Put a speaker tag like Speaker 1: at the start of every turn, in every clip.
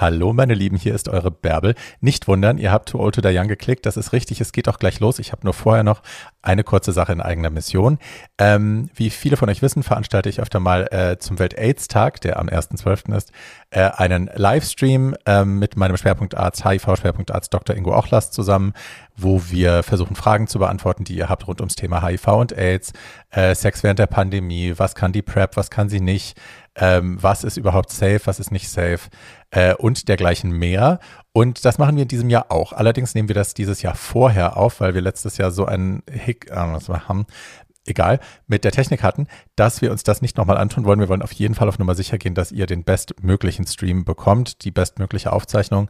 Speaker 1: Hallo, meine Lieben, hier ist eure Bärbel. Nicht wundern, ihr habt Too Old to Die Young geklickt. Das ist richtig, es geht auch gleich los. Ich habe nur vorher noch eine kurze Sache in eigener Mission. Ähm, wie viele von euch wissen, veranstalte ich öfter mal äh, zum Welt-AIDS-Tag, der am 1.12. ist, äh, einen Livestream äh, mit meinem Schwerpunktarzt, HIV-Schwerpunktarzt Dr. Ingo Ochlas zusammen, wo wir versuchen, Fragen zu beantworten, die ihr habt rund ums Thema HIV und AIDS, äh, Sex während der Pandemie, was kann die PrEP, was kann sie nicht, ähm, was ist überhaupt safe, was ist nicht safe äh, und dergleichen mehr. Und das machen wir in diesem Jahr auch. Allerdings nehmen wir das dieses Jahr vorher auf, weil wir letztes Jahr so einen Hick, äh, was wir haben, egal, mit der Technik hatten, dass wir uns das nicht nochmal antun wollen. Wir wollen auf jeden Fall auf Nummer sicher gehen, dass ihr den bestmöglichen Stream bekommt, die bestmögliche Aufzeichnung.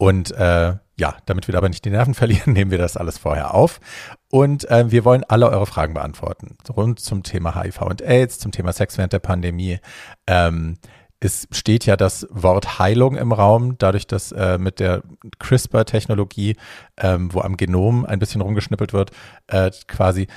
Speaker 1: Und äh, ja, damit wir aber nicht die Nerven verlieren, nehmen wir das alles vorher auf. Und äh, wir wollen alle eure Fragen beantworten. Rund zum Thema HIV und AIDS, zum Thema Sex während der Pandemie. Ähm, es steht ja das Wort Heilung im Raum, dadurch, dass äh, mit der CRISPR-Technologie, ähm, wo am Genom ein bisschen rumgeschnippelt wird, äh, quasi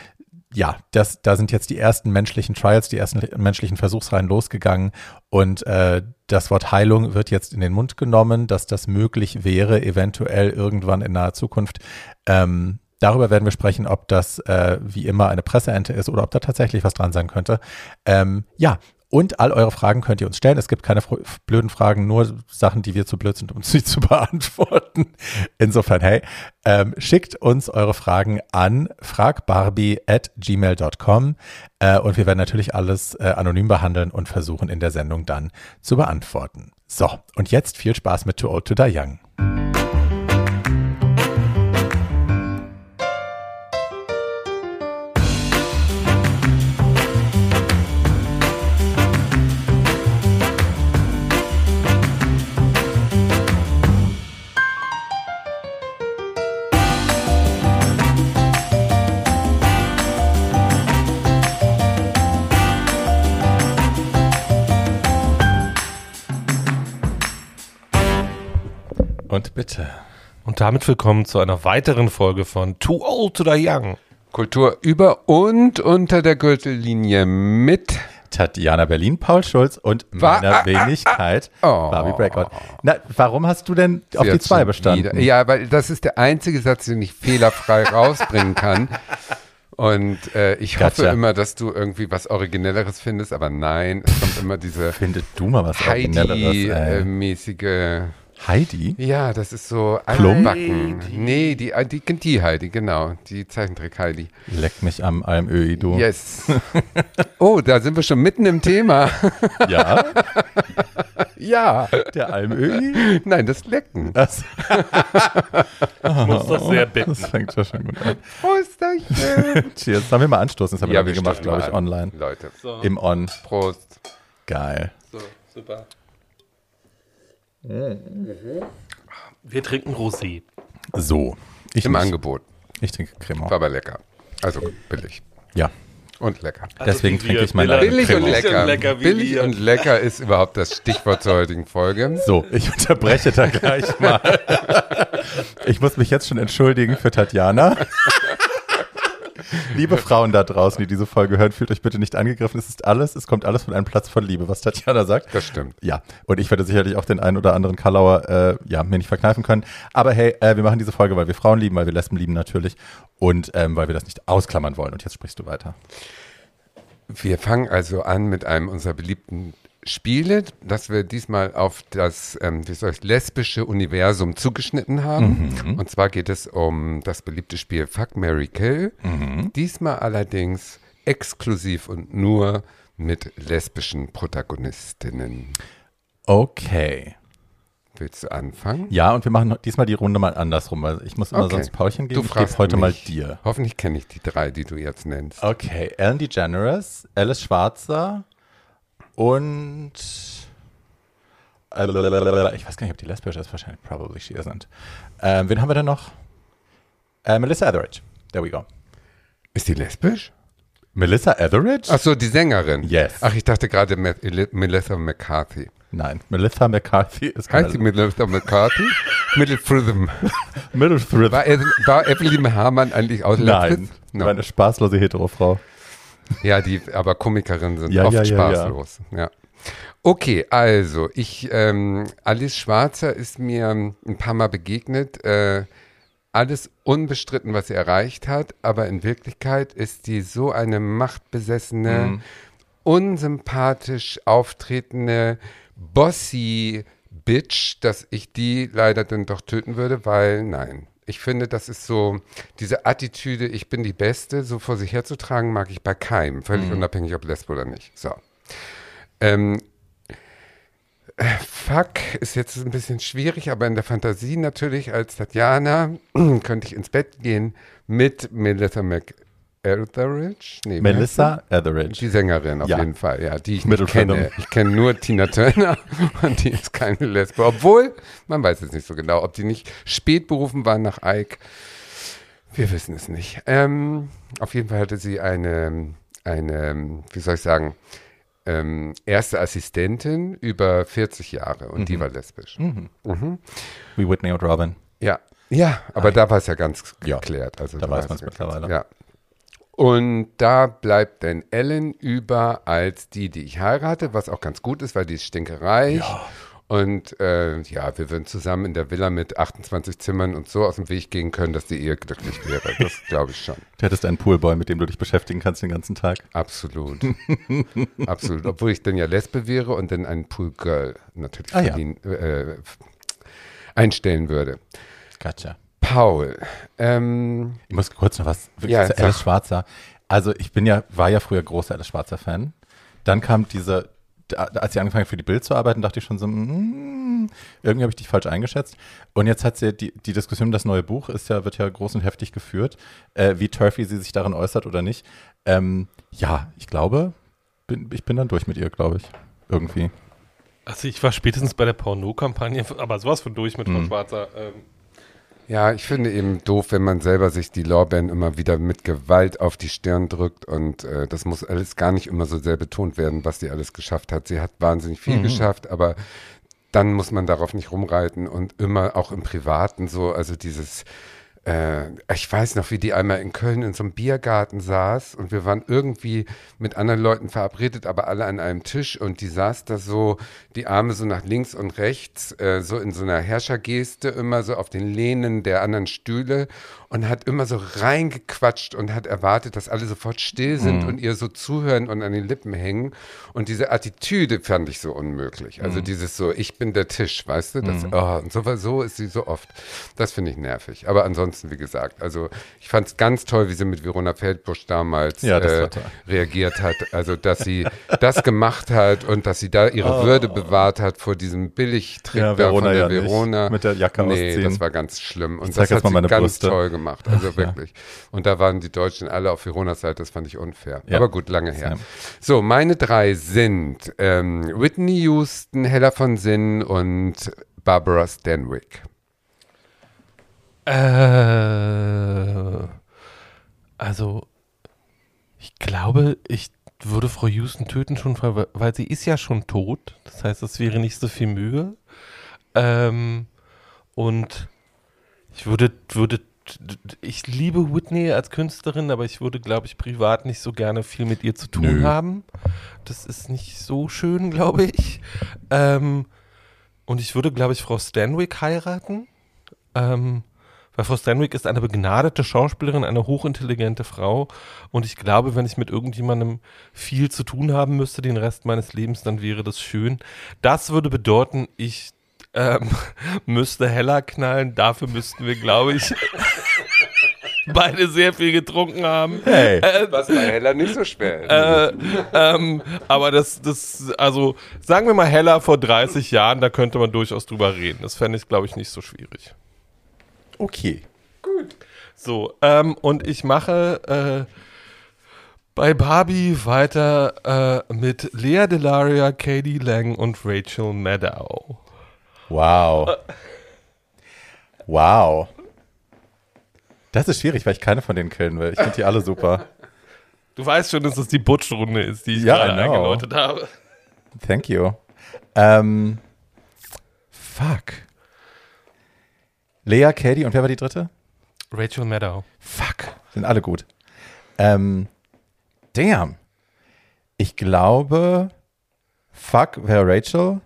Speaker 1: ja, das, da sind jetzt die ersten menschlichen Trials, die ersten menschlichen Versuchsreihen losgegangen und äh, das Wort Heilung wird jetzt in den Mund genommen, dass das möglich wäre, eventuell irgendwann in naher Zukunft. Ähm, darüber werden wir sprechen, ob das äh, wie immer eine Presseente ist oder ob da tatsächlich was dran sein könnte. Ähm, ja, und all eure Fragen könnt ihr uns stellen. Es gibt keine blöden Fragen, nur Sachen, die wir zu blöd sind, um sie zu beantworten. Insofern, hey, ähm, schickt uns eure Fragen an fragbarbie.gmail.com äh, und wir werden natürlich alles äh, anonym behandeln und versuchen in der Sendung dann zu beantworten. So, und jetzt viel Spaß mit Too Old to Die Young. Und bitte.
Speaker 2: Und damit willkommen zu einer weiteren Folge von Too Old to Die Young.
Speaker 3: Kultur über und unter der Gürtellinie mit
Speaker 1: Tatjana Berlin, Paul Schulz und meiner
Speaker 3: ah, ah,
Speaker 1: Wenigkeit
Speaker 3: ah.
Speaker 1: Barbie Breakout. Na, warum hast du denn auf
Speaker 3: Sie
Speaker 1: die zwei bestanden?
Speaker 3: wieder- Ja, weil das ist der einzige Satz, den ich fehlerfrei rausbringen kann. Und äh, ich hoffe
Speaker 1: Gotcha.
Speaker 3: immer, dass du irgendwie was Originelleres findest, aber nein, es kommt immer diese
Speaker 1: Findet du mal was.
Speaker 3: Heidi-mäßige.
Speaker 1: Heidi?
Speaker 3: Ja, das ist so altbacken. Nee, die, die, die Heidi, genau. Die Zeichentrick Heidi.
Speaker 1: Leck mich am Almöhi, du.
Speaker 3: Yes. Oh, da sind wir schon mitten im Thema.
Speaker 1: Ja,
Speaker 3: ja.
Speaker 1: der Almöhi?
Speaker 3: Nein, das Lecken.
Speaker 1: Das,
Speaker 2: Muss doch sehr bitten.
Speaker 1: das fängt ja schon gut an.
Speaker 3: Prösterchen.
Speaker 1: Cheers. Sollen wir mal anstoßen? Das haben wir,
Speaker 3: Ja,
Speaker 1: ja,
Speaker 3: wir
Speaker 1: gemacht, glaube ich, online.
Speaker 3: Leute,
Speaker 1: Im On.
Speaker 3: Prost.
Speaker 1: Geil.
Speaker 2: So, super. Wir trinken Rosé.
Speaker 1: So. Ich,
Speaker 3: Im. Angebot.
Speaker 1: ich trinke Cremant.
Speaker 3: War aber lecker. Also billig.
Speaker 1: Ja.
Speaker 3: Und lecker.
Speaker 1: Deswegen
Speaker 2: Also wie
Speaker 1: trinke ich meine
Speaker 2: Billig
Speaker 3: Billig und lecker.
Speaker 2: lecker
Speaker 3: billig
Speaker 2: wir.
Speaker 3: und lecker ist überhaupt das Stichwort zur heutigen Folge.
Speaker 1: So, ich unterbreche da gleich mal. Ich muss mich jetzt schon entschuldigen für Tatjana. Liebe Frauen da draußen, die diese Folge hören, fühlt euch bitte nicht angegriffen. Es ist alles, es kommt alles von einem Platz von Liebe, was Tatjana sagt.
Speaker 3: Das stimmt.
Speaker 1: Ja, und ich werde sicherlich auch den einen oder anderen Kalauer äh, ja, mir nicht verkneifen können. Aber hey, äh, wir machen diese Folge, weil wir Frauen lieben, weil wir Lesben lieben natürlich und ähm, weil wir das nicht ausklammern wollen. Und jetzt sprichst du weiter.
Speaker 3: Wir fangen also an mit einem unserer beliebten Spiele, das wir diesmal auf das ähm, wie soll ich, lesbische Universum zugeschnitten haben. Und zwar geht es um das beliebte Spiel Fuck, Mary Kill. Diesmal allerdings exklusiv und nur mit lesbischen Protagonistinnen.
Speaker 1: Okay.
Speaker 3: Willst du anfangen?
Speaker 1: Ja, und wir machen diesmal die Runde mal andersrum, weil ich muss immer
Speaker 3: Okay.
Speaker 1: sonst Paulchen geben.
Speaker 3: Du
Speaker 1: ich
Speaker 3: fragst
Speaker 1: heute mal
Speaker 3: mich.
Speaker 1: dir.
Speaker 3: Hoffentlich kenne ich die drei, die du jetzt nennst.
Speaker 1: Okay, Ellen DeGeneres, Alice Schwarzer und äh, ich weiß gar nicht, ob die lesbisch ist, wahrscheinlich probably she isn't. Ähm, wen haben wir denn noch? Äh, Melissa Etheridge. There we go.
Speaker 3: Ist die lesbisch?
Speaker 1: Melissa Etheridge?
Speaker 3: Ach so, die Sängerin.
Speaker 1: Yes.
Speaker 3: Ach, ich dachte gerade Me- Eli- Melissa McCarthy.
Speaker 1: Nein, Melissa McCarthy ist keine
Speaker 3: Heißt sie Melissa McCarthy? Middle Fritham.
Speaker 1: Middle Thrift.
Speaker 3: War, war Evelyn Hamann eigentlich aus
Speaker 1: Nein,
Speaker 3: Leipzig?
Speaker 1: war eine spaßlose Heterofrau.
Speaker 3: Ja, die, aber Komikerinnen sind
Speaker 1: Ja,
Speaker 3: oft
Speaker 1: ja,
Speaker 3: spaßlos. Ja. Okay, also ich, ähm, Alice Schwarzer ist mir ein paar Mal begegnet. Äh, alles unbestritten, was sie erreicht hat, aber in Wirklichkeit ist sie so eine machtbesessene,
Speaker 1: Mhm.
Speaker 3: unsympathisch auftretende, bossy Bitch, dass ich die leider dann doch töten würde, weil nein. Ich finde, das ist so, diese Attitüde, ich bin die Beste, so vor sich herzutragen, mag ich bei keinem, völlig
Speaker 1: Mhm.
Speaker 3: unabhängig, ob Lesbe oder nicht. So. Ähm, äh, Fuck ist jetzt ein bisschen schwierig, aber in der Fantasie natürlich als Tatjana könnte ich ins Bett gehen mit Melissa McEtheridge. Nee,
Speaker 1: Melissa Etheridge.
Speaker 3: Die Sängerin auf
Speaker 1: Ja.
Speaker 3: jeden Fall, ja, die ich nicht kenne. Ich kenne nur Tina Turner und die ist keine Lesbe. Obwohl, man weiß es nicht so genau, ob die nicht spät berufen war nach Ike. Wir wissen es nicht. Ähm, auf jeden Fall hatte sie eine, eine, wie soll ich sagen, ähm, erste Assistentin über 40 Jahre und die war lesbisch.
Speaker 1: Wie Whitney und Robin.
Speaker 3: Ja, ja, aber da war es ja ganz
Speaker 1: Ja,
Speaker 3: geklärt. Also
Speaker 1: da weiß
Speaker 3: es
Speaker 1: man's
Speaker 3: geklärt.
Speaker 1: mittlerweile.
Speaker 3: Ja. Und da bleibt dann Ellen über als die, die ich heirate, was auch ganz gut ist, weil die ist stinkereich. Und äh, ja, wir würden zusammen in der Villa mit 28 Zimmern und so aus dem Weg gehen können, dass die Ehe glücklich wäre. Das glaube ich schon.
Speaker 1: Du hättest einen Poolboy, mit dem du dich beschäftigen kannst den ganzen Tag.
Speaker 3: Absolut. Absolut. Obwohl ich dann ja Lesbe wäre und dann ein Poolgirl natürlich
Speaker 1: Ah, ja.
Speaker 3: äh, einstellen würde.
Speaker 1: Gotcha.
Speaker 3: Paul. Ähm,
Speaker 1: Ich muss kurz noch was
Speaker 3: Ja,
Speaker 1: zu
Speaker 3: sag.
Speaker 1: Alice Schwarzer. Also ich bin ja, war ja früher großer Alice Schwarzer Fan. Dann kam diese, als sie angefangen hat für die Bild zu arbeiten, dachte ich schon so, mm, irgendwie habe ich dich falsch eingeschätzt. Und jetzt hat sie die, die Diskussion um das neue Buch ist ja, wird ja groß und heftig geführt, äh, wie turfy sie sich darin äußert oder nicht. Ähm, ja, ich glaube, bin, ich bin dann durch mit ihr, glaube ich. Irgendwie.
Speaker 2: Also ich war spätestens bei der Porno-Kampagne, aber sowas von durch mit Frau
Speaker 1: Mhm.
Speaker 2: Schwarzer. Ähm,
Speaker 3: Ja, ich finde eben doof, wenn man selber sich die Lorbeeren immer wieder mit Gewalt auf die Stirn drückt und äh, das muss alles gar nicht immer so sehr betont werden, was sie alles geschafft hat. Sie hat wahnsinnig viel geschafft, aber dann muss man darauf nicht rumreiten und immer auch im Privaten so, also dieses, äh, ich weiß noch, wie die einmal in Köln in so einem Biergarten saß und wir waren irgendwie mit anderen Leuten verabredet, aber alle an einem Tisch und die saß da so, die Arme so nach links und rechts, äh, so in so einer Herrschergeste, immer so auf den Lehnen der anderen Stühle und hat immer so reingequatscht und hat erwartet, dass alle sofort still sind und ihr so zuhören und an den Lippen hängen. Und diese Attitüde fand ich so unmöglich. Also dieses so, ich bin der Tisch, weißt du? Das, oh, und so, so ist sie so oft. Das finde ich nervig. Aber ansonsten, wie gesagt, also ich fand es ganz toll, wie sie mit Verona Feldbusch damals
Speaker 1: Ja,
Speaker 3: äh, reagiert hat. Also, dass sie das gemacht hat und dass sie da ihre Würde bewahrt hat vor diesem Billigtrick
Speaker 1: Oh. Ja, Verona
Speaker 3: von der
Speaker 1: ja nicht.
Speaker 3: Verona.
Speaker 1: Mit der Jacke
Speaker 3: nee,
Speaker 1: ausziehen.
Speaker 3: das war ganz schlimm. Und das hat sie ganz
Speaker 1: Brüste.
Speaker 3: toll gemacht. Also
Speaker 1: Ach, ja.
Speaker 3: wirklich. Und da waren die Deutschen alle auf Veronas Seite, das fand ich unfair.
Speaker 1: Ja.
Speaker 3: Aber gut, lange her. So, meine drei sind ähm, Whitney Houston, Hella von Sinn und Barbara Stanwyck.
Speaker 2: Äh, also, ich glaube, ich würde Frau Houston töten schon, weil, sie ist ja schon tot. Das heißt, es wäre nicht so viel Mühe. Ähm, und ich würde, würde, ich liebe Whitney als Künstlerin, aber ich würde, glaube ich, privat nicht so gerne viel mit ihr zu tun
Speaker 1: Nö.
Speaker 2: haben. Das ist nicht so schön, glaube ich. Ähm, und ich würde, glaube ich, Frau Stanwyck heiraten. Ähm, Frau Stanwyck ist eine begnadete Schauspielerin, eine hochintelligente Frau. Und ich glaube, wenn ich mit irgendjemandem viel zu tun haben müsste, den Rest meines Lebens, dann wäre das schön. Das würde bedeuten, ich ähm, müsste heller knallen. Dafür müssten wir, glaube ich, beide sehr viel getrunken haben.
Speaker 1: Hey.
Speaker 3: Was bei Hella nicht so schwer ist.
Speaker 2: Äh, ähm, aber das, das, also sagen wir mal heller vor 30 Jahren, da könnte man durchaus drüber reden. Das fände ich, glaube ich, nicht so schwierig.
Speaker 1: Okay.
Speaker 2: So, ähm, und ich mache äh, bei Barbie weiter äh, mit Lea Delaria, Katie Lang und Rachel Maddow.
Speaker 1: Wow. Wow. Das ist schwierig, weil ich keine von denen killen will. Ich finde die alle super.
Speaker 2: Du weißt schon, dass das die Butch-Runde ist, die ich
Speaker 1: Ja,
Speaker 2: gerade eingeläutet habe.
Speaker 1: Thank you. Ähm, fuck. Lea, Katie und wer war die dritte?
Speaker 2: Rachel Maddow.
Speaker 1: Fuck. Sind alle gut. Ähm, damn. Ich glaube, Fuck, wer Rachel?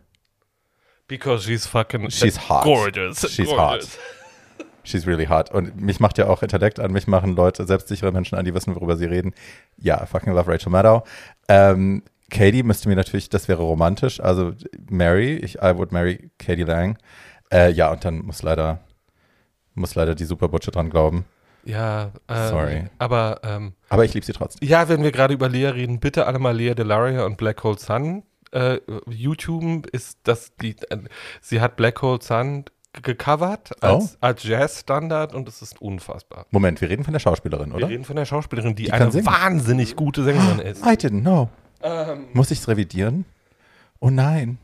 Speaker 2: Because she's fucking
Speaker 1: She's hot.
Speaker 2: gorgeous.
Speaker 1: She's
Speaker 2: gorgeous.
Speaker 1: hot. She's really hot. Und mich macht ja auch Intellekt an, mich machen Leute, selbstsichere Menschen an, die wissen, worüber sie reden. Ja, fucking love Rachel Maddow. Ähm, Katie müsste mir natürlich, das wäre romantisch. Also Mary, ich, I would marry Katie Lang. Äh, ja, und dann muss leider, muss leider die Superbutsche dran glauben.
Speaker 2: Ja, ähm,
Speaker 1: Sorry.
Speaker 2: Aber ähm,
Speaker 1: Aber ich liebe sie trotzdem.
Speaker 2: ja, wenn wir gerade über Lea reden, bitte alle mal Lea Delaria und Black Hole Sun. Äh, YouTube ist das die, äh, sie hat Black Hole Sun gecovert als,
Speaker 1: Oh.
Speaker 2: als Jazzstandard und es ist unfassbar.
Speaker 1: Moment, wir reden von der Schauspielerin,
Speaker 2: Wir
Speaker 1: oder?
Speaker 2: reden von der Schauspielerin, die,
Speaker 1: Die
Speaker 2: eine wahnsinnig gute Sängerin ist.
Speaker 1: I didn't know.
Speaker 2: Ähm,
Speaker 1: Muss ich es revidieren? Oh nein.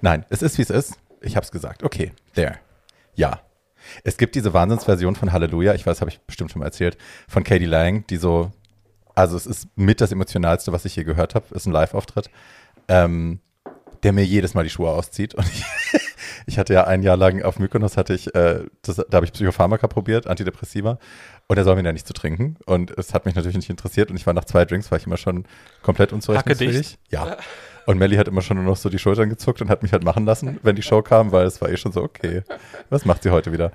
Speaker 1: Nein, es ist wie es ist. Ich hab's gesagt. Okay, there. Ja. Es gibt diese Wahnsinnsversion von Halleluja, ich weiß, habe ich bestimmt schon mal erzählt, von Katie Lang, die so, also es ist mit das Emotionalste, was ich je gehört habe, ist ein Live-Auftritt, ähm, der mir jedes Mal die Schuhe auszieht. Und ich, ich hatte ja ein Jahr lang auf Mykonos, hatte ich, äh, das, da habe ich Psychopharmaka probiert, Antidepressiva, und er soll mir ja nicht zu trinken. Und es hat mich natürlich nicht interessiert und ich war nach zwei Drinks, war ich immer schon komplett unzurechnungsfähig. Ja. Und Melly hat immer schon nur noch so die Schultern gezuckt und hat mich halt machen lassen, wenn die Show kam, weil es war eh schon so, okay, was macht sie heute wieder?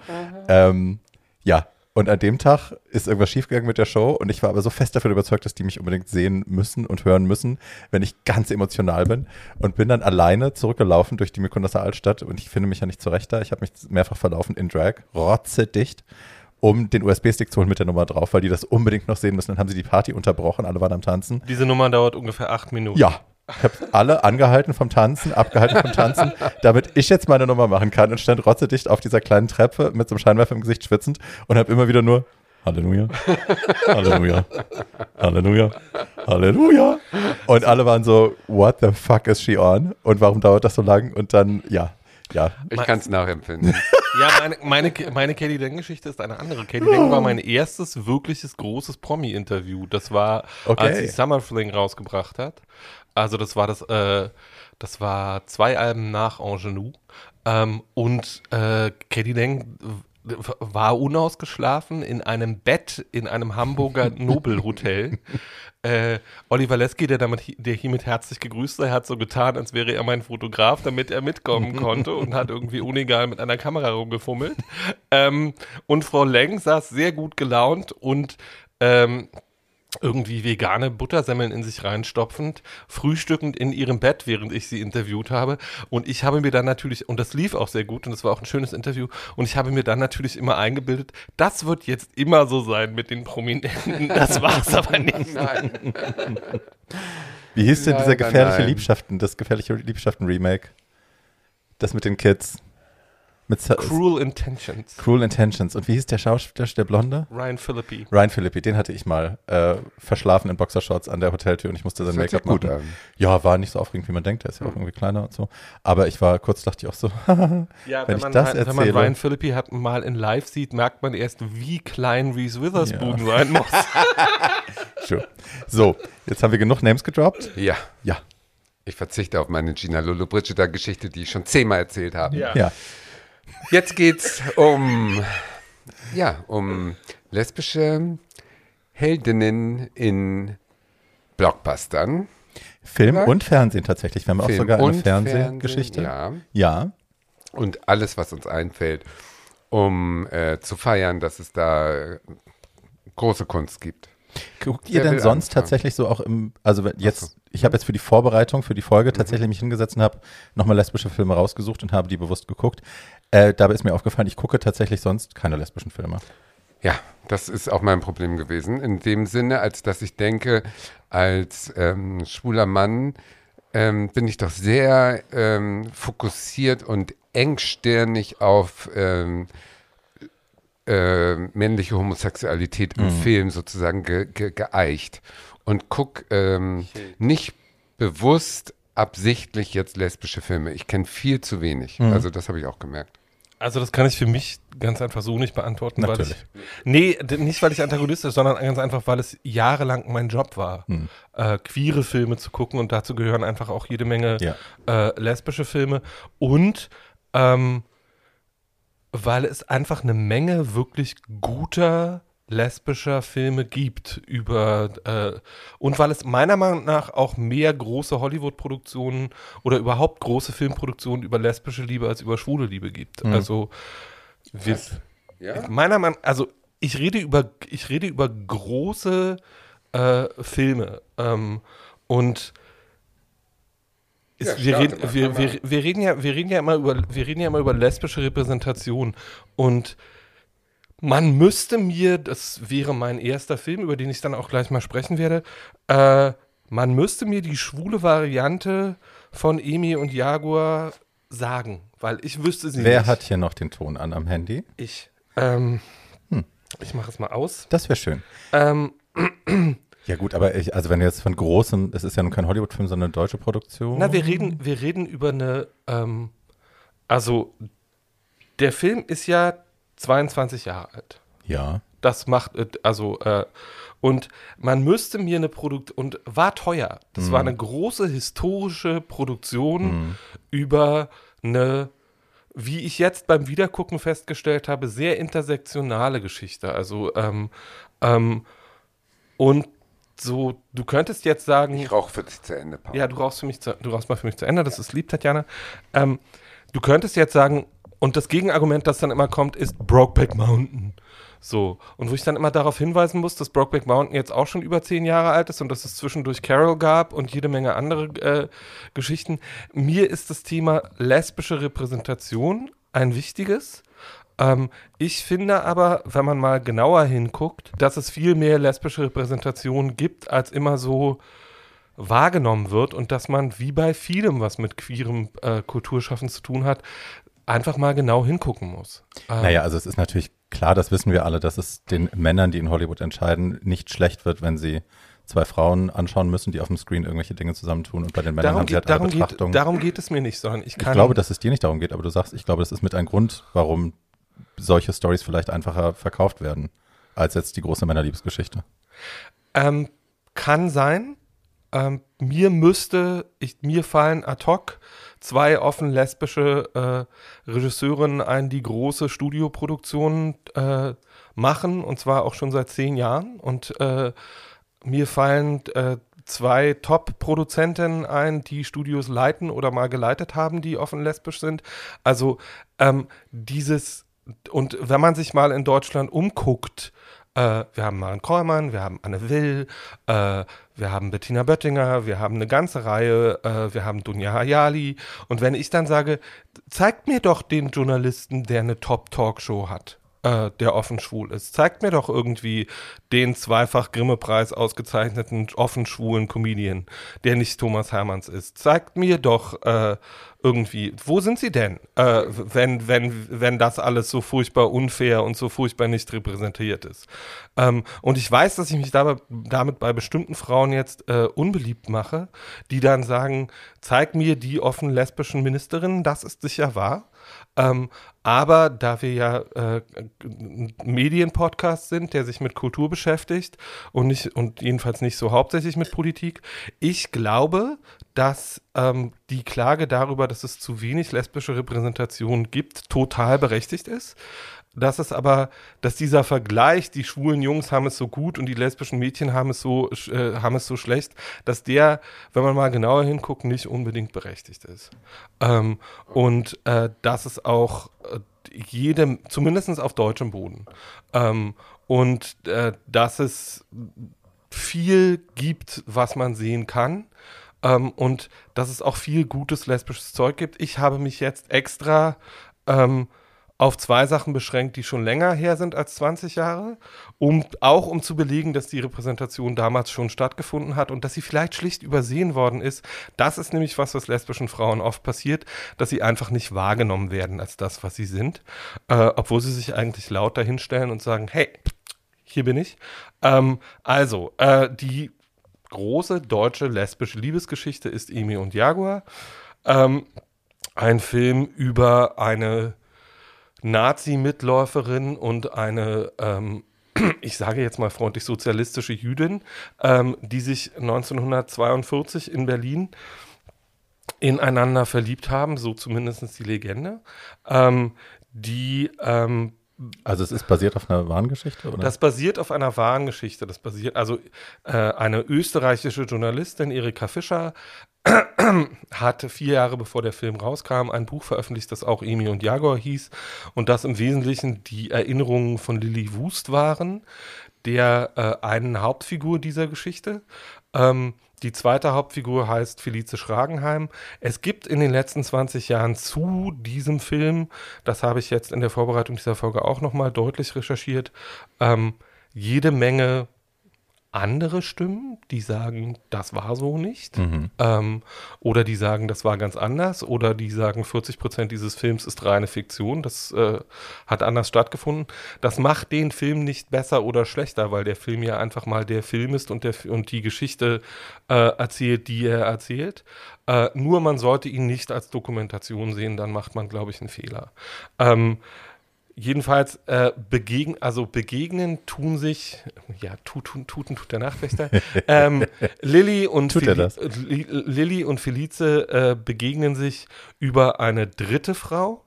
Speaker 1: Ähm, ja, und an dem Tag ist irgendwas schiefgegangen mit der Show und ich war aber so fest davon überzeugt, dass die mich unbedingt sehen müssen und hören müssen, wenn ich ganz emotional bin und bin dann alleine zurückgelaufen durch die Mykonoser Altstadt und ich finde mich ja nicht zurecht da. Ich habe mich mehrfach verlaufen in Drag, rotzedicht, um den USB-Stick zu holen mit der Nummer drauf, weil die das unbedingt noch sehen müssen. Dann haben sie die Party unterbrochen, alle waren am Tanzen.
Speaker 2: diese Nummer dauert ungefähr acht Minuten.
Speaker 1: Ja. Ich habe alle angehalten vom Tanzen, abgehalten vom Tanzen, damit ich jetzt meine Nummer machen kann und stand rotzedicht auf dieser kleinen Treppe mit so einem Scheinwerfer im Gesicht schwitzend und habe immer wieder nur Halleluja, Halleluja, Halleluja, Halleluja. Und alle waren so, what the fuck is she on? Und warum dauert das so lang? Und dann, ja, ja.
Speaker 3: Ich kann es nachempfinden.
Speaker 2: Ja, meine, meine, meine Katie Deng-Geschichte ist eine andere. Katie Deng war mein erstes wirkliches großes Promi-Interview. Das war,
Speaker 1: Okay.
Speaker 2: als sie Summer Fling rausgebracht hat. Also das war das, äh, das war zwei Alben nach Ingenue. Ähm, und äh, Katie Deng war unausgeschlafen in einem Bett in einem Hamburger Nobelhotel. Äh, Oliver Lesky, der, damit, der hiermit herzlich gegrüßt sei, hat so getan, als wäre er mein Fotograf, damit er mitkommen konnte und hat irgendwie unegal mit einer Kamera rumgefummelt. Ähm, und Frau Leng saß sehr gut gelaunt und ähm, irgendwie vegane Buttersemmeln in sich reinstopfend, frühstückend in ihrem Bett, während ich sie interviewt habe. Und ich habe mir dann natürlich, und das lief auch sehr gut und es war auch ein schönes Interview, und ich habe mir dann natürlich immer eingebildet, das wird jetzt immer so sein mit den Prominenten. Das war es aber nicht.
Speaker 3: Nein.
Speaker 1: Wie hieß denn dieser gefährliche
Speaker 3: nein.
Speaker 1: Liebschaften, das gefährliche Liebschaften-Remake? Das mit den Kids. Mit
Speaker 2: Cruel Intentions.
Speaker 1: Cruel Intentions. Und wie hieß der Schauspieler, der Blonde?
Speaker 2: Ryan Philippi.
Speaker 1: Ryan Philippi, den hatte ich mal äh, verschlafen in Boxershorts an der Hoteltür und ich musste sein Make-up
Speaker 3: gut
Speaker 1: machen.
Speaker 3: an.
Speaker 1: Ja, war nicht so aufregend, wie man denkt. Der ist ja auch irgendwie kleiner und so. Aber ich war kurz, dachte ich auch so,
Speaker 2: Ja,
Speaker 1: Wenn
Speaker 2: wenn,
Speaker 1: ich
Speaker 2: man,
Speaker 1: das
Speaker 2: wenn man
Speaker 1: erzähle-
Speaker 2: Ryan Philippi hat, mal in live sieht, merkt man erst, wie klein Reese Witherspoon
Speaker 1: Ja.
Speaker 2: sein muss.
Speaker 1: sure. So, jetzt haben wir genug Names gedroppt.
Speaker 3: Ja,
Speaker 1: Ja,
Speaker 3: ich verzichte auf meine Gina Lollobrigida-Geschichte, die ich schon zehnmal erzählt habe.
Speaker 1: ja.
Speaker 3: Jetzt geht's um, ja, um lesbische Heldinnen in Blockbustern.
Speaker 1: Film
Speaker 3: Oder?
Speaker 1: und Fernsehen tatsächlich. Wir haben auch
Speaker 3: Film
Speaker 1: sogar eine Fernsehgeschichte.
Speaker 3: Fernsehen,
Speaker 1: ja.
Speaker 3: Und alles, was uns einfällt, um äh, zu feiern, dass es da große Kunst gibt.
Speaker 1: Guckt ihr
Speaker 3: Wer
Speaker 1: denn sonst
Speaker 3: anfangen?
Speaker 1: tatsächlich so auch im, also jetzt, ich habe jetzt für die Vorbereitung für die Folge
Speaker 3: Mhm.
Speaker 1: tatsächlich mich hingesetzt und habe nochmal lesbische Filme rausgesucht und habe die bewusst geguckt. Äh, dabei ist mir aufgefallen, ich gucke tatsächlich sonst keine lesbischen Filme.
Speaker 3: Ja, das ist auch mein Problem gewesen. In dem Sinne, als dass ich denke, als ähm, schwuler Mann ähm, bin ich doch sehr ähm, fokussiert und engstirnig auf ähm, äh, männliche Homosexualität im Film sozusagen ge ge geeicht und guck ähm, nicht bewusst absichtlich jetzt lesbische Filme. Ich kenne viel zu wenig. Also das habe ich auch gemerkt.
Speaker 2: Also das kann ich für mich ganz einfach so nicht beantworten,
Speaker 1: Natürlich.
Speaker 2: weil ich nee, nicht weil ich antagonistisch, sondern ganz einfach, weil es jahrelang mein Job war, äh, queere Filme zu gucken und dazu gehören einfach auch jede Menge
Speaker 1: Ja.
Speaker 2: äh, lesbische Filme und ähm, weil es einfach eine Menge wirklich guter lesbischer Filme gibt über äh, und weil es meiner Meinung nach auch mehr große Hollywood-Produktionen oder überhaupt große Filmproduktionen über lesbische Liebe als über schwule Liebe gibt.
Speaker 1: Mhm.
Speaker 2: Also wir,
Speaker 3: Ja?
Speaker 2: meiner Meinung also ich rede über ich rede über große äh, Filme ähm, und ist,
Speaker 3: Ja,
Speaker 2: wir, reden,
Speaker 3: mal,
Speaker 2: wir, wir, wir reden ja wir reden ja immer über wir reden ja immer über lesbische Repräsentation und man müsste mir, das wäre mein erster Film, über den ich dann auch gleich mal sprechen werde, äh, man müsste mir die schwule Variante von Emi und Jaguar sagen, weil ich wüsste sie
Speaker 1: Wer
Speaker 2: nicht.
Speaker 1: hat hier noch den Ton an am Handy?
Speaker 2: Ich. Ähm,
Speaker 1: Hm.
Speaker 2: Ich mache es mal aus.
Speaker 1: Das wäre schön.
Speaker 2: Ähm,
Speaker 1: Ja gut, aber ich, also wenn du jetzt von großem, es ist ja nun kein Hollywood-Film, sondern eine deutsche Produktion.
Speaker 2: na, wir reden, wir reden über eine, ähm, also der Film ist ja 22 Jahre alt.
Speaker 1: Ja.
Speaker 2: Das macht, äh, also, äh, und man müsste mir eine Produkt, und war teuer. Das war eine große historische Produktion über eine, wie ich jetzt beim Wiedergucken festgestellt habe, sehr intersektionale Geschichte. Also, ähm, ähm, und so, du könntest jetzt sagen,
Speaker 3: Ich rauche für dich zu Ende, Paul.
Speaker 2: ja, du rauchst für mich zu, du rauchst mal für mich zu Ende, das ist lieb, Tatjana. Ähm, du könntest jetzt sagen, und das Gegenargument, das dann immer kommt, ist Brokeback Mountain. So. Und wo ich dann immer darauf hinweisen muss, dass Brokeback Mountain jetzt auch schon über zehn Jahre alt ist und dass es zwischendurch Carol gab und jede Menge andere äh, Geschichten. Mir ist das Thema lesbische Repräsentation ein wichtiges. Ähm, ich finde aber, wenn man mal genauer hinguckt, dass es viel mehr lesbische Repräsentation gibt, als immer so wahrgenommen wird und dass man wie bei vielem, was mit queerem äh, Kulturschaffen zu tun hat, einfach mal genau hingucken muss. Ähm,
Speaker 1: Naja, also es ist natürlich klar, das wissen wir alle, dass es den Männern, die in Hollywood entscheiden, nicht schlecht wird, wenn sie zwei Frauen anschauen müssen, die auf dem Screen irgendwelche Dinge zusammentun und bei den Männern
Speaker 2: darum,
Speaker 1: haben sie halt
Speaker 2: geht,
Speaker 1: eine
Speaker 2: darum, geht,
Speaker 1: Betrachtung.
Speaker 2: darum geht es mir nicht, sondern ich
Speaker 1: ich
Speaker 2: kann.
Speaker 1: glaube, dass es dir nicht darum geht, aber du sagst, ich glaube, das ist mit ein Grund, warum solche Stories vielleicht einfacher verkauft werden, als jetzt die große Männerliebesgeschichte.
Speaker 2: Ähm, kann sein. Ähm, mir müsste, ich, mir fallen ad hoc zwei offen lesbische äh, Regisseurinnen ein, die große Studioproduktionen äh, machen, und zwar auch schon seit zehn Jahren. Und äh, mir fallen äh, zwei Top-Produzentinnen ein, die Studios leiten oder mal geleitet haben, die offen lesbisch sind. Also ähm, dieses, und wenn man sich mal in Deutschland umguckt, äh, wir haben Maren Kollmann, wir haben Anne Will, äh, wir haben Bettina Böttinger, wir haben eine ganze Reihe, äh, wir haben Dunja Hayali. Und wenn ich dann sage, zeigt mir doch den Journalisten, der eine Top-Talkshow hat, äh, der offen schwul ist. Zeigt mir doch irgendwie den zweifach Grimme-Preis ausgezeichneten offen schwulen Comedian, der nicht Thomas Hermanns ist. Zeigt mir doch äh, irgendwie, wo sind sie denn, äh, wenn, wenn, wenn das alles so furchtbar unfair und so furchtbar nicht repräsentiert ist. Ähm, und ich weiß, dass ich mich dabei, damit bei bestimmten Frauen jetzt äh, unbeliebt mache, die dann sagen, zeig mir die offen lesbischen Ministerinnen, das ist sicher wahr. Ähm, aber da wir ja äh, Medienpodcast sind, der sich mit Kultur beschäftigt und nicht und jedenfalls nicht so hauptsächlich mit Politik, ich glaube, dass ähm, die Klage darüber, dass es zu wenig lesbische Repräsentation gibt, total berechtigt ist. Dass es aber, dass dieser Vergleich, die schwulen Jungs haben es so gut und die lesbischen Mädchen haben es so, äh, haben es so schlecht, dass der, wenn man mal genauer hinguckt, nicht unbedingt berechtigt ist. Ähm, und äh, dass es auch äh, jedem, zumindest auf deutschem Boden, ähm, und äh, dass es viel gibt, was man sehen kann. Ähm, und dass es auch viel gutes lesbisches Zeug gibt. Ich habe mich jetzt extra ähm, auf zwei Sachen beschränkt, die schon länger her sind als 20 Jahre, um auch um zu belegen, dass die Repräsentation damals schon stattgefunden hat und dass sie vielleicht schlicht übersehen worden ist. Das ist nämlich was, was lesbischen Frauen oft passiert, dass sie einfach nicht wahrgenommen werden als das, was sie sind, äh, obwohl sie sich eigentlich laut dahinstellen und sagen, hey, hier bin ich. Ähm, also, äh, die große deutsche lesbische Liebesgeschichte ist Emi und Jaguar. Ähm, ein Film über eine Nazi-Mitläuferin und eine, ähm, ich sage jetzt mal freundlich, sozialistische Jüdin, ähm, die sich 1942 in Berlin ineinander verliebt haben, so zumindest die Legende, ähm, die ähm,
Speaker 1: Also es ist basiert auf einer wahren Geschichte, oder?
Speaker 2: Das basiert auf einer wahren Geschichte. Das basiert, also äh, eine österreichische Journalistin, Erika Fischer, hat vier Jahre bevor der Film rauskam ein Buch veröffentlicht, das auch Emi und Jagor hieß und das im Wesentlichen die Erinnerungen von Lilly Wust waren, der äh, einen Hauptfigur dieser Geschichte. Ähm, die zweite Hauptfigur heißt Felice Schragenheim. Es gibt in den letzten 20 Jahren zu diesem Film, das habe ich jetzt in der Vorbereitung dieser Folge auch nochmal deutlich recherchiert, ähm, jede Menge andere Stimmen, die sagen, das war so nicht. Mhm. Ähm, oder die sagen, das war ganz anders. Oder die sagen, 40 Prozent dieses Films ist reine Fiktion. Das äh, hat anders stattgefunden. Das macht den Film nicht besser oder schlechter, weil der Film ja einfach mal der Film ist und, der, und die Geschichte äh, erzählt, die er erzählt. Äh, nur man sollte ihn nicht als Dokumentation sehen, dann macht man, glaube ich, einen Fehler. Ähm, Jedenfalls äh, begegnen, also begegnen tun sich, ja, tut, tut, tut der Nachwächter. ähm, Lilly und, Feli Lilly und Felice äh, begegnen sich über eine dritte Frau,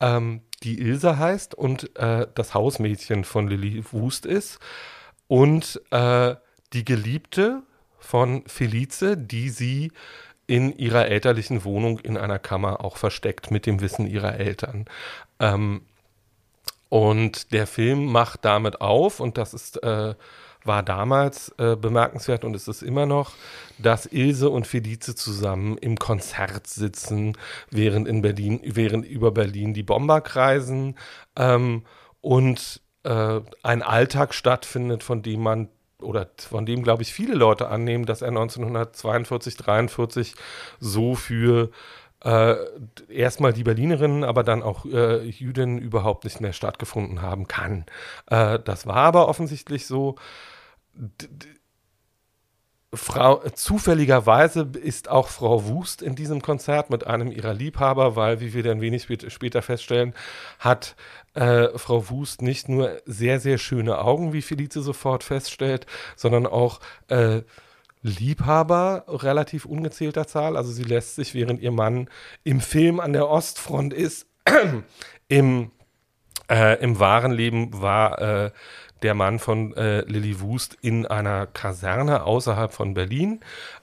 Speaker 2: ähm, die Ilse heißt und äh, das Hausmädchen von Lilly Wust ist. Und äh, die Geliebte von Felice, die sie in ihrer elterlichen Wohnung in einer Kammer auch versteckt mit dem Wissen ihrer Eltern. Ähm, und der Film macht damit auf, und das ist, äh, war damals äh, bemerkenswert und ist es immer noch, dass Ilse und Felice zusammen im Konzert sitzen, während in Berlin, während über Berlin die Bomber kreisen ähm, und äh, ein Alltag stattfindet, von dem man oder von dem, glaube ich, viele Leute annehmen, dass er 1942, 43 so für äh, erstmal die Berlinerinnen, aber dann auch äh, Jüdinnen überhaupt nicht mehr stattgefunden haben kann. Äh, das war aber offensichtlich so. D Frau, zufälligerweise ist auch Frau Wust in diesem Konzert mit einem ihrer Liebhaber, weil, wie wir dann wenig später feststellen, hat äh, Frau Wust nicht nur sehr, sehr schöne Augen, wie Felice sofort feststellt, sondern auch äh, Liebhaber relativ ungezählter Zahl. Also sie lässt sich, während ihr Mann im Film an der Ostfront ist, im, äh, im wahren Leben war äh, der Mann von äh, Lilly Wust in einer Kaserne außerhalb von Berlin.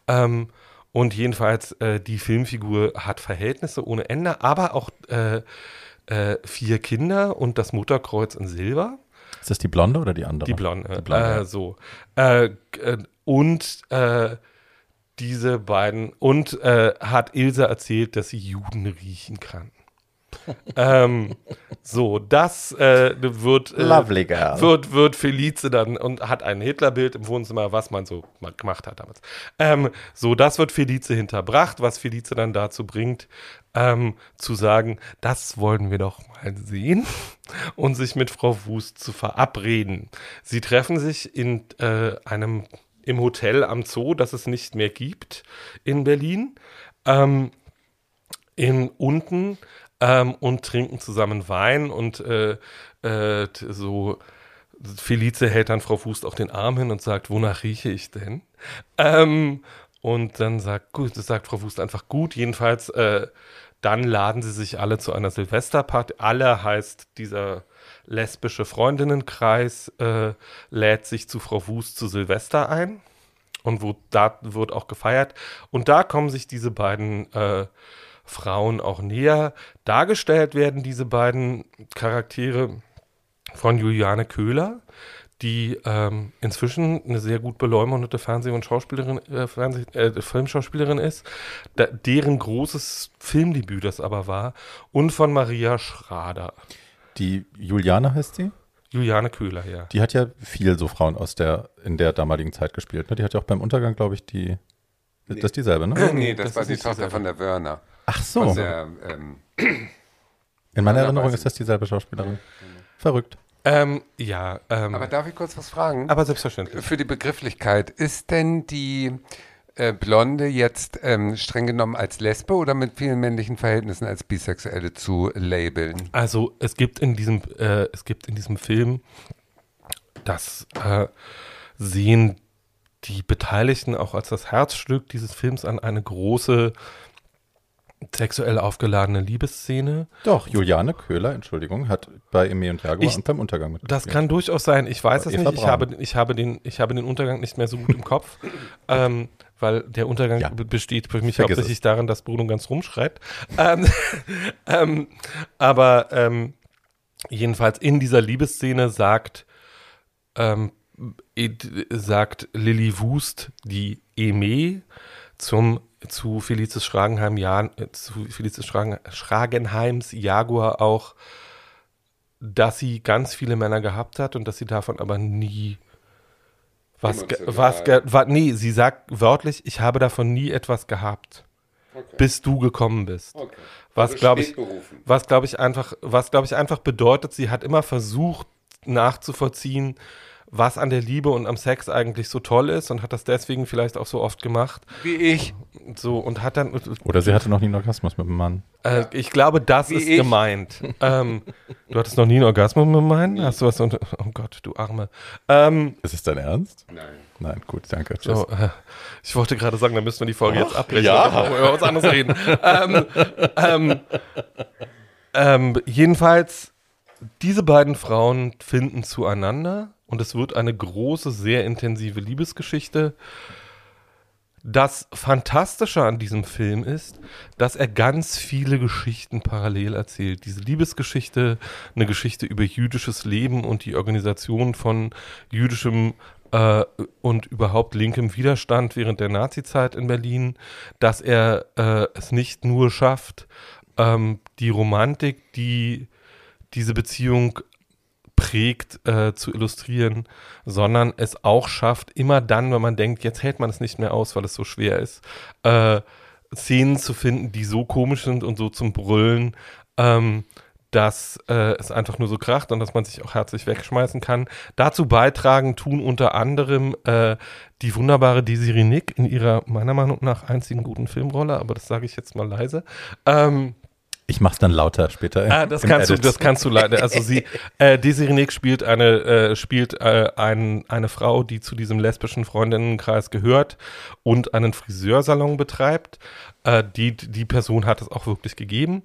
Speaker 2: Ähm, und jedenfalls, äh, die Filmfigur hat Verhältnisse ohne Ende, aber auch äh, äh, vier Kinder und das Mutterkreuz in Silber.
Speaker 1: Ist das die Blonde oder die andere?
Speaker 2: Die Blonde. Die Blonde. Äh, so. Äh, äh, und äh, diese beiden und äh, hat Ilse erzählt, dass sie Juden riechen kann. ähm, so, das äh, wird,
Speaker 1: äh, Lovely girl.
Speaker 2: wird wird Felice dann und hat ein Hitlerbild im Wohnzimmer, was man so gemacht hat damals. Ähm, so, das wird Felice hinterbracht, was Felice dann dazu bringt, ähm, zu sagen, das wollen wir doch mal sehen und sich mit Frau Wust zu verabreden. Sie treffen sich in äh, einem im Hotel am Zoo, das es nicht mehr gibt in Berlin, ähm, in unten ähm, und trinken zusammen Wein und äh, äh, so Felice hält dann Frau Wust auch den Arm hin und sagt, wonach rieche ich denn? Ähm, und dann sagt, gut, das sagt Frau Wust einfach gut. Jedenfalls, äh, dann laden sie sich alle zu einer Silvesterparty. Alle heißt dieser lesbische Freundinnenkreis äh, lädt sich zu Frau Wust zu Silvester ein und wo da wird auch gefeiert und da kommen sich diese beiden äh, Frauen auch näher. Dargestellt werden diese beiden Charaktere von Juliane Köhler, die ähm, inzwischen eine sehr gut beleumundete Fernseh- und Schauspielerin, äh, Fernseh äh, Filmschauspielerin ist, deren großes Filmdebüt das aber war, und von Maria Schrader.
Speaker 1: Die Juliane heißt sie?
Speaker 2: Juliane Köhler, ja.
Speaker 1: Die hat ja viel so Frauen aus der, in der damaligen Zeit gespielt. Ne? Die hat ja auch beim Untergang, glaube ich, die. Nee. Das ist dieselbe, ne?
Speaker 3: nee, das, das war die Tochter von der Wörner.
Speaker 1: Ach so. Der, ähm, in meiner Erinnerung ist das dieselbe Schauspielerin. Verrückt.
Speaker 2: Ähm, ja. Ähm,
Speaker 3: aber darf ich kurz was fragen?
Speaker 2: Aber selbstverständlich.
Speaker 3: Für die Begrifflichkeit, ist denn die äh, Blonde jetzt ähm, streng genommen als Lesbe oder mit vielen männlichen Verhältnissen als Bisexuelle zu labeln?
Speaker 2: Also es gibt in diesem, äh, es gibt in diesem Film, das äh, sehen die Beteiligten auch als das Herzstück dieses Films an, eine große sexuell aufgeladene Liebesszene.
Speaker 1: Doch, Juliane Köhler, Entschuldigung, hat bei Eme und Jaguar
Speaker 2: Ich-
Speaker 1: und beim Untergang mit.
Speaker 2: Das kann durchaus sein. Ich weiß es nicht. Ich habe, ich, habe den, ich habe den Untergang nicht mehr so gut im Kopf, ähm, weil der Untergang
Speaker 1: Ja.
Speaker 2: be- besteht für mich
Speaker 1: Vergiss
Speaker 2: hauptsächlich darin, dass Bruno ganz rumschreit. Ähm, ähm, aber ähm, jedenfalls in dieser Liebesszene sagt, ähm, sagt Lilly Wust, die Eme, zum, zu Felices Schragenheim, ja, äh, zu Felices Schragen, Schragenheims Jaguar auch, dass sie ganz viele Männer gehabt hat und dass sie davon aber nie was, was, ge- wa, nee, sie sagt wörtlich, ich habe davon nie etwas gehabt, bis du gekommen bist.
Speaker 3: Okay.
Speaker 2: Was, glaube ich, was glaube ich einfach, was glaube ich einfach bedeutet, sie hat immer versucht nachzuvollziehen, was an der Liebe und am Sex eigentlich so toll ist und hat das deswegen vielleicht auch so oft gemacht.
Speaker 3: Wie ich.
Speaker 2: So und hat dann,
Speaker 1: Oder sie hatte noch nie einen Orgasmus mit einem Mann.
Speaker 2: äh, ich glaube, das
Speaker 3: Wie
Speaker 2: ist
Speaker 3: ich.
Speaker 2: gemeint. ähm, du hattest noch nie einen Orgasmus mit meinen? Hast du was unter, oh Gott, du Arme. Ähm,
Speaker 1: Ist es dein Ernst?
Speaker 3: Nein.
Speaker 1: Nein, gut, danke. Tschüss.
Speaker 2: so, äh, ich wollte gerade sagen, dann müssen wir die Folge jetzt abbrechen.
Speaker 1: ja.
Speaker 2: Wir über was anderes reden. ähm, ähm, ähm, jedenfalls, diese beiden Frauen finden zueinander und es wird eine große, sehr intensive Liebesgeschichte. Das Fantastische an diesem Film ist, dass er ganz viele Geschichten parallel erzählt. Diese Liebesgeschichte, eine Geschichte über jüdisches Leben und die Organisation von jüdischem äh, und überhaupt linkem Widerstand während der Nazizeit in Berlin, dass er äh, es nicht nur schafft, ähm, die Romantik, die diese Beziehung prägt, äh, zu illustrieren, sondern es auch schafft, immer dann, wenn man denkt, jetzt hält man es nicht mehr aus, weil es so schwer ist, äh, Szenen zu finden, die so komisch sind und so zum Brüllen, ähm, dass äh, es einfach nur so kracht und dass man sich auch herzlich wegschmeißen kann. Dazu beitragen tun unter anderem äh, die wunderbare Desiree Nick in ihrer meiner Meinung nach einzigen guten Filmrolle, aber das sage ich jetzt mal leise. Ähm,
Speaker 1: Ich mach's dann lauter später.
Speaker 2: Ah, das kannst du, das kannst du leider. Also sie, äh, Desiree Nick spielt eine, äh, spielt äh, ein, eine Frau, die zu diesem lesbischen Freundinnenkreis gehört und einen Friseursalon betreibt. Äh, die, die Person hat es auch wirklich gegeben.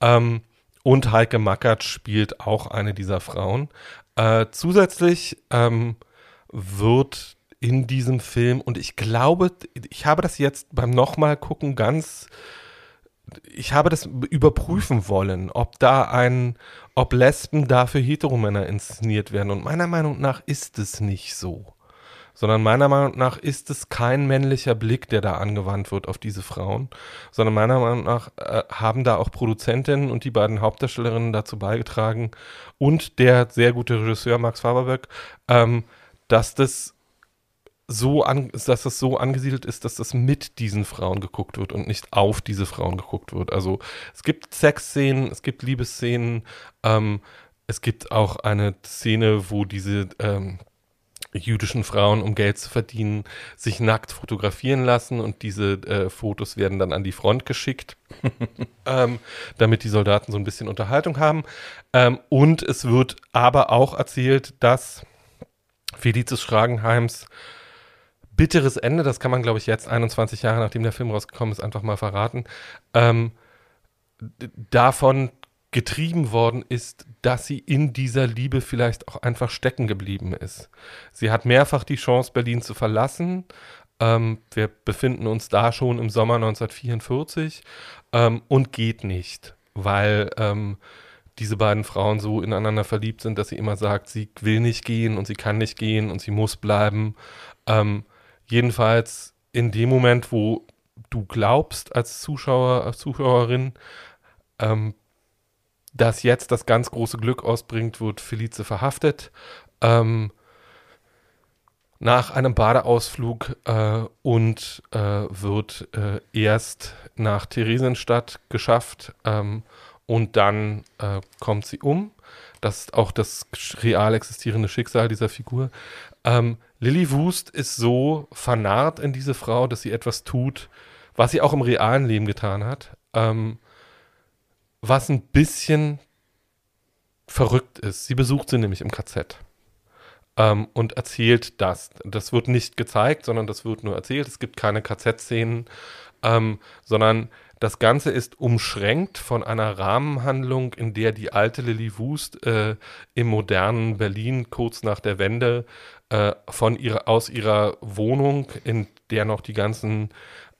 Speaker 2: Ähm, und Heike Mackert spielt auch eine dieser Frauen. Äh, zusätzlich ähm, wird in diesem Film, und ich glaube, ich habe das jetzt beim nochmal gucken ganz ich habe das überprüfen wollen, ob da ein, ob Lesben da für Heteromänner inszeniert werden. Und meiner Meinung nach ist es nicht so. Sondern meiner Meinung nach ist es kein männlicher Blick, der da angewandt wird auf diese Frauen, sondern meiner Meinung nach äh, haben da auch Produzentinnen und die beiden Hauptdarstellerinnen dazu beigetragen und der sehr gute Regisseur Max Faberberg, ähm, dass das so an, dass das so angesiedelt ist, dass das mit diesen Frauen geguckt wird und nicht auf diese Frauen geguckt wird. Also es gibt Sexszenen, es gibt Liebesszenen, ähm, es gibt auch eine Szene, wo diese ähm, jüdischen Frauen, um Geld zu verdienen, sich nackt fotografieren lassen und diese äh, Fotos werden dann an die Front geschickt, ähm, damit die Soldaten so ein bisschen Unterhaltung haben. Ähm, und es wird aber auch erzählt, dass Felices Schragenheims bitteres Ende, das kann man, glaube ich, jetzt 21 Jahre nachdem der Film rausgekommen ist, einfach mal verraten, ähm, davon getrieben worden ist, dass sie in dieser Liebe vielleicht auch einfach stecken geblieben ist. Sie hat mehrfach die Chance, Berlin zu verlassen. Ähm, wir befinden uns da schon im Sommer 1944 ähm, und geht nicht, weil ähm, diese beiden Frauen so ineinander verliebt sind, dass sie immer sagt, sie will nicht gehen und sie kann nicht gehen und sie muss bleiben. Ähm, jedenfalls in dem Moment, wo du glaubst als Zuschauer, als Zuschauerin, ähm, dass jetzt das ganz große Glück ausbringt, wird Felice verhaftet. Ähm, nach einem Badeausflug äh, und äh, wird äh, erst nach Theresienstadt geschafft ähm, und dann äh, kommt sie um. Das ist auch das real existierende Schicksal dieser Figur. Ähm, Lilly Wust ist so vernarrt in diese Frau, dass sie etwas tut, was sie auch im realen Leben getan hat, ähm, was ein bisschen verrückt ist. Sie besucht sie nämlich im KZ ähm, und erzählt das. Das wird nicht gezeigt, sondern das wird nur erzählt. Es gibt keine KZ-Szenen, ähm, sondern das Ganze ist umschränkt von einer Rahmenhandlung, in der die alte Lily Wust äh, im modernen Berlin kurz nach der Wende äh, von ihrer, aus ihrer Wohnung, in der noch die ganzen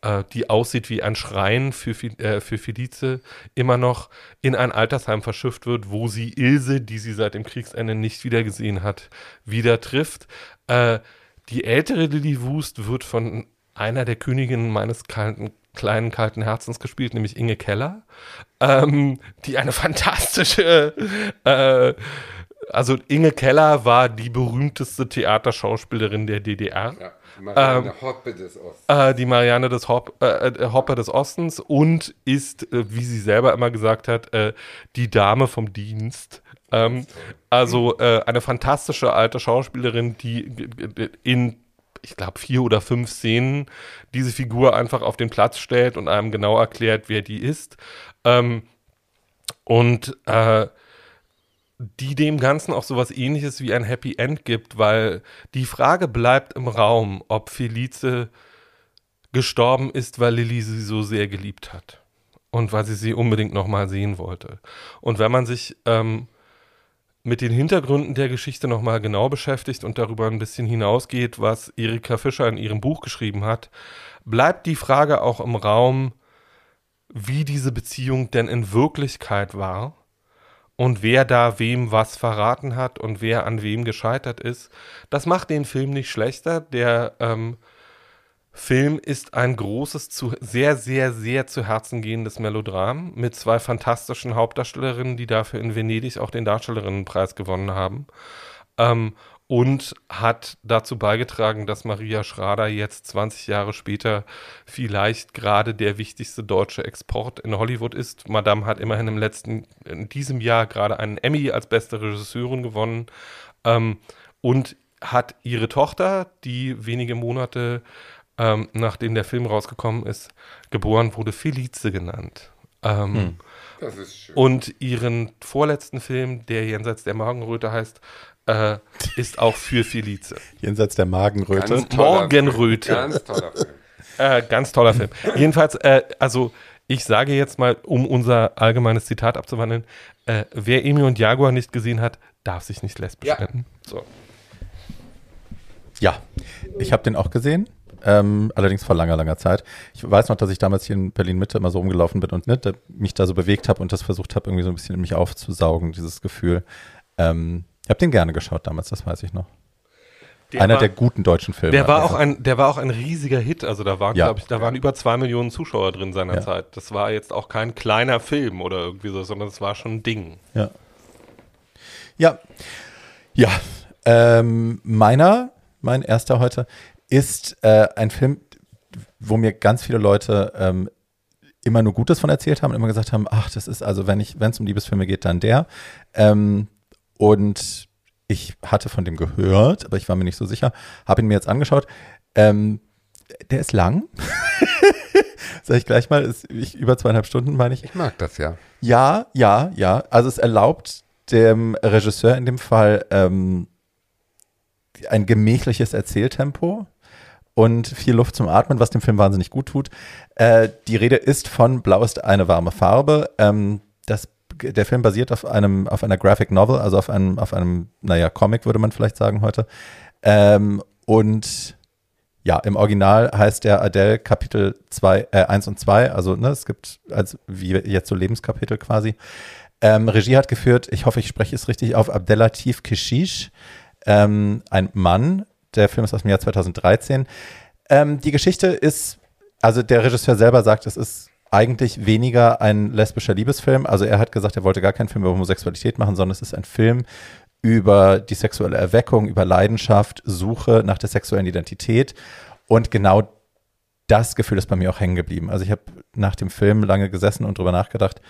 Speaker 2: äh, die aussieht wie ein Schrein für, äh, für Felice, immer noch in ein Altersheim verschifft wird, wo sie Ilse, die sie seit dem Kriegsende nicht wiedergesehen hat, wieder trifft. Äh, die ältere Lily Wust wird von einer der Königinnen meines kalten, kleinen kalten Herzens gespielt, nämlich Inge Keller, ähm, die eine fantastische äh, also Inge Keller war die berühmteste Theaterschauspielerin der DDR. Ja, die Marianne ähm, Hoppe des Ostens. Äh, die Marianne des Hop, äh, äh, Hoppe des Ostens und ist, äh, wie sie selber immer gesagt hat, äh, die Dame vom Dienst. Ähm, also eine fantastische alte Schauspielerin, die in ich glaube, vier oder fünf Szenen diese Figur einfach auf den Platz stellt und einem genau erklärt, wer die ist. Ähm, und äh, die dem Ganzen auch sowas ähnliches wie ein Happy End gibt, weil die Frage bleibt im Raum, ob Felice gestorben ist, weil Lilly sie so sehr geliebt hat und weil sie sie unbedingt nochmal sehen wollte. Und wenn man sich ähm, mit den Hintergründen der Geschichte nochmal genau beschäftigt und darüber ein bisschen hinausgeht, was Erika Fischer in ihrem Buch geschrieben hat, bleibt die Frage auch im Raum, wie diese Beziehung denn in Wirklichkeit war und wer da wem was verraten hat und wer an wem gescheitert ist. Das macht den Film nicht schlechter. Der ähm, Film ist ein großes, zu, sehr, sehr, sehr zu Herzen gehendes Melodram mit zwei fantastischen Hauptdarstellerinnen, die dafür in Venedig auch den Darstellerinnenpreis gewonnen haben. Ähm, und hat dazu beigetragen, dass Maria Schrader jetzt 20 Jahre später vielleicht gerade der wichtigste deutsche Export in Hollywood ist. Madame hat immerhin im letzten, in diesem Jahr gerade einen Emmy als beste Regisseurin gewonnen ähm, und hat ihre Tochter, die wenige Monate ähm, nachdem der Film rausgekommen ist, geboren wurde, Felice genannt. Ähm, hm. Das ist schön. Und ihren vorletzten Film, der jenseits der Morgenröte heißt, äh, ist auch für Felice.
Speaker 1: Jenseits der Magenröte.
Speaker 2: Morgenröte. Ganz toller Film. Äh, ganz toller Film. Jedenfalls, äh, also ich sage jetzt mal, um unser allgemeines Zitat abzuwandeln, äh, wer Emi und Jaguar nicht gesehen hat, darf sich nicht lesbisch ja. nennen. So.
Speaker 1: Ja, ich habe den auch gesehen. Ähm, allerdings vor langer, langer Zeit. Ich weiß noch, dass ich damals hier in Berlin Mitte immer so rumgelaufen bin und ne, mich da so bewegt habe und das versucht habe, irgendwie so ein bisschen in mich aufzusaugen, dieses Gefühl. Ähm, ich habe den gerne geschaut damals, das weiß ich noch. Der Einer war, der guten deutschen Filme.
Speaker 2: Der war, auch ein, der war auch ein riesiger Hit. Also da waren, ja. glaube ich, da waren über zwei Millionen Zuschauer drin seinerzeit. Ja. Das war jetzt auch kein kleiner Film oder irgendwie so, sondern es war schon ein Ding.
Speaker 1: Ja. Ja. Ja. Ähm, meiner, mein erster heute, ist äh, ein Film, wo mir ganz viele Leute ähm, immer nur Gutes von erzählt haben und immer gesagt haben, ach, das ist also, wenn ich, wenn es um Liebesfilme geht, dann der. Ähm, und ich hatte von dem gehört, aber ich war mir nicht so sicher, habe ihn mir jetzt angeschaut. Ähm, der ist lang. Sag ich gleich mal, ist ich, über zweieinhalb Stunden, meine ich.
Speaker 3: Ich mag das ja.
Speaker 1: Ja, ja, ja. Also es erlaubt dem Regisseur in dem Fall ähm, ein gemächliches Erzähltempo und viel Luft zum Atmen, was dem Film wahnsinnig gut tut. Äh, die Rede ist von Blau ist eine warme Farbe. Ähm, das, der Film basiert auf einem, auf einer Graphic Novel, also auf einem, auf einem, naja, Comic würde man vielleicht sagen heute. Ähm, und ja, im Original heißt der Adele Kapitel 2, äh, 1 und 2, also ne, es gibt als wie jetzt so Lebenskapitel quasi. Ähm, Regie hat geführt, ich hoffe, ich spreche es richtig auf, Abdelatif Keshish, ähm, ein Mann, der Film ist aus dem Jahr 2013. Ähm, die Geschichte ist, also der Regisseur selber sagt, es ist eigentlich weniger ein lesbischer Liebesfilm. Also er hat gesagt, er wollte gar keinen Film über Homosexualität machen, sondern es ist ein Film über die sexuelle Erweckung, über Leidenschaft, Suche nach der sexuellen Identität. Und genau das Gefühl ist bei mir auch hängen geblieben. Also ich habe nach dem Film lange gesessen und drüber nachgedacht,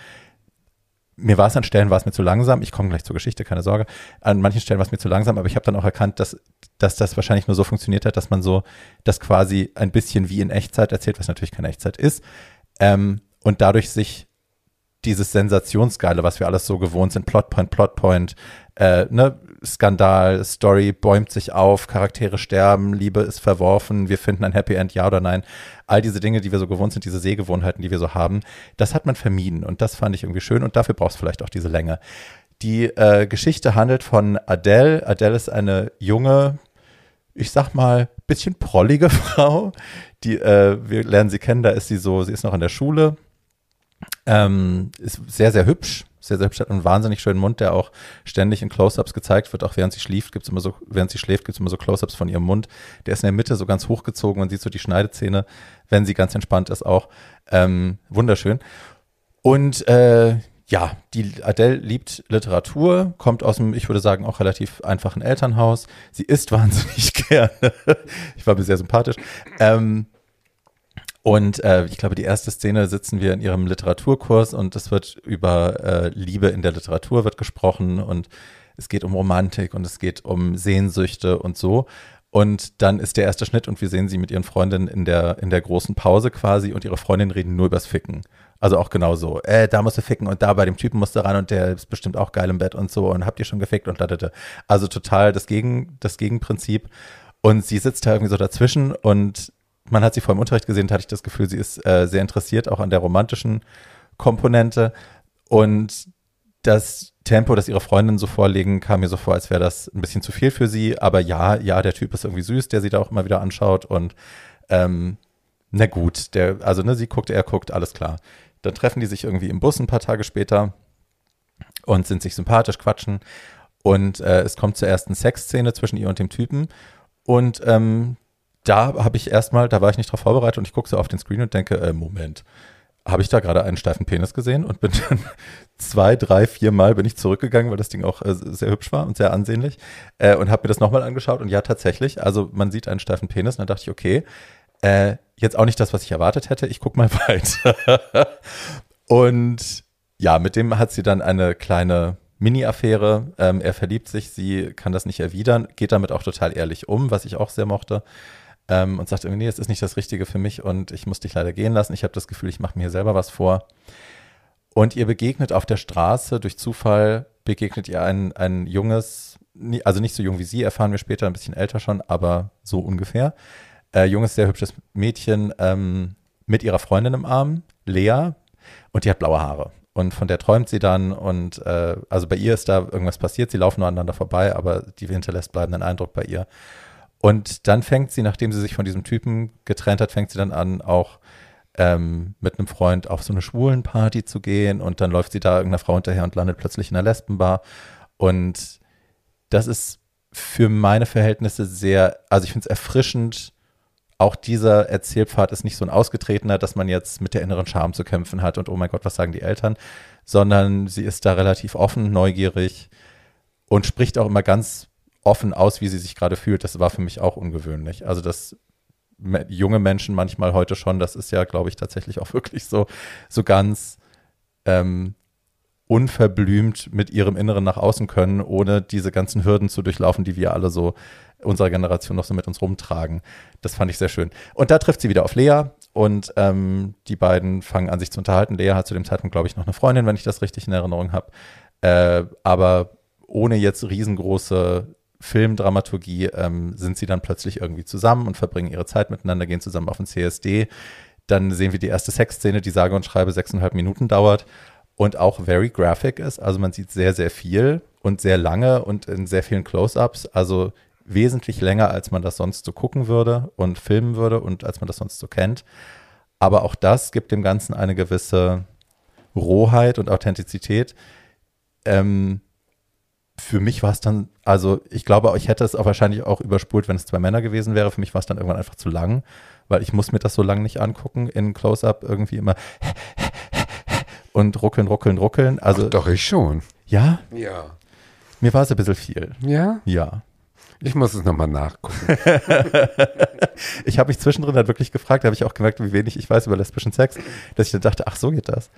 Speaker 1: mir war es an Stellen war es mir zu langsam. Ich komme gleich zur Geschichte, keine Sorge. An manchen Stellen war es mir zu langsam, aber ich habe dann auch erkannt, dass, dass das wahrscheinlich nur so funktioniert hat, dass man so das quasi ein bisschen wie in Echtzeit erzählt, was natürlich keine Echtzeit ist. Ähm, und dadurch sich dieses Sensationsgeile, was wir alles so gewohnt sind, Plotpoint, Plotpoint, äh, ne, Skandal, Story bäumt sich auf, Charaktere sterben, Liebe ist verworfen, wir finden ein Happy End, ja oder nein. All diese Dinge, die wir so gewohnt sind, diese Sehgewohnheiten, die wir so haben, das hat man vermieden und das fand ich irgendwie schön und dafür brauchst du vielleicht auch diese Länge. Die äh, Geschichte handelt von Adele. Adele ist eine junge, ich sag mal, bisschen prollige Frau. Die, äh, wir lernen sie kennen, da ist sie so, sie ist noch in der Schule, ähm, ist sehr, sehr hübsch, sehr, sehr hübsch, hat einen wahnsinnig schönen Mund, der auch ständig in Close-Ups gezeigt wird, auch während sie schläft, gibt's immer so, während sie schläft, gibt's immer so Close-Ups von ihrem Mund. Der ist in der Mitte so ganz hochgezogen, man sieht so die Schneidezähne, wenn sie ganz entspannt ist auch. Ähm, wunderschön. Und äh, ja, die Adele liebt Literatur, kommt aus einem, ich würde sagen, auch relativ einfachen Elternhaus. Sie isst wahnsinnig gerne. ich war mir sehr sympathisch. Ähm, und äh, ich glaube, die erste Szene sitzen wir in ihrem Literaturkurs und es wird über äh, Liebe in der Literatur wird gesprochen und es geht um Romantik und es geht um Sehnsüchte und so. Und dann ist der erste Schnitt und wir sehen sie mit ihren Freundinnen in der, in der großen Pause quasi und ihre Freundinnen reden nur übers Ficken. Also auch genauso. Äh, da musst du ficken und da bei dem Typen musst du ran und der ist bestimmt auch geil im Bett und so und habt ihr schon gefickt und ladete. Also total das, Gegen, das Gegenprinzip. Und sie sitzt da irgendwie so dazwischen und man hat sie vor dem Unterricht gesehen, hatte ich das Gefühl, sie ist äh, sehr interessiert, auch an der romantischen Komponente. Und das Tempo, das ihre Freundinnen so vorlegen, kam mir so vor, als wäre das ein bisschen zu viel für sie. Aber ja, ja, der Typ ist irgendwie süß, der sie da auch immer wieder anschaut. Und ähm, na gut, der, also ne, sie guckt, er guckt, alles klar. Dann treffen die sich irgendwie im Bus ein paar Tage später und sind sich sympathisch, quatschen. Und äh, es kommt zur ersten Sexszene zwischen ihr und dem Typen. Und ähm, da habe ich erstmal, da war ich nicht drauf vorbereitet und ich gucke so auf den Screen und denke, äh, Moment, habe ich da gerade einen steifen Penis gesehen und bin dann zwei, drei, vier Mal bin ich zurückgegangen, weil das Ding auch äh, sehr hübsch war und sehr ansehnlich äh, und habe mir das nochmal angeschaut und ja, tatsächlich, also man sieht einen steifen Penis und dann dachte ich, okay, äh, jetzt auch nicht das, was ich erwartet hätte. Ich guck mal weiter. und ja, mit dem hat sie dann eine kleine Mini-Affäre. Ähm, er verliebt sich, sie kann das nicht erwidern, geht damit auch total ehrlich um, was ich auch sehr mochte. Ähm, und sagt irgendwie, nee, es ist nicht das Richtige für mich und ich muss dich leider gehen lassen. Ich habe das Gefühl, ich mache mir hier selber was vor. Und ihr begegnet auf der Straße, durch Zufall begegnet ihr ein, ein junges, also nicht so jung wie sie, erfahren wir später, ein bisschen älter schon, aber so ungefähr, äh, junges, sehr hübsches Mädchen ähm, mit ihrer Freundin im Arm, Lea, und die hat blaue Haare. Und von der träumt sie dann und äh, also bei ihr ist da irgendwas passiert, sie laufen nur aneinander vorbei, aber die hinterlässt bleibenden Eindruck bei ihr. Und dann fängt sie, nachdem sie sich von diesem Typen getrennt hat, fängt sie dann an, auch ähm, mit einem Freund auf so eine schwulen Party zu gehen. Und dann läuft sie da irgendeiner Frau hinterher und landet plötzlich in einer Lesbenbar. Und das ist für meine Verhältnisse sehr, also ich finde es erfrischend, auch dieser Erzählpfad ist nicht so ein ausgetretener, dass man jetzt mit der inneren Scham zu kämpfen hat und oh mein Gott, was sagen die Eltern, sondern sie ist da relativ offen, neugierig und spricht auch immer ganz offen aus, wie sie sich gerade fühlt. Das war für mich auch ungewöhnlich. Also dass junge Menschen manchmal heute schon, das ist ja, glaube ich, tatsächlich auch wirklich so, so ganz ähm, unverblümt mit ihrem Inneren nach außen können, ohne diese ganzen Hürden zu durchlaufen, die wir alle so unserer Generation noch so mit uns rumtragen. Das fand ich sehr schön. Und da trifft sie wieder auf Lea und ähm, die beiden fangen an, sich zu unterhalten. Lea hat zu dem Zeitpunkt, glaube ich, noch eine Freundin, wenn ich das richtig in Erinnerung habe. Äh, aber ohne jetzt riesengroße Filmdramaturgie ähm, sind sie dann plötzlich irgendwie zusammen und verbringen ihre Zeit miteinander, gehen zusammen auf den CSD. Dann sehen wir die erste Sexszene, die sage und schreibe sechseinhalb Minuten dauert und auch very graphic ist. Also man sieht sehr, sehr viel und sehr lange und in sehr vielen Close-ups. Also wesentlich länger, als man das sonst so gucken würde und filmen würde und als man das sonst so kennt. Aber auch das gibt dem Ganzen eine gewisse Rohheit und Authentizität. Ähm, für mich war es dann, also ich glaube, ich hätte es auch wahrscheinlich auch überspult, wenn es zwei Männer gewesen wäre. Für mich war es dann irgendwann einfach zu lang, weil ich muss mir das so lange nicht angucken in Close-Up irgendwie immer und ruckeln, ruckeln, ruckeln. Also,
Speaker 3: Ach, doch, ich schon.
Speaker 1: Ja?
Speaker 3: Ja.
Speaker 1: Mir war es ein bisschen viel.
Speaker 3: Ja?
Speaker 1: Ja.
Speaker 3: Ich muss es nochmal nachgucken.
Speaker 1: ich habe mich zwischendrin halt wirklich gefragt, da habe ich auch gemerkt, wie wenig ich weiß über lesbischen Sex, dass ich dann dachte, ach, so geht das.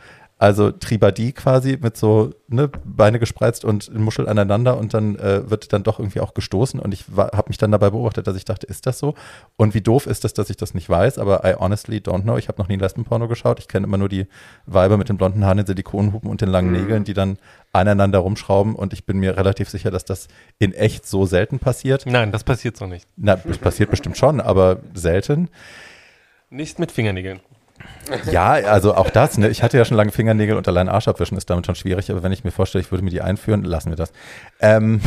Speaker 1: Also Tribadie quasi mit so ne, Beine gespreizt und Muschel aneinander und dann äh, wird dann doch irgendwie auch gestoßen und ich habe mich dann dabei beobachtet, dass ich dachte, ist das so? Und wie doof ist das, dass ich das nicht weiß, aber I honestly don't know. Ich habe noch nie Lesbenporno geschaut. Ich kenne immer nur die Weiber mit den blonden Haaren, den Silikonhupen und den langen
Speaker 3: Mhm.
Speaker 1: Nägeln, die dann aneinander rumschrauben und ich bin mir relativ sicher, dass das in echt so selten passiert.
Speaker 2: Nein, das passiert so nicht.
Speaker 1: Na, das passiert bestimmt schon, aber selten.
Speaker 2: Nicht mit Fingernägeln.
Speaker 1: Ja, also auch das, ne? Ich hatte ja schon lange Fingernägel und allein Arsch abwischen ist damit schon schwierig, aber wenn ich mir vorstelle, ich würde mir die einführen, lassen wir das. Ähm,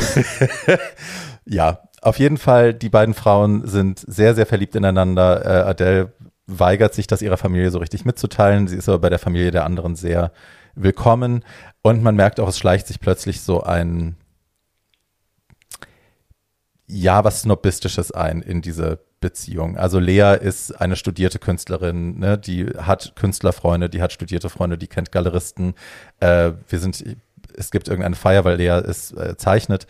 Speaker 1: ja, auf jeden Fall, die beiden Frauen sind sehr, sehr verliebt ineinander. Äh, Adele weigert sich, das ihrer Familie so richtig mitzuteilen. Sie ist aber bei der Familie der anderen sehr willkommen. Und man merkt auch, es schleicht sich plötzlich so ein, ja, was Snobistisches ein in diese Beziehung. Also Lea ist eine studierte Künstlerin, ne? die hat Künstlerfreunde, die hat studierte Freunde, die kennt Galeristen. Äh, wir sind, es gibt irgendeine Feier, weil Lea ist äh, zeichnet.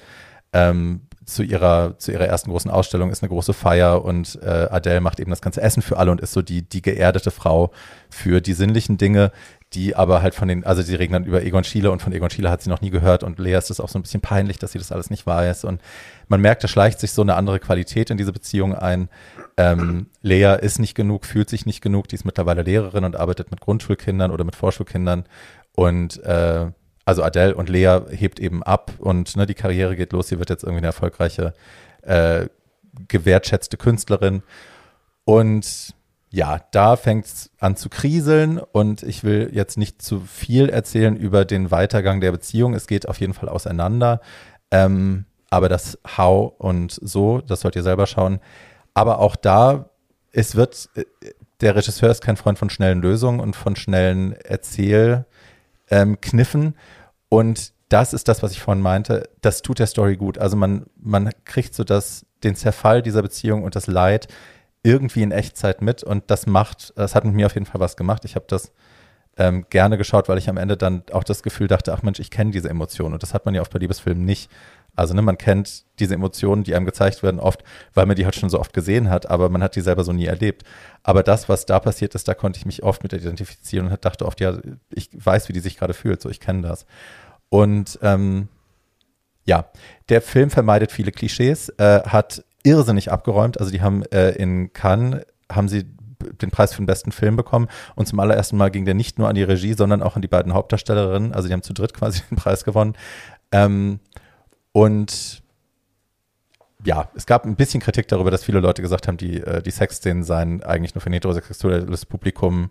Speaker 1: Ähm, zu ihrer, zu ihrer ersten großen Ausstellung ist eine große Feier und äh, Adele macht eben das ganze Essen für alle und ist so die, die geerdete Frau für die sinnlichen Dinge, die aber halt von den, also sie reden dann über Egon Schiele und von Egon Schiele hat sie noch nie gehört und Lea ist es auch so ein bisschen peinlich, dass sie das alles nicht weiß und man merkt, da schleicht sich so eine andere Qualität in diese Beziehung ein. Ähm, Lea ist nicht genug, fühlt sich nicht genug, die ist mittlerweile Lehrerin und arbeitet mit Grundschulkindern oder mit Vorschulkindern und äh, also Adele und Lea hebt eben ab und ne, die Karriere geht los. Sie wird jetzt irgendwie eine erfolgreiche, äh, gewertschätzte Künstlerin. Und ja, da fängt es an zu kriseln und ich will jetzt nicht zu viel erzählen über den Weitergang der Beziehung. Es geht auf jeden Fall auseinander. Ähm, aber das How und so, das sollt ihr selber schauen. Aber auch da, es wird, äh, der Regisseur ist kein Freund von schnellen Lösungen und von schnellen Erzähl ähm. Und das ist das, was ich vorhin meinte. Das tut der Story gut. Also man, man kriegt so das, den Zerfall dieser Beziehung und das Leid irgendwie in Echtzeit mit. Und das macht, das hat mit mir auf jeden Fall was gemacht. Ich habe das ähm, gerne geschaut, weil ich am Ende dann auch das Gefühl dachte, ach Mensch, ich kenne diese Emotionen. Und das hat man ja oft bei Liebesfilmen nicht. Also ne, man kennt diese Emotionen, die einem gezeigt werden, oft, weil man die halt schon so oft gesehen hat, aber man hat die selber so nie erlebt. Aber das, was da passiert ist, da konnte ich mich oft mit identifizieren und dachte oft, ja, ich weiß, wie die sich gerade fühlt, so ich kenne das. Und ähm, ja, der Film vermeidet viele Klischees, äh, hat irrsinnig abgeräumt. Also die haben äh, in Cannes haben sie den Preis für den besten Film bekommen und zum allerersten Mal ging der nicht nur an die Regie, sondern auch an die beiden Hauptdarstellerinnen. Also die haben zu dritt quasi den Preis gewonnen. Ähm, und ja, es gab ein bisschen Kritik darüber, dass viele Leute gesagt haben, die, äh, die Sexszenen seien eigentlich nur für ein heterosexuelles Publikum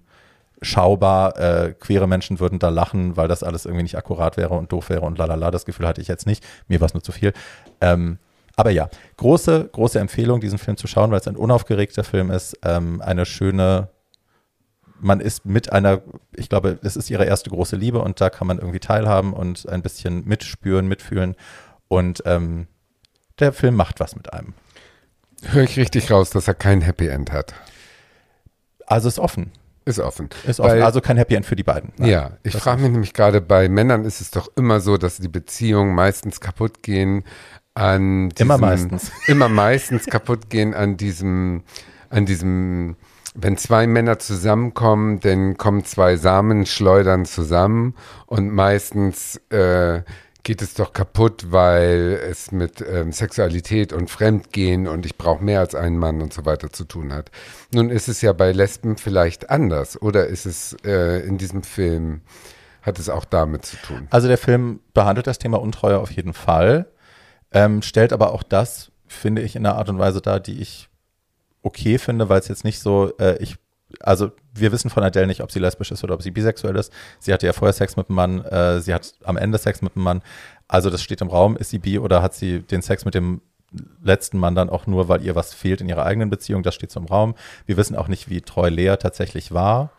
Speaker 1: schaubar. Äh, queere Menschen würden da lachen, weil das alles irgendwie nicht akkurat wäre und doof wäre und lalala. Das Gefühl hatte ich jetzt nicht. Mir war es nur zu viel. Ähm, aber ja, große, große Empfehlung, diesen Film zu schauen, weil es ein unaufgeregter Film ist. Ähm, eine schöne, man ist mit einer, ich glaube, es ist ihre erste große Liebe und da kann man irgendwie teilhaben und ein bisschen mitspüren, mitfühlen. Und ähm, der Film macht was mit einem.
Speaker 3: Höre ich richtig raus, dass er kein Happy End hat.
Speaker 1: Also ist offen.
Speaker 3: Ist offen.
Speaker 1: Ist offen.
Speaker 3: Weil-
Speaker 1: also kein Happy End für die beiden. Nein.
Speaker 3: ja, ich frage mich nämlich gerade, bei Männern ist es doch immer so, dass die Beziehungen meistens kaputt gehen an diesem,
Speaker 1: Immer meistens.
Speaker 3: Immer meistens kaputt gehen an diesem, an diesem, wenn zwei Männer zusammenkommen, dann kommen zwei Samenschleudern zusammen und meistens äh, geht es doch kaputt, weil es mit ähm, Sexualität und Fremdgehen und ich brauche mehr als einen Mann und so weiter zu tun hat. Nun ist es ja bei Lesben vielleicht anders oder ist es äh, in diesem Film, hat es auch damit zu tun?
Speaker 1: Also der Film behandelt das Thema Untreue auf jeden Fall, ähm, stellt aber auch das, finde ich, in einer Art und Weise dar, die ich okay finde, weil es jetzt nicht so, äh, ich, also wir wissen von Adele nicht, ob sie lesbisch ist oder ob sie bisexuell ist. Sie hatte ja vorher Sex mit einem Mann, äh, sie hat am Ende Sex mit einem Mann. Also das steht im Raum, ist sie bi oder hat sie den Sex mit dem letzten Mann dann auch nur, weil ihr was fehlt in ihrer eigenen Beziehung, das steht so im Raum. Wir wissen auch nicht, wie treu Lea tatsächlich war.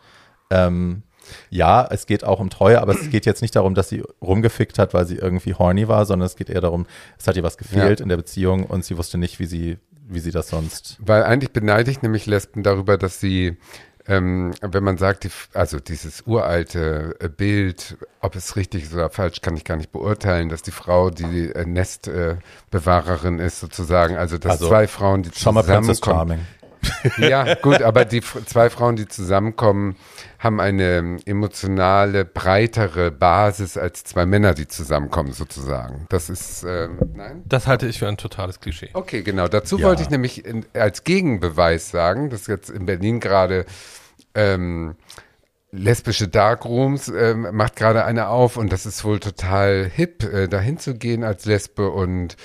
Speaker 1: Ähm, ja, es geht auch um Treue, aber es geht jetzt nicht darum, dass sie rumgefickt hat, weil sie irgendwie horny war, sondern es geht eher darum, es hat ihr was gefehlt
Speaker 3: Ja.
Speaker 1: in der Beziehung und sie wusste nicht, wie sie, wie sie das sonst.
Speaker 3: Weil eigentlich beneide ich nämlich Lesben darüber, dass sie, ähm, wenn man sagt, die, also dieses uralte äh, Bild, ob es richtig ist oder falsch, kann ich gar nicht beurteilen, dass die Frau die äh, Nestbewahrerin Bewahrerin ist sozusagen. Also dass
Speaker 1: Also,
Speaker 3: zwei Frauen, die zusammenkommen. Ja, gut, aber die zwei Frauen, die zusammenkommen, haben eine emotionale, breitere Basis als zwei Männer, die zusammenkommen, sozusagen. Das ist, ähm, nein?
Speaker 2: Das halte ich für ein totales Klischee.
Speaker 3: Okay, genau. Dazu
Speaker 1: Ja.
Speaker 3: wollte ich nämlich in, als Gegenbeweis sagen, dass jetzt in Berlin gerade ähm, lesbische Darkrooms ähm, macht gerade eine auf und das ist wohl total hip, äh, dahin zu gehen als Lesbe und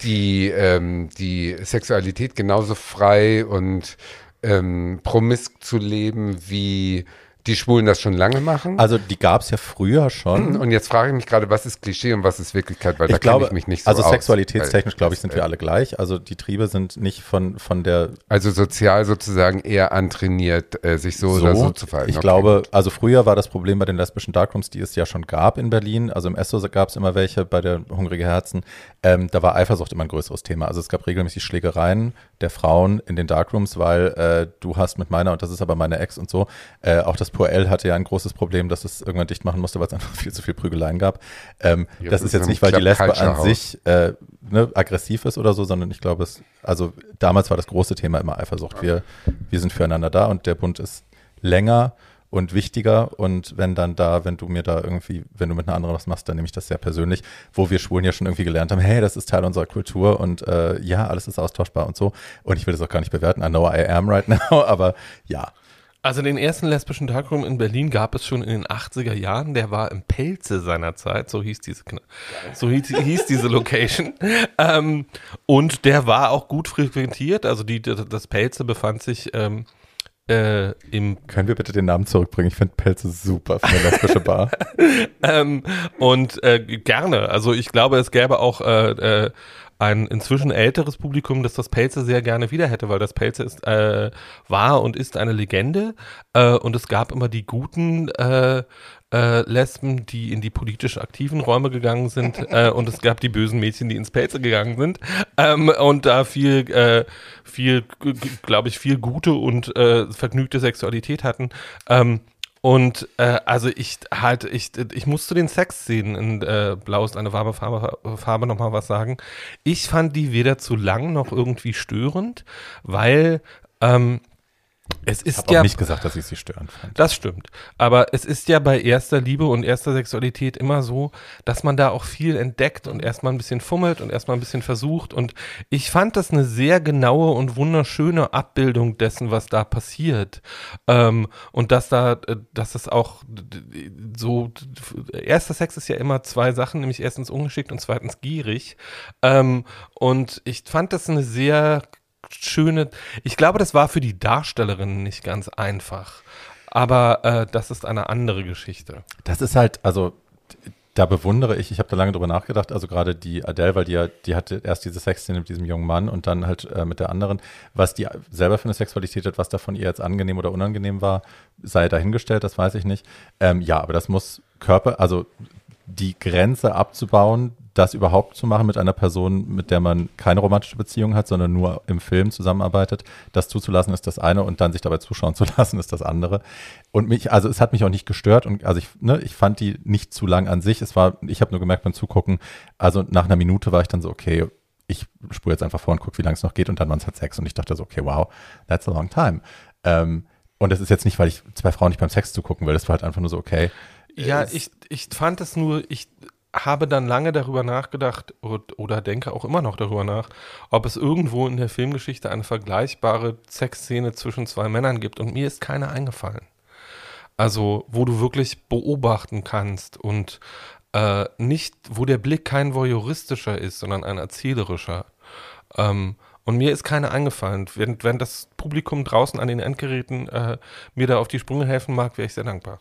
Speaker 3: die, ähm, die Sexualität genauso frei und ähm, promisk zu leben, wie die Schwulen das schon lange machen.
Speaker 1: Also die gab es ja früher schon.
Speaker 3: und jetzt frage ich mich gerade, was ist Klischee und was ist Wirklichkeit, weil da
Speaker 1: Ich glaube,
Speaker 3: kenne ich mich nicht so
Speaker 1: also
Speaker 3: aus.
Speaker 1: sexualitätstechnisch, glaube ich, sind wir alle gleich. Also die Triebe sind nicht von, von der
Speaker 3: Also sozial sozusagen eher antrainiert, äh, sich so, oder so zu verhalten.
Speaker 1: Ich
Speaker 3: Okay.
Speaker 1: glaube, also früher war das Problem bei den lesbischen Darkrooms, die es ja schon gab in Berlin. Also im Esso gab es immer welche, bei der Hungrige Herzen. Ähm, da war Eifersucht immer ein größeres Thema. Also es gab regelmäßig Schlägereien der Frauen in den Darkrooms, weil äh, du hast mit meiner und das ist aber meine Ex und so. Äh, auch das Pur L hatte ja ein großes Problem, dass es irgendwann dicht machen musste, weil es einfach viel zu viel Prügeleien gab. Ähm,
Speaker 3: Ja,
Speaker 1: das ist jetzt nicht, weil die Lesbe
Speaker 3: Culture
Speaker 1: an
Speaker 3: House.
Speaker 1: sich äh, ne, aggressiv ist oder so, sondern ich glaube, es, also damals war das große Thema immer Eifersucht. Wir, wir sind füreinander da und der Bund ist länger und wichtiger und wenn dann da, wenn du mir da irgendwie, wenn du mit einer anderen was machst, dann nehme ich das sehr persönlich, wo wir Schwulen ja schon irgendwie gelernt haben, hey, das ist Teil unserer Kultur und äh, ja, alles ist austauschbar und so und ich will das auch gar nicht bewerten, I know I am right now, aber ja,
Speaker 2: Also den ersten lesbischen Darkroom in Berlin gab es schon in den 80er Jahren. Der war im Pelze seiner Zeit, so hieß diese, so hieß, hieß diese Location. Ähm, und der war auch gut frequentiert. Also die, das Pelze befand sich ähm, äh, im
Speaker 1: können wir bitte den Namen zurückbringen? Ich finde Pelze super für eine lesbische Bar.
Speaker 2: ähm, und äh, gerne. Also ich glaube, es gäbe auch äh, äh, ein inzwischen älteres Publikum, das das Pelze sehr gerne wieder hätte, weil das Pelze ist äh, war und ist eine Legende. Äh, und es gab immer die guten äh, äh, Lesben, die in die politisch aktiven Räume gegangen sind, äh, und es gab die bösen Mädchen, die ins Pelze gegangen sind. Ähm, und da viel, äh, viel, glaube ich, viel gute und äh, vergnügte Sexualität hatten. Ähm, und äh, also ich halt, ich, ich musste den Sex sehen in äh, Blau ist eine warme Farbe, Farbe nochmal was sagen. Ich fand die weder zu lang noch irgendwie störend, weil ähm, es
Speaker 1: Ich
Speaker 2: ist
Speaker 1: habe
Speaker 2: ja
Speaker 1: auch nicht gesagt, dass ich sie störend fand.
Speaker 2: das stimmt. Aber es ist ja bei erster Liebe und erster Sexualität immer so, dass man da auch viel entdeckt und erstmal ein bisschen fummelt und erstmal ein bisschen versucht. Und ich fand das eine sehr genaue und wunderschöne Abbildung dessen, was da passiert. Ähm, und dass da, äh, dass es auch d- so, erster Sex ist ja immer zwei Sachen, nämlich erstens ungeschickt und zweitens gierig. Ähm, und ich fand das eine sehr schöne, ich glaube, das war für die Darstellerinnen nicht ganz einfach. Aber äh, das ist eine andere Geschichte.
Speaker 1: Das ist halt, also da bewundere ich, ich habe da lange drüber nachgedacht, also gerade die Adele, weil die ja, die hatte erst diese Sexszene mit diesem jungen Mann und dann halt äh, mit der anderen, was die selber für eine Sexualität hat, was da von ihr jetzt angenehm oder unangenehm war, sei dahingestellt, das weiß ich nicht. Ähm, ja, aber das muss Körper, also die Grenze abzubauen, das überhaupt zu machen mit einer Person, mit der man keine romantische Beziehung hat, sondern nur im Film zusammenarbeitet, das zuzulassen ist das eine und dann sich dabei zuschauen zu lassen ist das andere. Und mich, also es hat mich auch nicht gestört und also ich, ne, ich fand die nicht zu lang an sich. Es war, ich habe nur gemerkt beim Zugucken, also nach einer Minute war ich dann so, okay, ich spule jetzt einfach vor und gucke, wie lange es noch geht und dann waren es halt sechs und ich dachte so, okay, wow, that's a long time. Ähm, und das ist jetzt nicht, weil ich zwei Frauen nicht beim Sex zugucken will, das war halt einfach nur so, okay.
Speaker 2: Ja,
Speaker 1: Es-
Speaker 2: ich, ich fand es nur, ich habe dann lange darüber nachgedacht und, oder denke auch immer noch darüber nach, ob es irgendwo in der Filmgeschichte eine vergleichbare Sexszene zwischen zwei Männern gibt und mir ist keine eingefallen. Also, wo du wirklich beobachten kannst und äh, nicht, wo der Blick kein voyeuristischer ist, sondern ein erzählerischer. Ähm, und mir ist keine eingefallen. Wenn, wenn das Publikum draußen an den Endgeräten äh, mir da auf die Sprünge helfen mag, wäre ich sehr dankbar.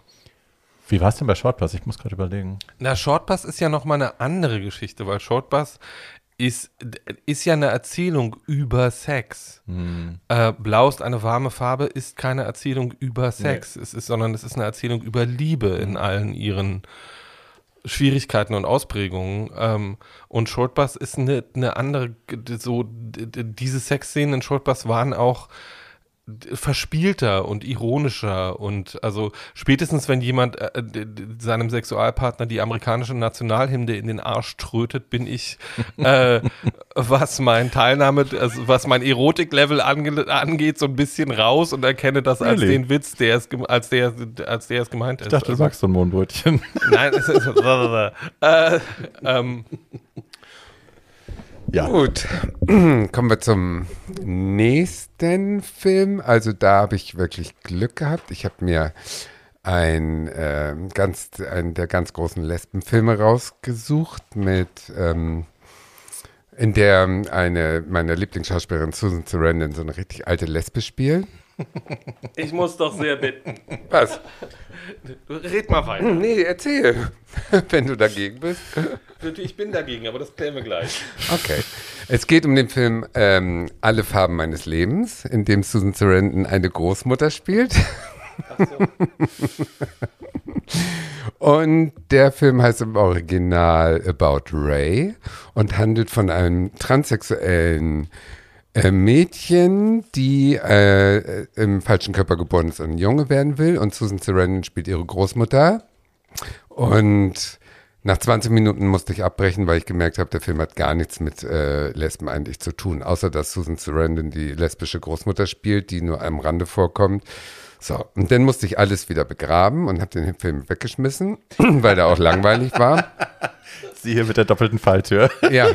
Speaker 1: Wie war es denn bei Shortpass? Ich muss gerade überlegen.
Speaker 2: Na, Shortbus ist ja nochmal eine andere Geschichte, weil Shortbus ist, ist ja eine Erzählung über Sex. Äh, Blau ist eine warme Farbe ist keine Erzählung über Sex, es ist, sondern es ist eine Erzählung über Liebe in allen ihren Schwierigkeiten und Ausprägungen. Ähm, und Shortbus ist eine, eine andere, so, diese Sexszenen in Shortbus waren auch verspielter und ironischer und also spätestens wenn jemand äh, seinem Sexualpartner die amerikanische Nationalhymne in den Arsch trötet, bin ich äh, was mein Teilnahme, also was mein Erotiklevel ange angeht, so ein bisschen raus und erkenne das als really? den Witz, der es als der als der es gemeint ist.
Speaker 1: Ich dachte, also, du magst so ein Mohnbrötchen.
Speaker 2: Nein, es ist, äh, ähm,
Speaker 3: ja. Gut, kommen wir zum nächsten Film. Also da habe ich wirklich Glück gehabt. Ich habe mir ein, äh, ganz, einen der ganz großen Lesbenfilme rausgesucht mit ähm, in der eine meiner Lieblingsschauspielerin Susan Sarandon so eine richtig alte Lesbe spielt.
Speaker 2: Ich muss doch sehr bitten.
Speaker 3: Was?
Speaker 2: Red mal weiter.
Speaker 3: Nee, erzähl, wenn du dagegen bist.
Speaker 2: Ich bin dagegen, aber das klären wir gleich.
Speaker 3: Okay. Es geht um den Film ähm, Alle Farben meines Lebens, in dem Susan Sarandon eine Großmutter spielt. Ach so. Und der Film heißt im Original About Ray und handelt von einem transsexuellen äh, Mädchen, die äh, im falschen Körper geboren ist und ein Junge werden will. Und Susan Sarandon spielt ihre Großmutter. Und nach 20 Minuten musste ich abbrechen, weil ich gemerkt habe, der Film hat gar nichts mit äh, Lesben eigentlich zu tun, außer dass Susan Sarandon die lesbische Großmutter spielt, die nur am Rande vorkommt. So, und dann musste ich alles wieder begraben und habe den Film weggeschmissen, weil der auch langweilig war.
Speaker 1: Sie hier mit der doppelten Falltür.
Speaker 3: Ja,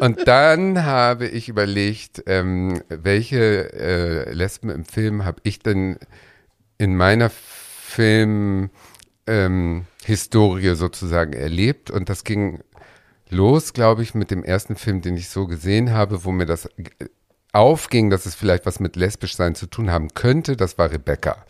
Speaker 3: und dann habe ich überlegt, ähm, welche äh, Lesben im Film habe ich denn in meiner Filmhistorie ähm, sozusagen erlebt. Und das ging los, glaube ich, mit dem ersten Film, den ich so gesehen habe, wo mir das aufging, dass es vielleicht was mit lesbisch sein zu tun haben könnte. Das war Rebecca.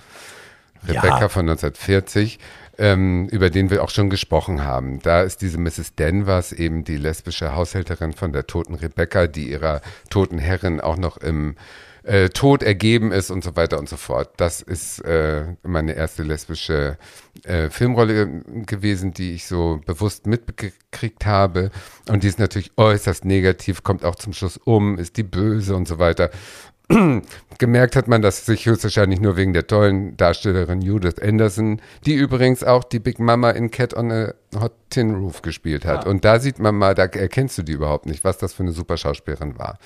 Speaker 3: Rebecca ja. von 1940 ähm, über den wir auch schon gesprochen haben. Da ist diese Mrs. Danvers eben die lesbische Haushälterin von der toten Rebecca, die ihrer toten Herrin auch noch im äh, Tod ergeben ist und so weiter und so fort. Das ist äh, meine erste lesbische äh, Filmrolle gewesen, die ich so bewusst mitgekriegt habe. Und die ist natürlich äußerst negativ, kommt auch zum Schluss um, ist die böse und so weiter. Gemerkt hat man das sich höchstwahrscheinlich nur wegen der tollen Darstellerin Judith Anderson, die übrigens auch die Big Mama in Cat on a Hot Tin Roof gespielt hat. Ah. Und da sieht man mal, da erkennst du die überhaupt nicht, was das für eine super Schauspielerin war.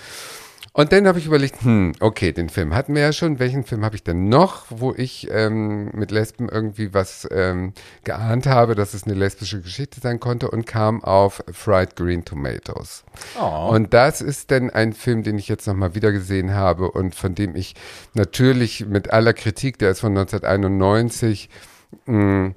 Speaker 3: Und dann habe ich überlegt, hm, okay, den Film hatten wir ja schon. Welchen Film habe ich denn noch, wo ich ähm, mit Lesben irgendwie was ähm, geahnt habe, dass es eine lesbische Geschichte sein konnte und kam auf Fried Green Tomatoes. Oh. Und das ist dann ein Film, den ich jetzt nochmal wieder gesehen habe und von dem ich natürlich mit aller Kritik, der ist von 1991, mh, hm,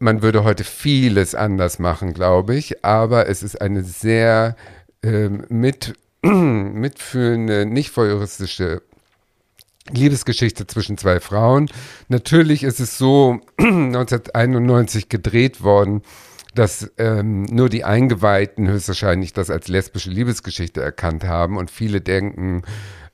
Speaker 3: man würde heute vieles anders machen, glaube ich, aber es ist eine sehr ähm, mit mitfühlende, nicht voyeuristische Liebesgeschichte zwischen zwei Frauen. Natürlich ist es so 1991 gedreht worden, dass ähm, nur die Eingeweihten höchstwahrscheinlich das als lesbische Liebesgeschichte erkannt haben und viele denken,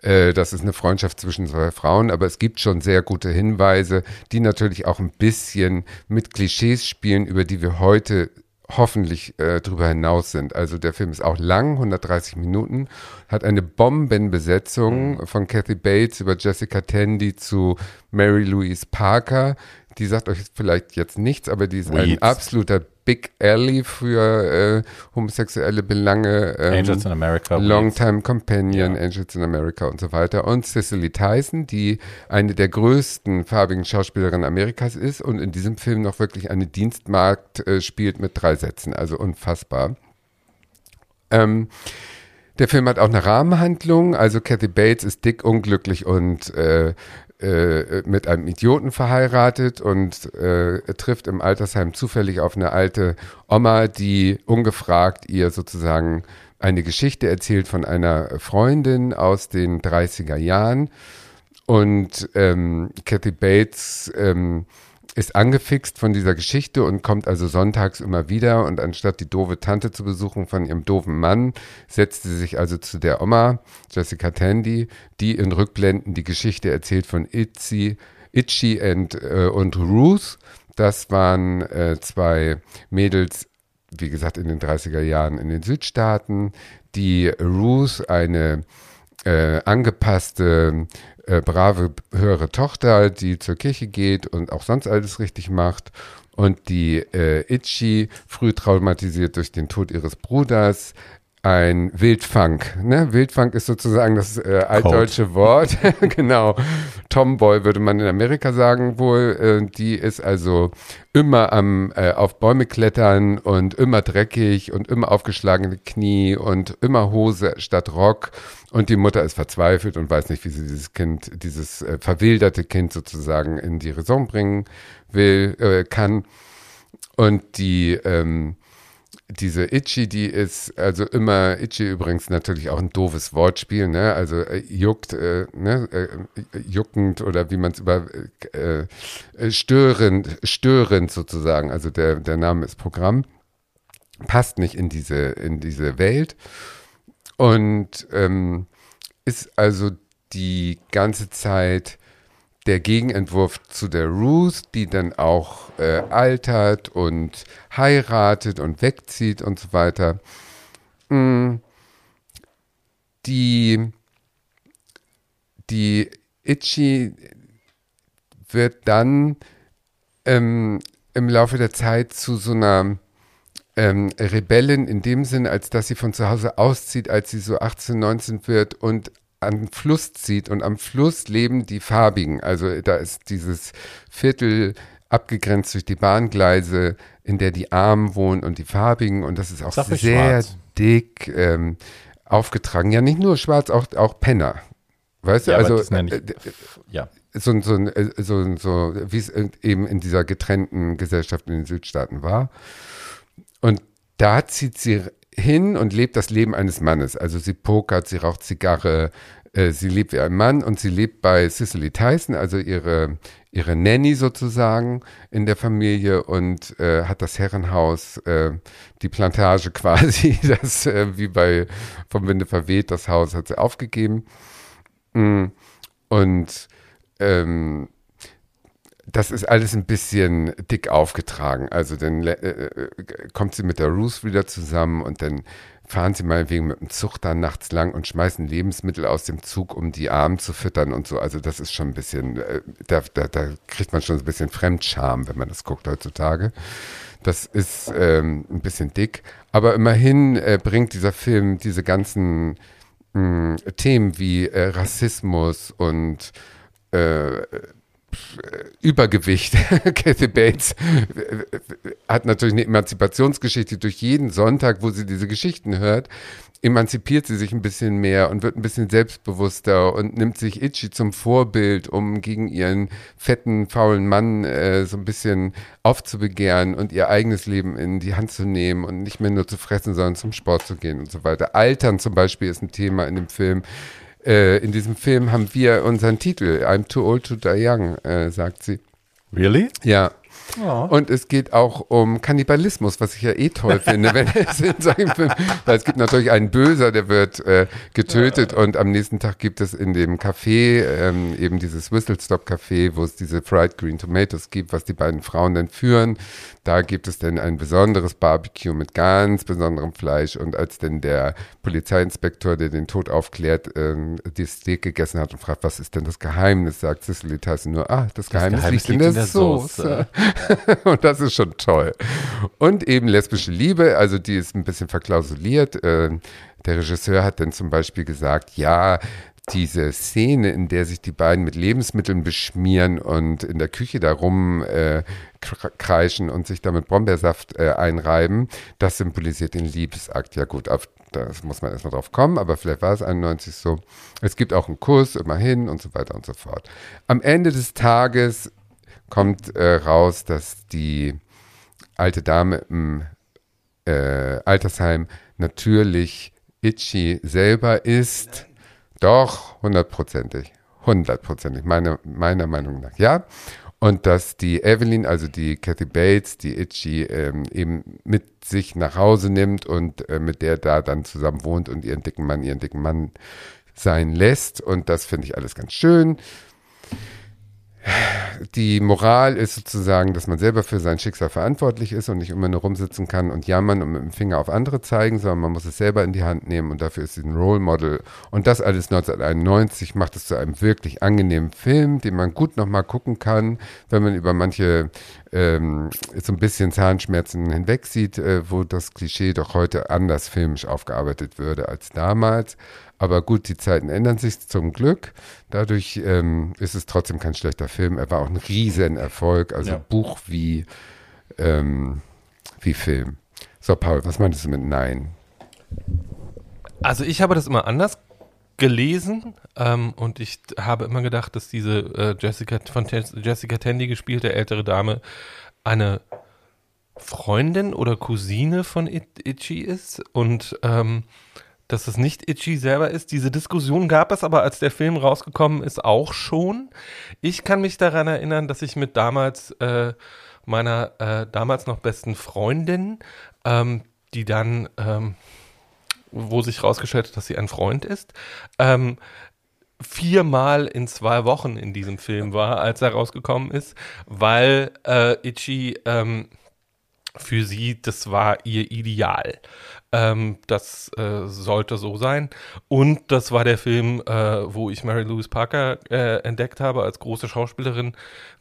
Speaker 3: äh, das ist eine Freundschaft zwischen zwei Frauen, aber es gibt schon sehr gute Hinweise, die natürlich auch ein bisschen mit Klischees spielen, über die wir heute hoffentlich äh, drüber hinaus sind. Also der Film ist auch lang, 130 Minuten, hat eine Bombenbesetzung mhm. von Kathy Bates über Jessica Tandy zu Mary Louise Parker. Die sagt euch vielleicht jetzt nichts, aber die ist Weeds. ein absoluter Big Alley für äh, homosexuelle Belange.
Speaker 1: Ähm, Angels in America.
Speaker 3: Longtime Companion, ja. Angels in America und so weiter. Und Cicely Tyson, die eine der größten farbigen Schauspielerinnen Amerikas ist und in diesem Film noch wirklich eine Dienstmarkt äh, spielt mit drei Sätzen. Also unfassbar. Ähm, der Film hat auch eine Rahmenhandlung. Also Kathy Bates ist dick, unglücklich und äh, äh, mit einem Idioten verheiratet und äh, trifft im Altersheim zufällig auf eine alte Oma, die ungefragt ihr sozusagen eine Geschichte erzählt von einer Freundin aus den 30er Jahren. Und ähm, Kathy Bates ähm, ist angefixt von dieser Geschichte und kommt also sonntags immer wieder und anstatt die doofe Tante zu besuchen von ihrem doofen Mann, setzt sie sich also zu der Oma, Jessica Tandy, die in Rückblenden die Geschichte erzählt von Itzy, Itchy and, äh, und Ruth. Das waren äh, zwei Mädels, wie gesagt, in den 30er Jahren in den Südstaaten, die Ruth eine äh, angepasste, äh, brave, höhere Tochter, die zur Kirche geht und auch sonst alles richtig macht. Und die äh, Itchy, früh traumatisiert durch den Tod ihres Bruders, ein Wildfunk. Ne? Wildfunk ist sozusagen das äh, altdeutsche Wort. genau. Tomboy würde man in Amerika sagen wohl. Äh, die ist also immer am äh, auf Bäume klettern und immer dreckig und immer aufgeschlagene Knie und immer Hose statt Rock. Und die Mutter ist verzweifelt und weiß nicht, wie sie dieses Kind, dieses äh, verwilderte Kind sozusagen in die Raison bringen will, äh, kann. Und die ähm, diese Itchy, die ist also immer, Itchy übrigens natürlich auch ein doofes Wortspiel, ne? Also äh, juckt, äh, ne? Äh, juckend oder wie man es über äh, äh, störend, störend sozusagen. Also der, der Name ist Programm. Passt nicht in diese, in diese Welt. Und ähm, ist also die ganze Zeit der Gegenentwurf zu der Ruth, die dann auch äh, altert und heiratet und wegzieht und so weiter. Mm. Die, die Itchy wird dann ähm, im Laufe der Zeit zu so einer ähm, Rebellin in dem Sinn, als dass sie von zu Hause auszieht, als sie so 18, 19 wird und an Fluss zieht und am Fluss leben die Farbigen. Also da ist dieses Viertel abgegrenzt durch die Bahngleise, in der die Armen wohnen und die Farbigen und das ist auch sehr schwarz. dick ähm, aufgetragen. Ja, nicht nur schwarz, auch, auch Penner. Weißt ja, du, also äh, ja. so, so, so, so wie es eben in dieser getrennten Gesellschaft in den Südstaaten war. Und da zieht sie hin und lebt das Leben eines Mannes. Also sie pokert, sie raucht Zigarre, äh, sie lebt wie ein Mann und sie lebt bei Cicely Tyson, also ihre, ihre Nanny sozusagen in der Familie und äh, hat das Herrenhaus, äh, die Plantage quasi, das äh, wie bei vom Winde verweht, das Haus hat sie aufgegeben. Mm. Und ähm, das ist alles ein bisschen dick aufgetragen. Also dann äh, äh, kommt sie mit der Ruth wieder zusammen und dann fahren sie meinetwegen mit dem Zug dann nachts lang und schmeißen Lebensmittel aus dem Zug, um die Armen zu füttern und so. Also das ist schon ein bisschen, äh, da, da, da kriegt man schon ein bisschen Fremdscham, wenn man das guckt heutzutage. Das ist ähm, ein bisschen dick. Aber immerhin äh, bringt dieser Film diese ganzen mh, Themen wie äh, Rassismus und äh, Übergewicht. Kathy Bates hat natürlich eine Emanzipationsgeschichte durch jeden Sonntag, wo sie diese Geschichten hört, emanzipiert sie sich ein bisschen mehr und wird ein bisschen selbstbewusster und nimmt sich Itchy zum Vorbild, um gegen ihren fetten, faulen Mann äh, so ein bisschen aufzubegehren und ihr eigenes Leben in die Hand zu nehmen und nicht mehr nur zu fressen, sondern zum Sport zu gehen und so weiter. Altern zum Beispiel ist ein Thema in dem Film. Äh, in diesem Film haben wir unseren Titel, I'm too old to die young, äh, sagt sie.
Speaker 1: Really?
Speaker 3: Ja. Oh. Und es geht auch um Kannibalismus, was ich ja eh toll finde, wenn es in solchen Filmen, weil es gibt natürlich einen Böser, der wird äh, getötet ja. und am nächsten Tag gibt es in dem Café, ähm, eben dieses Whistle Stop Café, wo es diese Fried Green Tomatoes gibt, was die beiden Frauen dann führen. Da gibt es dann ein besonderes Barbecue mit ganz besonderem Fleisch und als dann der Polizeiinspektor, der den Tod aufklärt, äh, die Steak gegessen hat und fragt, was ist denn das Geheimnis, sagt Cicely Tyson nur, ah, das, das Geheimnis, Geheimnis, liegt in der, in der Soße. Soße. und das ist schon toll. Und eben lesbische Liebe, also die ist ein bisschen verklausuliert. Äh, der Regisseur hat dann zum Beispiel gesagt, ja, diese Szene, in der sich die beiden mit Lebensmitteln beschmieren und in der Küche darum äh, kreischen und sich damit Brombeersaft äh, einreiben, das symbolisiert den Liebesakt. Ja gut, auf, das muss man erstmal drauf kommen, aber vielleicht war es 91 so. Es gibt auch einen Kuss, immerhin und so weiter und so fort. Am Ende des Tages kommt äh, raus, dass die alte Dame im äh, Altersheim natürlich Itchy selber ist. Doch, hundertprozentig. Hundertprozentig, meine, meiner Meinung nach, ja. Und dass die Evelyn, also die Kathy Bates, die Itchy ähm, eben mit sich nach Hause nimmt und äh, mit der da dann zusammen wohnt und ihren dicken Mann, ihren dicken Mann sein lässt. Und das finde ich alles ganz schön die Moral ist sozusagen, dass man selber für sein Schicksal verantwortlich ist und nicht immer nur rumsitzen kann und jammern und mit dem Finger auf andere zeigen, sondern man muss es selber in die Hand nehmen und dafür ist es ein Role Model. Und das alles 1991 macht es zu einem wirklich angenehmen Film, den man gut nochmal gucken kann, wenn man über manche ähm, so ein bisschen Zahnschmerzen hinweg sieht, äh, wo das Klischee doch heute anders filmisch aufgearbeitet würde als damals. Aber gut, die Zeiten ändern sich zum Glück. Dadurch ähm, ist es trotzdem kein schlechter Film. Er war auch ein Riesenerfolg, also
Speaker 1: Ja.
Speaker 3: Buch wie, ähm, wie Film. So, Paul, was meinst du mit Nein?
Speaker 2: Also ich habe das immer anders gelesen ähm, und ich habe immer gedacht, dass diese äh, Jessica von Jessica Tandy gespielte ältere Dame eine Freundin oder Cousine von It Itchy ist und ähm, dass es nicht Itchy selber ist. Diese Diskussion gab es aber, als der Film rausgekommen ist, auch schon. Ich kann mich daran erinnern, dass ich mit damals äh, meiner äh, damals noch besten Freundin, ähm, die dann ähm, wo sich rausgestellt hat, dass sie ein Freund ist, ähm, viermal in zwei Wochen in diesem Film war, als er rausgekommen ist, weil äh, Itchy ähm, für sie, das war ihr Ideal. Ähm, das äh, sollte so sein. Und das war der Film, äh, wo ich Mary Louise Parker äh, entdeckt habe als große Schauspielerin.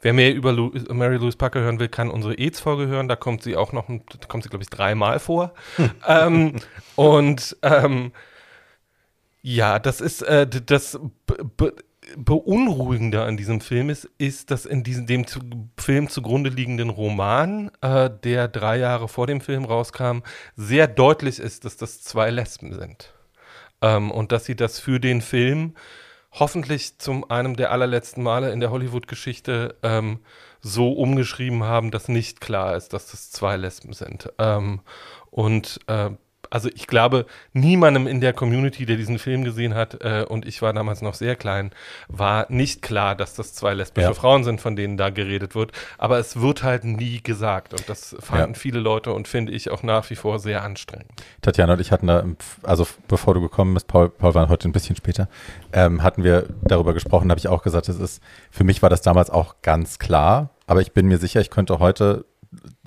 Speaker 2: Wer mehr über Lu Mary Louise Parker hören will, kann unsere AIDS-Folge hören. Da kommt sie auch noch, da kommt sie, glaube ich, dreimal vor. ähm, und ähm, ja, das ist äh, das Beunruhigende an diesem Film ist, ist, dass in diesem dem zu, Film zugrunde liegenden Roman, äh, der drei Jahre vor dem Film rauskam, sehr deutlich ist, dass das zwei Lesben sind. Ähm, und dass sie das für den Film hoffentlich zum einem der allerletzten Male in der Hollywood-Geschichte ähm, so umgeschrieben haben, dass nicht klar ist, dass das zwei Lesben sind. Ähm, und äh, also ich glaube, niemandem in der Community, der diesen Film gesehen hat, äh, und ich war damals noch sehr klein, war nicht klar, dass das zwei lesbische
Speaker 1: Ja.
Speaker 2: Frauen sind, von denen da geredet wird. Aber es wird halt nie gesagt. Und das fanden
Speaker 1: Ja.
Speaker 2: viele Leute und finde ich auch nach wie vor sehr anstrengend.
Speaker 1: Tatjana und ich hatten da, also bevor du gekommen bist, Paul, Paul war heute ein bisschen später, ähm, hatten wir darüber gesprochen, habe ich auch gesagt, es ist, für mich war das damals auch ganz klar, aber ich bin mir sicher, ich könnte heute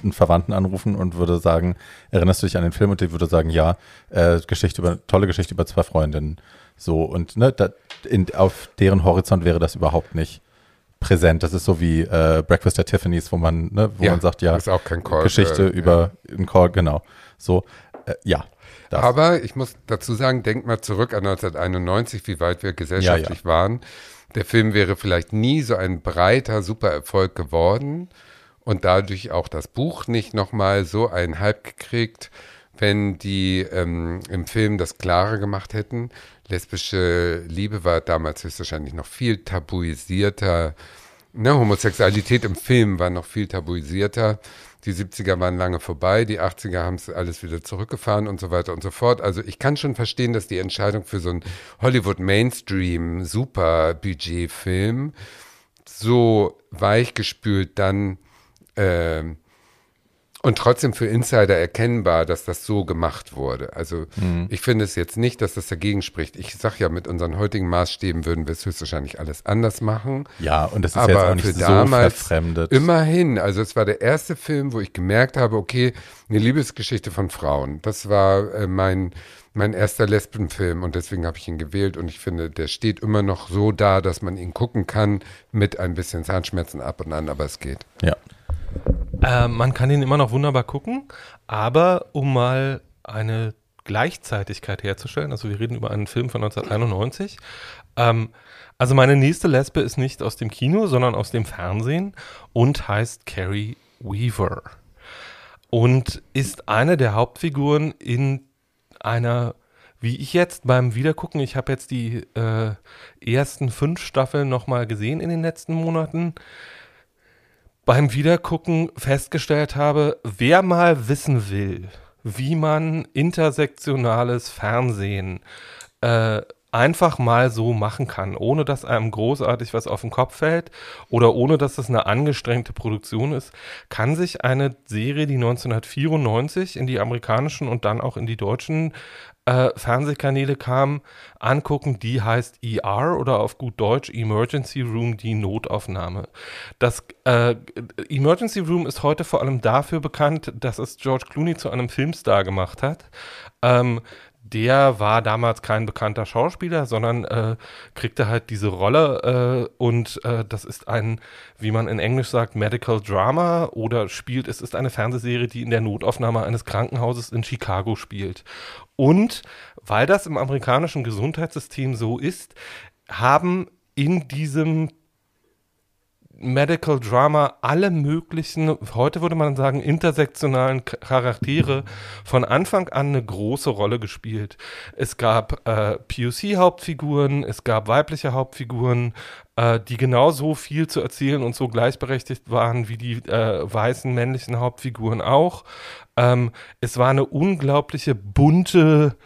Speaker 1: einen Verwandten anrufen und würde sagen, erinnerst du dich an den Film? Und die würde sagen, ja, äh, Geschichte über, tolle Geschichte über zwei Freundinnen. So, und ne, da, in, auf deren Horizont wäre das überhaupt nicht präsent. Das ist so wie äh, Breakfast at Tiffany's, wo man, ne, wo man sagt, ja,
Speaker 3: ist auch kein Call.
Speaker 1: Geschichte
Speaker 3: äh,
Speaker 1: über einen Call, genau. So, äh, ja. Das.
Speaker 3: Aber ich muss dazu sagen, denk mal zurück an 1991, wie weit wir gesellschaftlich waren. Der Film wäre vielleicht nie so ein breiter Supererfolg geworden und dadurch auch das Buch nicht nochmal so einen Hype gekriegt, wenn die ähm, im Film das klarer gemacht hätten. Lesbische Liebe war damals höchstwahrscheinlich noch viel tabuisierter. Ne, Homosexualität im Film war noch viel tabuisierter. Die 70er waren lange vorbei, die 80er haben es alles wieder zurückgefahren und so weiter und so fort. Also ich kann schon verstehen, dass die Entscheidung für so einen Hollywood Mainstream Super Budget Film so weichgespült dann ähm, und trotzdem für Insider erkennbar, dass das so gemacht wurde. Also ich finde es jetzt nicht, dass das dagegen spricht. Ich sag ja, mit unseren heutigen Maßstäben würden wir es höchstwahrscheinlich alles anders machen.
Speaker 1: Ja, und das ist
Speaker 3: Aber
Speaker 1: jetzt auch nicht
Speaker 3: für
Speaker 1: so
Speaker 3: damals
Speaker 1: verfremdet.
Speaker 3: Immerhin, also es war der erste Film, wo ich gemerkt habe, okay, eine Liebesgeschichte von Frauen. Das war äh, mein, mein erster Lesbenfilm und deswegen habe ich ihn gewählt und ich finde, der steht immer noch so da, dass man ihn gucken kann mit ein bisschen Zahnschmerzen ab und an, aber es geht.
Speaker 1: Ja.
Speaker 2: Äh, man kann ihn immer noch wunderbar gucken, aber um mal eine Gleichzeitigkeit herzustellen, also wir reden über einen Film von 1991. Ähm, also meine nächste Lesbe ist nicht aus dem Kino, sondern aus dem Fernsehen und heißt Carrie Weaver und ist eine der Hauptfiguren in einer, wie ich jetzt beim Wiedergucken, ich habe jetzt die äh, ersten fünf Staffeln nochmal gesehen in den letzten Monaten, beim Wiedergucken festgestellt habe, wer mal wissen will, wie man intersektionales Fernsehen äh, einfach mal so machen kann, ohne dass einem großartig was auf den Kopf fällt oder ohne dass es eine angestrengte Produktion ist, kann sich eine Serie, die 1994 in die amerikanischen und dann auch in die deutschen äh, Fernsehkanäle kam, angucken. Die heißt ER oder auf gut Deutsch Emergency Room, die Notaufnahme. Das äh, Emergency Room ist heute vor allem dafür bekannt, dass es George Clooney zu einem Filmstar gemacht hat. Ähm, der war damals kein bekannter Schauspieler, sondern äh, kriegte halt diese Rolle äh, und äh, das ist ein, wie man in Englisch sagt, Medical Drama oder spielt, es ist eine Fernsehserie, die in der Notaufnahme eines Krankenhauses in Chicago spielt. Und weil das im amerikanischen Gesundheitssystem so ist, haben in diesem Medical Drama alle möglichen, heute würde man sagen, intersektionalen Charaktere von Anfang an eine große Rolle gespielt. Es gab äh, POC-Hauptfiguren, es gab weibliche Hauptfiguren, äh, die genauso viel zu erzählen und so gleichberechtigt waren wie die äh, weißen männlichen Hauptfiguren auch. Ähm, es war eine unglaubliche bunte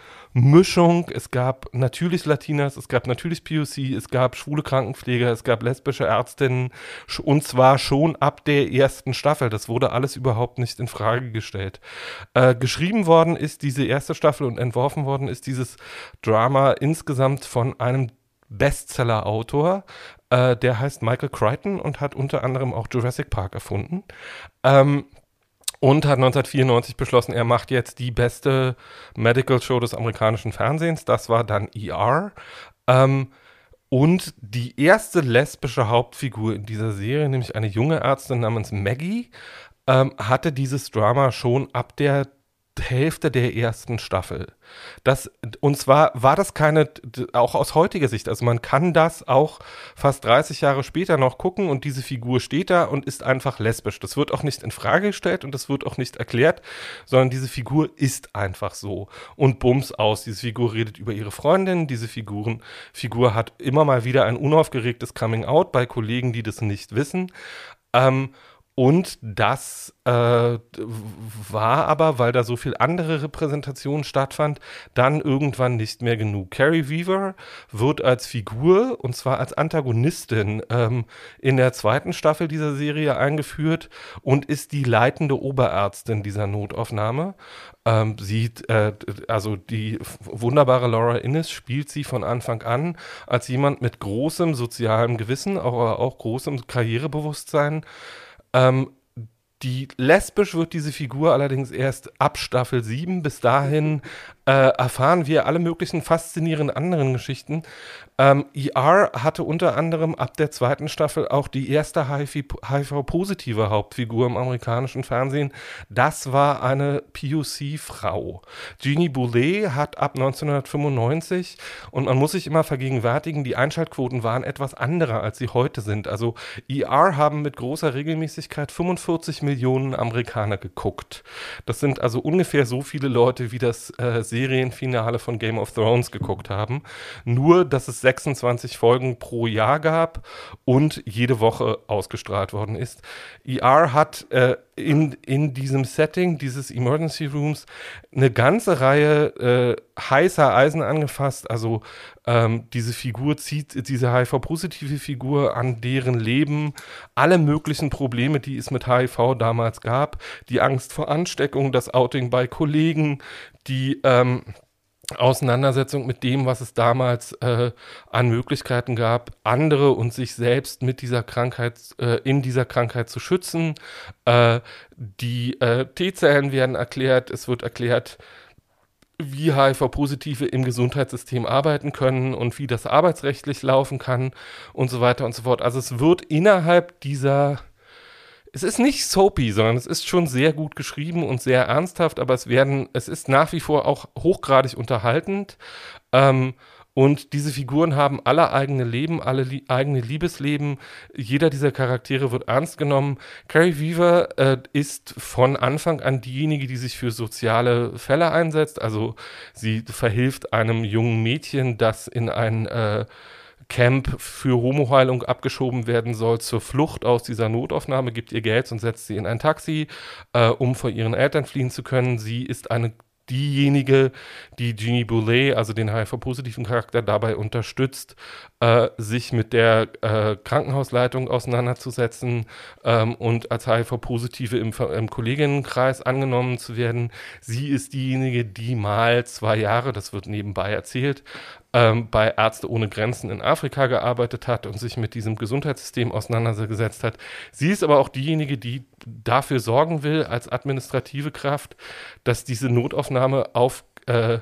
Speaker 2: Mischung. Es gab natürlich Latinas, es gab natürlich POC, es gab schwule Krankenpfleger, es gab lesbische Ärztinnen und zwar schon ab der ersten Staffel. Das wurde alles überhaupt nicht in Frage gestellt. Äh, geschrieben worden ist diese erste Staffel und entworfen worden ist dieses Drama insgesamt von einem Bestseller-Autor, äh, der heißt Michael Crichton und hat unter anderem auch Jurassic Park erfunden. Ähm, und hat 1994 beschlossen, er macht jetzt die beste Medical Show des amerikanischen Fernsehens. Das war dann ER. Ähm, und die erste lesbische Hauptfigur in dieser Serie, nämlich eine junge Ärztin namens Maggie, ähm, hatte dieses Drama schon ab der Hälfte der ersten Staffel. Das, und zwar war das keine, auch aus heutiger Sicht, also man kann das auch fast 30 Jahre später noch gucken und diese Figur steht da und ist einfach lesbisch. Das wird auch nicht in Frage gestellt und das wird auch nicht erklärt, sondern diese Figur ist einfach so und bums aus. Diese Figur redet über ihre Freundin, diese Figuren, Figur hat immer mal wieder ein unaufgeregtes Coming Out bei Kollegen, die das nicht wissen. Ähm, und das äh, war aber, weil da so viel andere Repräsentation stattfand, dann irgendwann nicht mehr genug. Carrie Weaver wird als Figur, und zwar als Antagonistin, ähm, in der zweiten Staffel dieser Serie eingeführt und ist die leitende Oberärztin dieser Notaufnahme. Ähm, sie, äh, also die wunderbare Laura Innes spielt sie von Anfang an als jemand mit großem sozialem Gewissen, aber auch großem Karrierebewusstsein ähm, die lesbisch wird diese Figur allerdings erst ab Staffel 7. Bis dahin äh, erfahren wir alle möglichen faszinierenden anderen Geschichten. Ähm, ER hatte unter anderem ab der zweiten Staffel auch die erste HIV-positive Hauptfigur im amerikanischen Fernsehen. Das war eine POC-Frau. Jeannie Boulet hat ab 1995, und man muss sich immer vergegenwärtigen, die Einschaltquoten waren etwas andere, als sie heute sind. Also ER haben mit großer Regelmäßigkeit 45 Millionen Amerikaner geguckt. Das sind also ungefähr so viele Leute, wie das äh, Serienfinale von Game of Thrones geguckt haben. Nur, dass es 26 Folgen pro Jahr gab und jede Woche ausgestrahlt worden ist. ER hat äh, in, in diesem Setting dieses Emergency Rooms eine ganze Reihe äh, heißer Eisen angefasst. Also ähm, diese Figur zieht, diese HIV-positive Figur an deren Leben alle möglichen Probleme, die es mit HIV damals gab. Die Angst vor Ansteckung, das Outing bei Kollegen, die ähm, Auseinandersetzung mit dem, was es damals äh, an Möglichkeiten gab, andere und sich selbst mit dieser Krankheit, äh, in dieser Krankheit zu schützen. Äh, die äh, T-Zellen werden erklärt, es wird erklärt, wie HIV-Positive im Gesundheitssystem arbeiten können und wie das arbeitsrechtlich laufen kann und so weiter und so fort. Also es wird innerhalb dieser es ist nicht soapy, sondern es ist schon sehr gut geschrieben und sehr ernsthaft, aber es werden, es ist nach wie vor auch hochgradig unterhaltend. Ähm, und diese Figuren haben alle eigene Leben, alle li eigene Liebesleben. Jeder dieser Charaktere wird ernst genommen. Carrie Weaver äh, ist von Anfang an diejenige, die sich für soziale Fälle einsetzt. Also sie verhilft einem jungen Mädchen, das in ein äh, Camp für Homoheilung abgeschoben werden soll, zur Flucht aus dieser Notaufnahme, gibt ihr Geld und setzt sie in ein Taxi, äh, um vor ihren Eltern fliehen zu können. Sie ist eine diejenige, die Jeannie Boulet, also den HIV-positiven Charakter, dabei unterstützt, äh, sich mit der äh, Krankenhausleitung auseinanderzusetzen ähm, und als HIV-Positive im, im Kolleginnenkreis angenommen zu werden. Sie ist diejenige, die mal zwei Jahre, das wird nebenbei erzählt, ähm, bei Ärzte ohne Grenzen in Afrika gearbeitet hat und sich mit diesem Gesundheitssystem auseinandergesetzt hat. Sie ist aber auch diejenige, die dafür sorgen will, als administrative Kraft, dass diese Notaufnahme auf äh,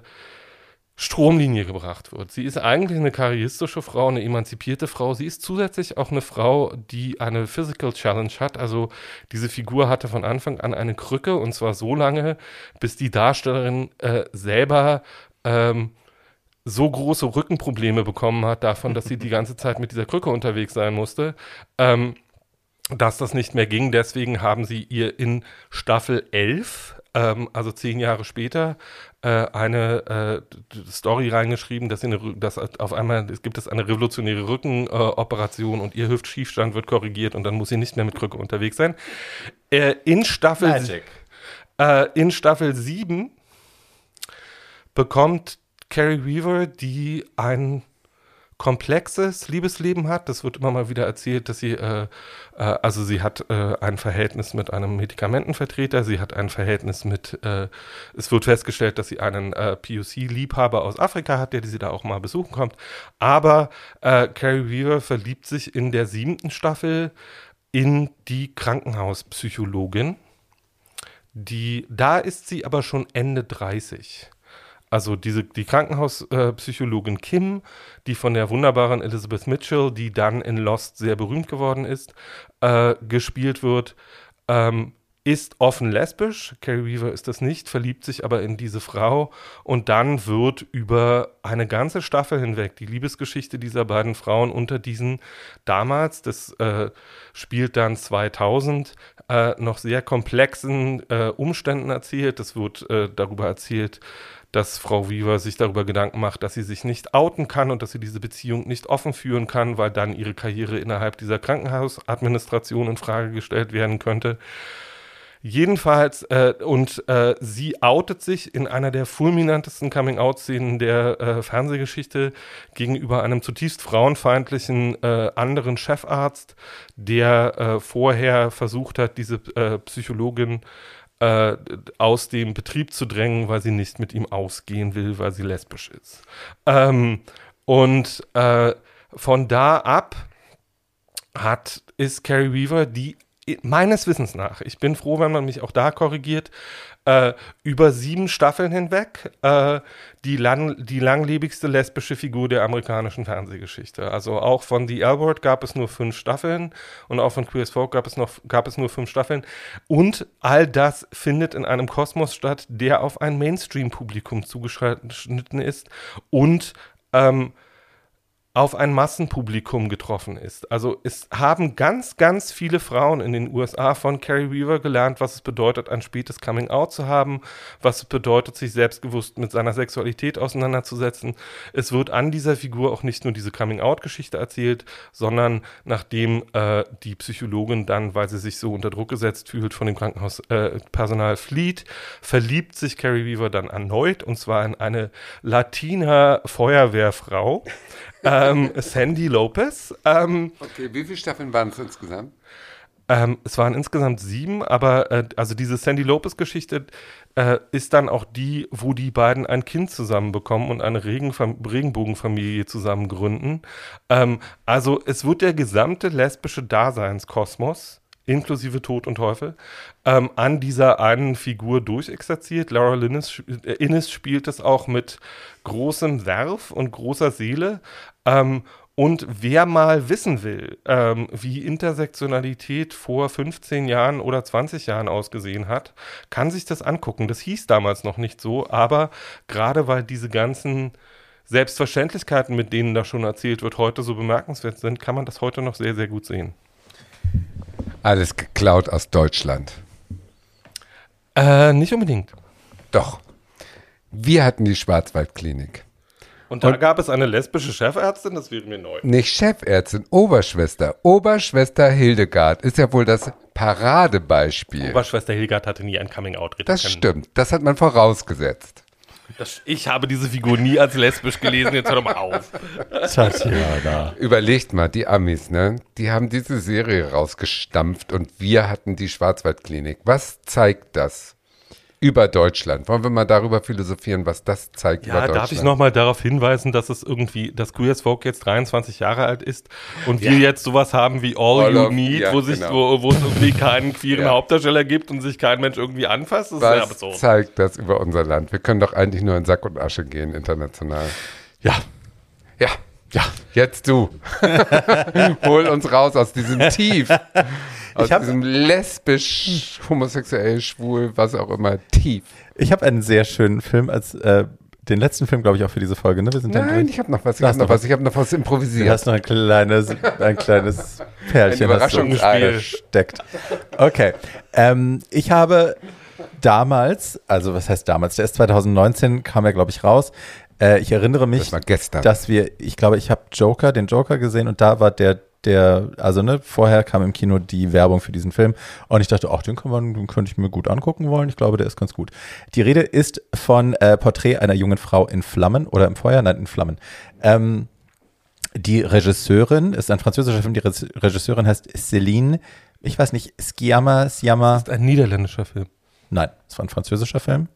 Speaker 2: Stromlinie gebracht wird. Sie ist eigentlich eine karrieristische Frau, eine emanzipierte Frau. Sie ist zusätzlich auch eine Frau, die eine Physical Challenge hat. Also diese Figur hatte von Anfang an eine Krücke und zwar so lange, bis die Darstellerin äh, selber ähm, so große Rückenprobleme bekommen hat davon, dass sie die ganze Zeit mit dieser Krücke unterwegs sein musste, ähm, dass das nicht mehr ging. Deswegen haben sie ihr in Staffel 11, ähm, also zehn Jahre später, eine äh, Story reingeschrieben, dass, eine, dass auf einmal es gibt es eine revolutionäre Rückenoperation äh, und ihr Hüftschiefstand wird korrigiert und dann muss sie nicht mehr mit Krücke unterwegs sein. Äh, in Staffel äh, in Staffel 7 bekommt Carrie Weaver, die ein komplexes Liebesleben hat. Das wird immer mal wieder erzählt, dass sie, äh, äh, also sie hat äh, ein Verhältnis mit einem Medikamentenvertreter, sie hat ein Verhältnis mit, äh, es wird festgestellt, dass sie einen äh, POC-Liebhaber aus Afrika hat, der sie da auch mal besuchen kommt. Aber äh, Carrie Weaver verliebt sich in der siebten Staffel in die Krankenhauspsychologin. Die, da ist sie aber schon Ende 30 also diese, die Krankenhauspsychologin Kim, die von der wunderbaren Elizabeth Mitchell, die dann in Lost sehr berühmt geworden ist, äh, gespielt wird, ähm, ist offen lesbisch. Carrie Weaver ist das nicht, verliebt sich aber in diese Frau und dann wird über eine ganze Staffel hinweg die Liebesgeschichte dieser beiden Frauen unter diesen damals, das äh, spielt dann 2000, äh, noch sehr komplexen äh, Umständen erzählt. Es wird äh, darüber erzählt, dass Frau Weaver sich darüber Gedanken macht, dass sie sich nicht outen kann und dass sie diese Beziehung nicht offen führen kann, weil dann ihre Karriere innerhalb dieser Krankenhausadministration in Frage gestellt werden könnte. Jedenfalls, äh, und äh, sie outet sich in einer der fulminantesten Coming-out-Szenen der äh, Fernsehgeschichte gegenüber einem zutiefst frauenfeindlichen äh, anderen Chefarzt, der äh, vorher versucht hat, diese äh, Psychologin äh, aus dem Betrieb zu drängen, weil sie nicht mit ihm ausgehen will, weil sie lesbisch ist. Ähm, und äh, von da ab hat, ist Carrie Weaver die meines Wissens nach, ich bin froh, wenn man mich auch da korrigiert, äh, über sieben Staffeln hinweg äh, die, lang, die langlebigste lesbische Figur der amerikanischen Fernsehgeschichte. Also auch von The L Word gab es nur fünf Staffeln und auch von Queer as Folk gab es, noch, gab es nur fünf Staffeln. Und all das findet in einem Kosmos statt, der auf ein Mainstream-Publikum zugeschnitten ist und ähm, auf ein Massenpublikum getroffen ist. Also es haben ganz, ganz viele Frauen in den USA von Carrie Weaver gelernt, was es bedeutet, ein spätes Coming Out zu haben, was es bedeutet, sich selbstbewusst mit seiner Sexualität auseinanderzusetzen. Es wird an dieser Figur auch nicht nur diese Coming Out-Geschichte erzählt, sondern nachdem äh, die Psychologin dann, weil sie sich so unter Druck gesetzt fühlt, von dem Krankenhauspersonal äh, flieht, verliebt sich Carrie Weaver dann erneut und zwar in eine Latina Feuerwehrfrau ähm, Sandy Lopez. Ähm,
Speaker 3: okay, wie viele Staffeln waren es insgesamt?
Speaker 2: Ähm, es waren insgesamt sieben, aber äh, also diese Sandy Lopez-Geschichte äh, ist dann auch die, wo die beiden ein Kind zusammen bekommen und eine Regenfam Regenbogenfamilie zusammen gründen. Ähm, also es wird der gesamte lesbische Daseinskosmos inklusive Tod und Teufel, ähm, an dieser einen Figur durchexerziert. Laura Linnes, äh, Innes spielt es auch mit großem Werf und großer Seele. Ähm, und wer mal wissen will, ähm, wie Intersektionalität vor 15 Jahren oder 20 Jahren ausgesehen hat, kann sich das angucken. Das hieß damals noch nicht so, aber gerade weil diese ganzen Selbstverständlichkeiten, mit denen da schon erzählt wird, heute so bemerkenswert sind, kann man das heute noch sehr, sehr gut sehen.
Speaker 3: Alles geklaut aus Deutschland.
Speaker 2: Äh, nicht unbedingt.
Speaker 3: Doch. Wir hatten die Schwarzwaldklinik.
Speaker 2: Und da und gab es eine lesbische Chefärztin, das wäre mir neu.
Speaker 3: Nicht Chefärztin, Oberschwester. Oberschwester Hildegard ist ja wohl das Paradebeispiel.
Speaker 2: Oberschwester Hildegard hatte nie ein Coming-out.
Speaker 3: Das stimmt. Das hat man vorausgesetzt.
Speaker 2: Das, ich habe diese Figur nie als lesbisch gelesen. Jetzt hör doch mal auf.
Speaker 1: Tatjana.
Speaker 3: Überlegt mal, die Amis, ne? Die haben diese Serie rausgestampft und wir hatten die Schwarzwaldklinik. Was zeigt das? Über Deutschland. Wollen wir mal darüber philosophieren, was das zeigt
Speaker 2: Ja,
Speaker 3: über Deutschland?
Speaker 2: darf ich nochmal darauf hinweisen, dass es irgendwie, dass Queer as Folk jetzt 23 Jahre alt ist und wir jetzt sowas haben wie All,
Speaker 3: All
Speaker 2: You Need,
Speaker 3: ja,
Speaker 2: wo sich,
Speaker 3: genau.
Speaker 2: wo, wo es irgendwie keinen queeren
Speaker 3: Ja.
Speaker 2: Hauptdarsteller gibt und sich kein Mensch irgendwie anfasst. Das ist ja
Speaker 3: Was
Speaker 2: absurd.
Speaker 3: zeigt das über unser Land? Wir können doch eigentlich nur in Sack und Asche gehen, international.
Speaker 1: Ja,
Speaker 3: Ja,
Speaker 1: ja.
Speaker 3: jetzt du. Hol uns raus aus diesem Tief. Aus diesem lesbisch, homosexuell, schwul, was auch immer, Tief.
Speaker 1: Ich habe einen sehr schönen Film als äh, den letzten Film, glaube ich, auch für diese Folge. Ne? Wir sind
Speaker 3: Nein, ich habe noch was, ich
Speaker 1: Du
Speaker 3: habe noch
Speaker 1: noch
Speaker 3: was, ich habe noch was
Speaker 1: Du
Speaker 3: improvisiert.
Speaker 1: hast noch ein kleines, ein kleines Perlchen, das so versteckt. Okay. Ähm, ich habe damals, also was heißt damals? Der ist 2019, kam er, glaube ich, raus. Äh, ich erinnere mich,
Speaker 3: Das war gestern.
Speaker 1: dass wir, ich glaube, ich habe Joker, den Joker gesehen und da war der, der, also ne, vorher kam im Kino die Werbung für diesen Film und ich dachte, ach, den, kann man, den könnte ich mir gut angucken wollen. Ich glaube, der ist ganz gut. Die Rede ist von äh, Porträt einer jungen Frau in Flammen oder im Feuer, nein, in Flammen. Ähm, die Regisseurin ist ein französischer Film, die Re Regisseurin heißt Céline, ich weiß nicht, Sciamma, Sciamma,
Speaker 2: Ein niederländischer Film.
Speaker 1: nein, es war ein französischer Film.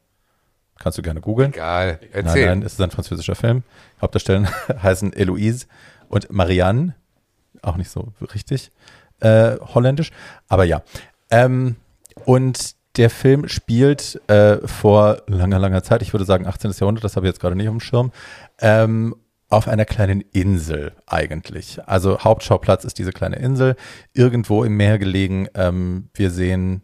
Speaker 1: Kannst du gerne googeln.
Speaker 3: Egal,
Speaker 1: Nein,
Speaker 3: erzähl.
Speaker 1: nein, es ist ein französischer Film. Hauptdarsteller heißen Eloise und Marianne. Auch nicht so richtig äh, holländisch, aber ja. Ähm, und der Film spielt äh, vor langer, langer Zeit, ich würde sagen 18. Jahrhundert, das habe ich jetzt gerade nicht auf dem Schirm, ähm, auf einer kleinen Insel eigentlich. Also Hauptschauplatz ist diese kleine Insel, irgendwo im Meer gelegen. Ähm, wir sehen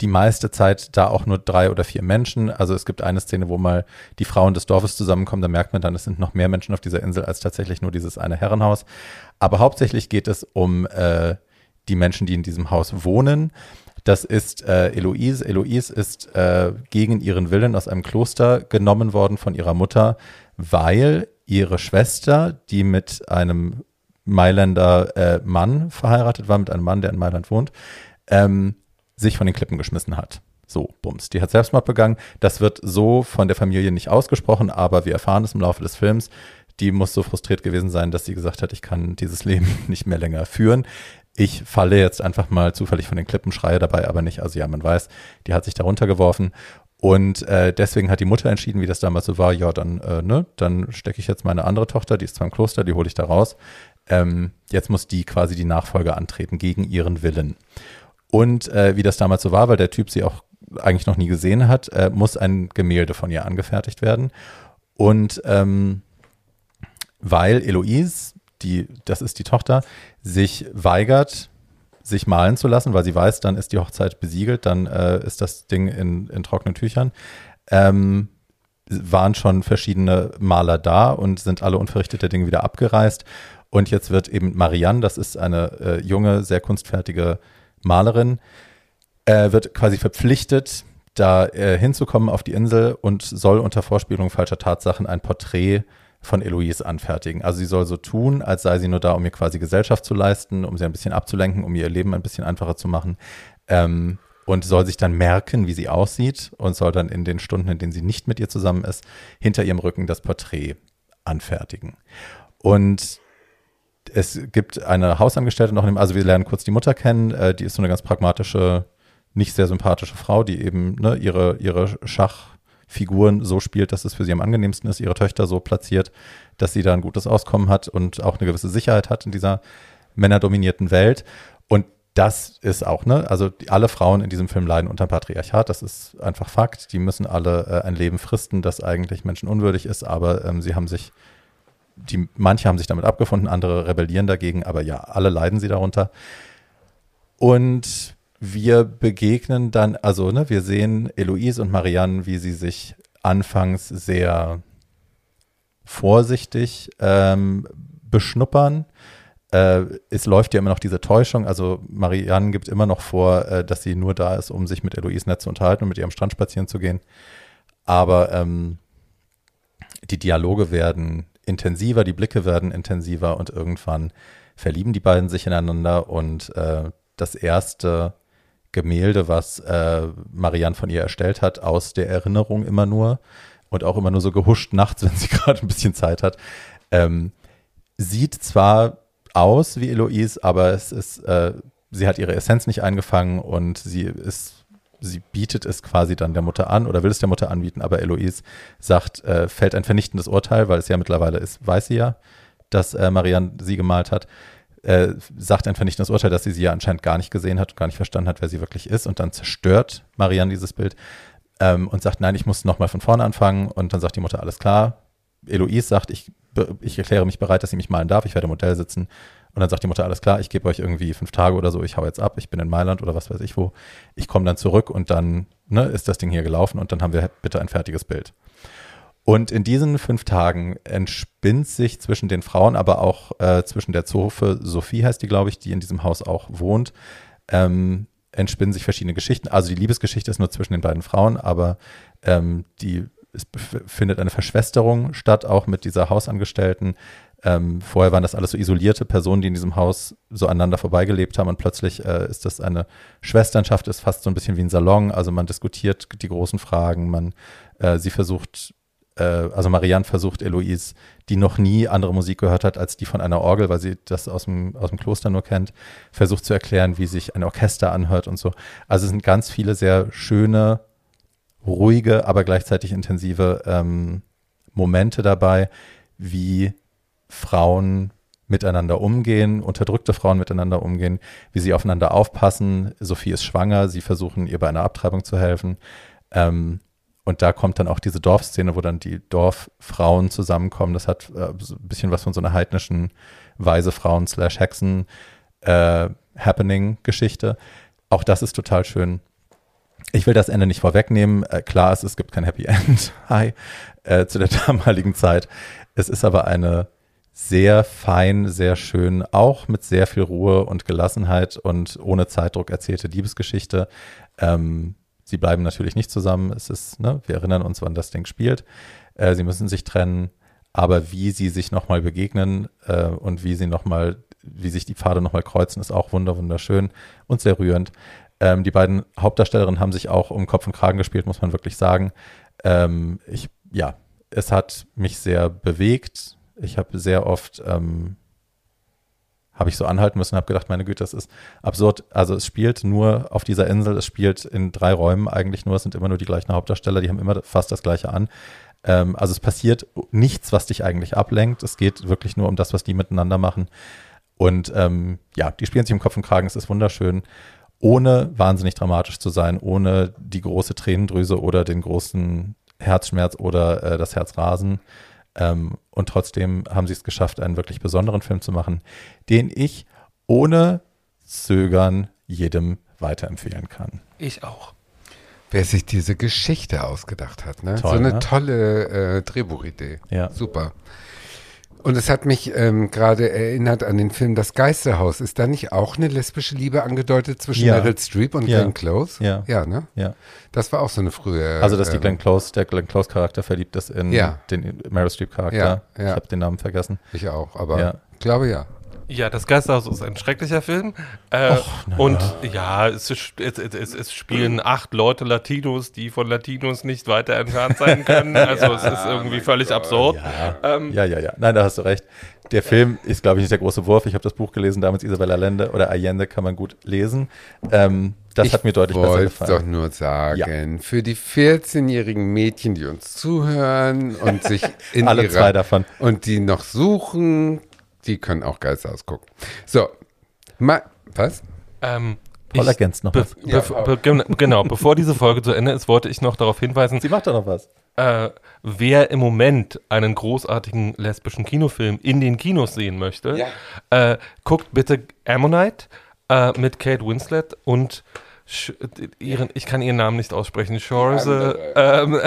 Speaker 1: die meiste Zeit da auch nur drei oder vier Menschen. Also es gibt eine Szene, wo mal die Frauen des Dorfes zusammenkommen, da merkt man dann, es sind noch mehr Menschen auf dieser Insel als tatsächlich nur dieses eine Herrenhaus. Aber hauptsächlich geht es um äh, die Menschen, die in diesem Haus wohnen. Das ist äh, Eloise. Eloise ist äh, gegen ihren Willen aus einem Kloster genommen worden von ihrer Mutter, weil ihre Schwester, die mit einem Mailänder äh, Mann verheiratet war, mit einem Mann, der in Mailand wohnt, ähm, sich von den Klippen geschmissen hat. So, Bums. Die hat Selbstmord begangen. Das wird so von der Familie nicht ausgesprochen, aber wir erfahren es im Laufe des Films. Die muss so frustriert gewesen sein, dass sie gesagt hat, ich kann dieses Leben nicht mehr länger führen. Ich falle jetzt einfach mal zufällig von den Klippen, schreie dabei aber nicht. Also ja, man weiß, die hat sich da runtergeworfen. Und äh, deswegen hat die Mutter entschieden, wie das damals so war, ja, dann, äh, ne, dann stecke ich jetzt meine andere Tochter, die ist zwar im Kloster, die hole ich da raus. Ähm, jetzt muss die quasi die Nachfolge antreten gegen ihren Willen. Und äh, wie das damals so war, weil der Typ sie auch eigentlich noch nie gesehen hat, äh, muss ein Gemälde von ihr angefertigt werden. Und ähm, weil Eloise, die, das ist die Tochter, sich weigert, sich malen zu lassen, weil sie weiß, dann ist die Hochzeit besiegelt, dann äh, ist das Ding in, in trockenen Tüchern. Ähm, waren schon verschiedene Maler da und sind alle unverrichtete Dinge wieder abgereist. Und jetzt wird eben Marianne, das ist eine äh, junge, sehr kunstfertige Malerin, äh, wird quasi verpflichtet, da äh, hinzukommen auf die Insel und soll unter Vorspielung falscher Tatsachen ein Porträt von Eloise anfertigen. Also sie soll so tun, als sei sie nur da, um ihr quasi Gesellschaft zu leisten, um sie ein bisschen abzulenken, um ihr Leben ein bisschen einfacher zu machen. Ähm, und soll sich dann merken, wie sie aussieht und soll dann in den Stunden, in denen sie nicht mit ihr zusammen ist, hinter ihrem Rücken das Porträt anfertigen. Und es gibt eine Hausangestellte noch, dem- also wir lernen kurz die Mutter kennen, äh, die ist so eine ganz pragmatische, nicht sehr sympathische Frau, die eben ne, ihre, ihre Schachfiguren so spielt, dass es für sie am angenehmsten ist, ihre Töchter so platziert, dass sie da ein gutes Auskommen hat und auch eine gewisse Sicherheit hat in dieser männerdominierten Welt. Und das ist auch, ne, also die, alle Frauen in diesem Film leiden unter Patriarchat, das ist einfach Fakt. Die müssen alle äh, ein Leben fristen, das eigentlich menschenunwürdig ist, aber ähm, sie haben sich die, manche haben sich damit abgefunden, andere rebellieren dagegen, aber ja, alle leiden sie darunter. Und wir begegnen dann, also ne, wir sehen Eloise und Marianne, wie sie sich anfangs sehr vorsichtig ähm, beschnuppern. Äh, es läuft ja immer noch diese Täuschung, also Marianne gibt immer noch vor, äh, dass sie nur da ist, um sich mit Eloise nett zu unterhalten und mit ihr am Strand spazieren zu gehen. Aber ähm, die Dialoge werden intensiver, die Blicke werden intensiver und irgendwann verlieben die beiden sich ineinander und äh, das erste Gemälde, was äh, Marianne von ihr erstellt hat, aus der Erinnerung immer nur und auch immer nur so gehuscht nachts, wenn sie gerade ein bisschen Zeit hat. Ähm, sieht zwar aus wie Eloise, aber es ist, äh, sie hat ihre Essenz nicht eingefangen und sie ist, sie bietet es quasi dann der Mutter an oder will es der Mutter anbieten, aber Eloise sagt, äh, fällt ein vernichtendes Urteil, weil es ja mittlerweile ist, weiß sie ja, dass äh, Marianne sie gemalt hat. Äh, sagt ein vernichtendes Urteil, dass sie sie ja anscheinend gar nicht gesehen hat und gar nicht verstanden hat, wer sie wirklich ist. Und dann zerstört Marianne dieses Bild ähm, und sagt, nein, ich muss nochmal von vorne anfangen. Und dann sagt die Mutter, alles klar. Eloise sagt, ich, ich erkläre mich bereit, dass sie mich malen darf. Ich werde im Modell sitzen. Und dann sagt die Mutter, alles klar, ich gebe euch irgendwie fünf Tage oder so, ich hau jetzt ab, ich bin in Mailand oder was weiß ich wo. Ich komme dann zurück und dann ne, ist das Ding hier gelaufen und dann haben wir bitte ein fertiges Bild. Und in diesen fünf Tagen entspinnt sich zwischen den Frauen, aber auch äh, zwischen der Zofe, Sophie heißt die, glaube ich, die in diesem Haus auch wohnt, ähm, entspinnen sich verschiedene Geschichten. Also die Liebesgeschichte ist nur zwischen den beiden Frauen, aber ähm, die es findet eine Verschwesterung statt, auch mit dieser Hausangestellten. Ähm, vorher waren das alles so isolierte Personen, die in diesem Haus so aneinander vorbeigelebt haben und plötzlich äh, ist das eine Schwesternschaft, ist fast so ein bisschen wie ein Salon. Also man diskutiert die großen Fragen, man äh, sie versucht, äh, also Marianne versucht Eloise, die noch nie andere Musik gehört hat als die von einer Orgel, weil sie das aus dem, aus dem Kloster nur kennt, versucht zu erklären, wie sich ein Orchester anhört und so. Also es sind ganz viele sehr schöne ruhige, aber gleichzeitig intensive ähm, Momente dabei, wie Frauen miteinander umgehen, unterdrückte Frauen miteinander umgehen, wie sie aufeinander aufpassen. Sophie ist schwanger, sie versuchen ihr bei einer Abtreibung zu helfen. Ähm, und da kommt dann auch diese Dorfszene, wo dann die Dorffrauen zusammenkommen. Das hat äh, so ein bisschen was von so einer heidnischen Weise Frauen slash Hexen äh, Happening-Geschichte. Auch das ist total schön. Ich will das Ende nicht vorwegnehmen. Äh, klar ist, es gibt kein Happy End. Hi. Äh, zu der damaligen Zeit. Es ist aber eine sehr fein, sehr schön, auch mit sehr viel Ruhe und Gelassenheit und ohne Zeitdruck erzählte Liebesgeschichte. Ähm, sie bleiben natürlich nicht zusammen. Es ist, ne, wir erinnern uns, wann das Ding spielt. Äh, sie müssen sich trennen, aber wie sie sich nochmal begegnen äh, und wie sie nochmal, wie sich die Pfade nochmal kreuzen, ist auch wunderschön und sehr rührend. Ähm, die beiden Hauptdarstellerinnen haben sich auch um Kopf und Kragen gespielt, muss man wirklich sagen. Ähm, ich, ja, es hat mich sehr bewegt. Ich habe sehr oft, ähm, habe ich so anhalten müssen, habe gedacht, meine Güte, das ist absurd. Also es spielt nur auf dieser Insel, es spielt in drei Räumen eigentlich nur, es sind immer nur die gleichen Hauptdarsteller, die haben immer fast das gleiche an. Ähm, also es passiert nichts, was dich eigentlich ablenkt. Es geht wirklich nur um das, was die miteinander machen. Und ähm, ja, die spielen sich um Kopf und Kragen, es ist wunderschön ohne wahnsinnig dramatisch zu sein, ohne die große Tränendrüse oder den großen Herzschmerz oder äh, das Herzrasen. Ähm, und trotzdem haben sie es geschafft, einen wirklich besonderen Film zu machen, den ich ohne Zögern jedem weiterempfehlen kann.
Speaker 2: Ich auch.
Speaker 3: Wer sich diese Geschichte ausgedacht hat, ne?
Speaker 1: Toll,
Speaker 3: so eine
Speaker 1: ne?
Speaker 3: tolle äh, Drehbuchidee.
Speaker 1: Ja.
Speaker 3: Super. Und es hat mich ähm, gerade erinnert an den Film Das Geisterhaus. Ist da nicht auch eine lesbische Liebe angedeutet zwischen
Speaker 1: Ja.
Speaker 3: Meryl Streep und
Speaker 1: Ja.
Speaker 3: Glenn Close?
Speaker 1: Ja.
Speaker 3: Ja, ne?
Speaker 1: Ja.
Speaker 3: Das war auch so eine frühe.
Speaker 1: Also, dass die
Speaker 3: ähm,
Speaker 1: Glenn Close, der Glenn Close-Charakter verliebt ist in
Speaker 3: Ja.
Speaker 1: den Meryl Streep-Charakter.
Speaker 3: Ja, ja.
Speaker 1: Ich habe den Namen vergessen.
Speaker 3: Ich auch, aber
Speaker 1: Ja.
Speaker 3: ich glaube ja.
Speaker 2: Ja, das Geisterhaus ist ein schrecklicher Film. Äh,
Speaker 1: na
Speaker 2: und ja, es, es, es, es spielen acht Leute Latinos, die von Latinos nicht weiter entfernt sein können. Also es ist irgendwie völlig absurd.
Speaker 1: Ja.
Speaker 2: Ähm,
Speaker 1: ja, ja, ja. Nein, da hast du recht. Der Film ist, glaube ich, nicht der große Wurf. Ich habe das Buch gelesen, damals Isabella Allende oder Allende kann man gut lesen. Ähm, das
Speaker 3: ich
Speaker 1: hat mir deutlich besser
Speaker 3: wollte
Speaker 1: gefallen.
Speaker 3: doch nur sagen, für die 14-jährigen Mädchen, die uns zuhören und sich in
Speaker 1: Alle
Speaker 3: ihrer,
Speaker 1: zwei davon.
Speaker 3: und die noch suchen, die können auch Geisterhaus gucken. So, ma, was?
Speaker 2: ähm,
Speaker 1: Paul
Speaker 2: ich-
Speaker 1: ergänzt noch
Speaker 2: be
Speaker 1: was.
Speaker 3: Ja,
Speaker 2: be be gen- genau, bevor diese Folge zu Ende ist, wollte ich noch darauf hinweisen,
Speaker 1: Sie macht doch noch was.
Speaker 2: äh, wer im Moment einen großartigen lesbischen Kinofilm in den Kinos sehen möchte, äh, guckt bitte Ammonite äh, mit Kate Winslet und ihren, ich kann ihren Namen nicht aussprechen, Shorze, ähm,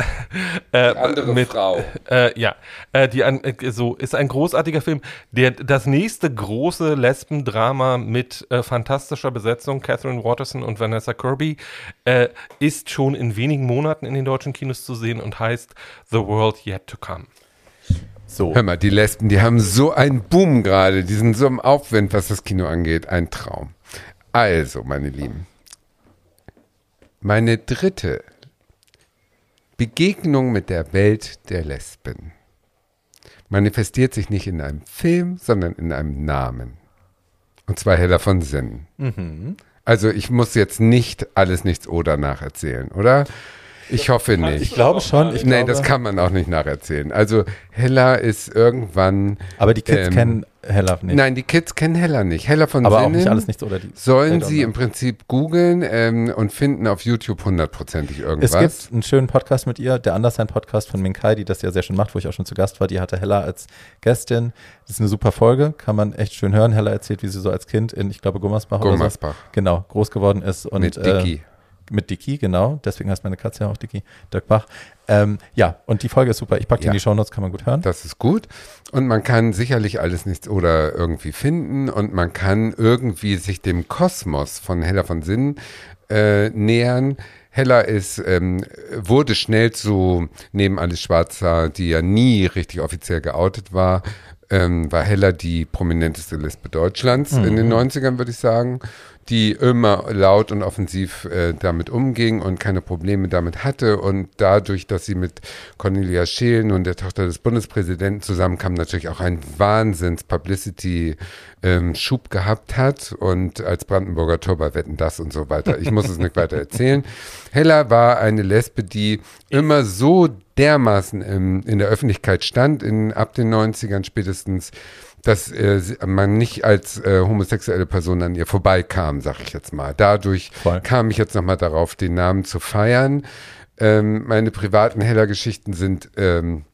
Speaker 2: äh,
Speaker 3: andere
Speaker 2: mit,
Speaker 3: Frau.
Speaker 2: Äh, ja, äh, die an, äh, so ist ein großartiger Film, der das nächste große Lesbendrama mit äh, fantastischer Besetzung, Catherine Watterson und Vanessa Kirby, äh, ist schon in wenigen Monaten in den deutschen Kinos zu sehen und heißt The World Yet to Come.
Speaker 1: So.
Speaker 3: Hör mal, die Lesben, die haben so einen Boom gerade, die sind so im Aufwind, was das Kino angeht. Ein Traum. Also, meine Lieben, Meine dritte Begegnung mit der Welt der Lesben manifestiert sich nicht in einem Film, sondern in einem Namen. Und zwar Hella von Sinn.
Speaker 1: Mhm.
Speaker 3: Also ich muss jetzt nicht alles nichts oder nacherzählen, oder? Ich hoffe nicht.
Speaker 1: Ich glaube schon. Ich
Speaker 3: nee,
Speaker 1: glaube,
Speaker 3: das kann man auch nicht nacherzählen. Also Hella ist irgendwann.
Speaker 1: Aber die Kids
Speaker 3: ähm,
Speaker 1: kennen Hella nicht.
Speaker 3: Nein, die Kids kennen Hella nicht. Hella von
Speaker 1: aber auch
Speaker 3: Sinnen
Speaker 1: nicht alles nichts oder die.
Speaker 3: sollen
Speaker 1: Welt
Speaker 3: sie im Prinzip googeln ähm, und finden auf YouTube hundertprozentig
Speaker 1: Es
Speaker 3: irgendwas.
Speaker 1: gibt einen schönen Podcast mit ihr, der Anderssein Podcast von Minkai, die das ja sehr schön macht, wo ich auch schon zu Gast war. Die hatte Hella als Gästin. Das ist eine super Folge, kann man echt schön hören. Hella erzählt, wie sie so als Kind in, ich glaube, Gummersbach, oder
Speaker 3: Gummersbach.
Speaker 1: so, genau, groß geworden ist. Und,
Speaker 3: mit
Speaker 1: äh,
Speaker 3: Dicky.
Speaker 1: Mit Dicky, genau. Deswegen heißt meine Katze ja auch Dicky, Dirk Bach. Ähm, ja, und die Folge ist super. Ich packe die
Speaker 3: Ja.
Speaker 1: in die Shownotes, kann man gut hören.
Speaker 3: Das ist gut. Und man kann sicherlich alles nichts oder irgendwie finden und man kann irgendwie sich dem Kosmos von Hella von Sinn äh, nähern. Hella ist, ähm, wurde schnell zu, neben Alice Schwarzer, die ja nie richtig offiziell geoutet war, ähm, war Hella die prominenteste Lesbe Deutschlands in den 90ern, würde ich sagen, die immer laut und offensiv äh, damit umging und keine Probleme damit hatte. Und dadurch, dass sie mit Cornelia Scheelen und der Tochter des Bundespräsidenten zusammenkam, natürlich auch einen Wahnsinns-Publicity-Schub gehabt hat. Und als Brandenburger Tor bei Wetten, das und so weiter. Ich muss es nicht weiter erzählen. Hella war eine Lesbe, die immer so dermaßen im, in der Öffentlichkeit stand, in, ab den 90ern spätestens, dass äh, man nicht als äh, homosexuelle Person an ihr vorbeikam, sag ich jetzt mal. Dadurch
Speaker 1: Voll.
Speaker 3: kam ich jetzt nochmal darauf, den Namen zu feiern. Ähm, meine privaten Heller-Geschichten sind ähm,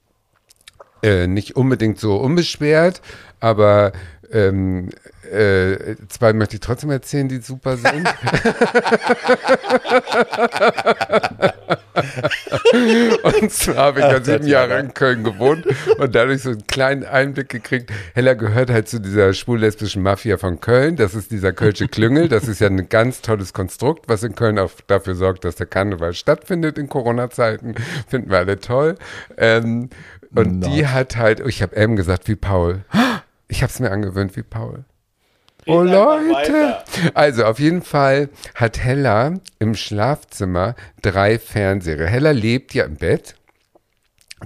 Speaker 3: äh, nicht unbedingt so unbeschwert, aber ähm, äh, zwei möchte ich trotzdem erzählen, die super sind. und zwar habe ich ja sieben Jahre in Köln gewohnt und dadurch so einen kleinen Einblick gekriegt. Hella gehört halt zu dieser schwul-lesbischen Mafia von Köln. Das ist dieser Kölsche Klüngel. Das ist ja ein ganz tolles Konstrukt, was in Köln auch dafür sorgt, dass der Karneval stattfindet in Corona-Zeiten. Finden wir alle toll. Ähm, und
Speaker 1: Not.
Speaker 3: die hat halt, ich habe M gesagt wie Paul. Ich habe es mir angewöhnt wie Paul. Oh Leute! Also auf jeden Fall hat Hella im Schlafzimmer drei Fernseher. Hella lebt ja im Bett.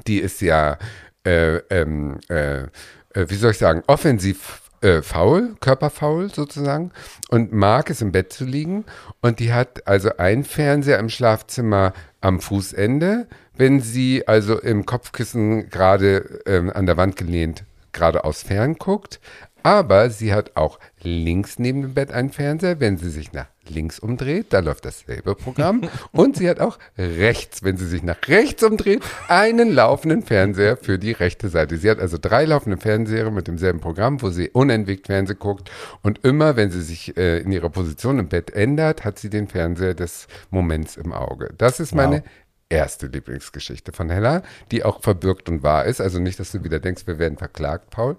Speaker 3: Die ist ja, äh, ähm, äh, äh, wie soll ich sagen, offensiv äh, faul, körperfaul sozusagen und mag es im Bett zu liegen. Und die hat also einen Fernseher im Schlafzimmer am Fußende, wenn sie also im Kopfkissen gerade ähm, an der Wand gelehnt geradeaus fern guckt. Aber sie hat auch links neben dem Bett einen Fernseher. Wenn sie sich nach links umdreht, da läuft dasselbe Programm. Und sie hat auch rechts, wenn sie sich nach rechts umdreht, einen laufenden Fernseher für die rechte Seite. Sie hat also drei laufende Fernseher mit demselben Programm, wo sie unentwegt Fernsehen guckt. Und immer, wenn sie sich äh, in ihrer Position im Bett ändert, hat sie den Fernseher des Moments im Auge. Das ist meine erste Lieblingsgeschichte von Hella, die auch verbürgt und wahr ist. Also nicht, dass du wieder denkst, wir werden verklagt, Paul.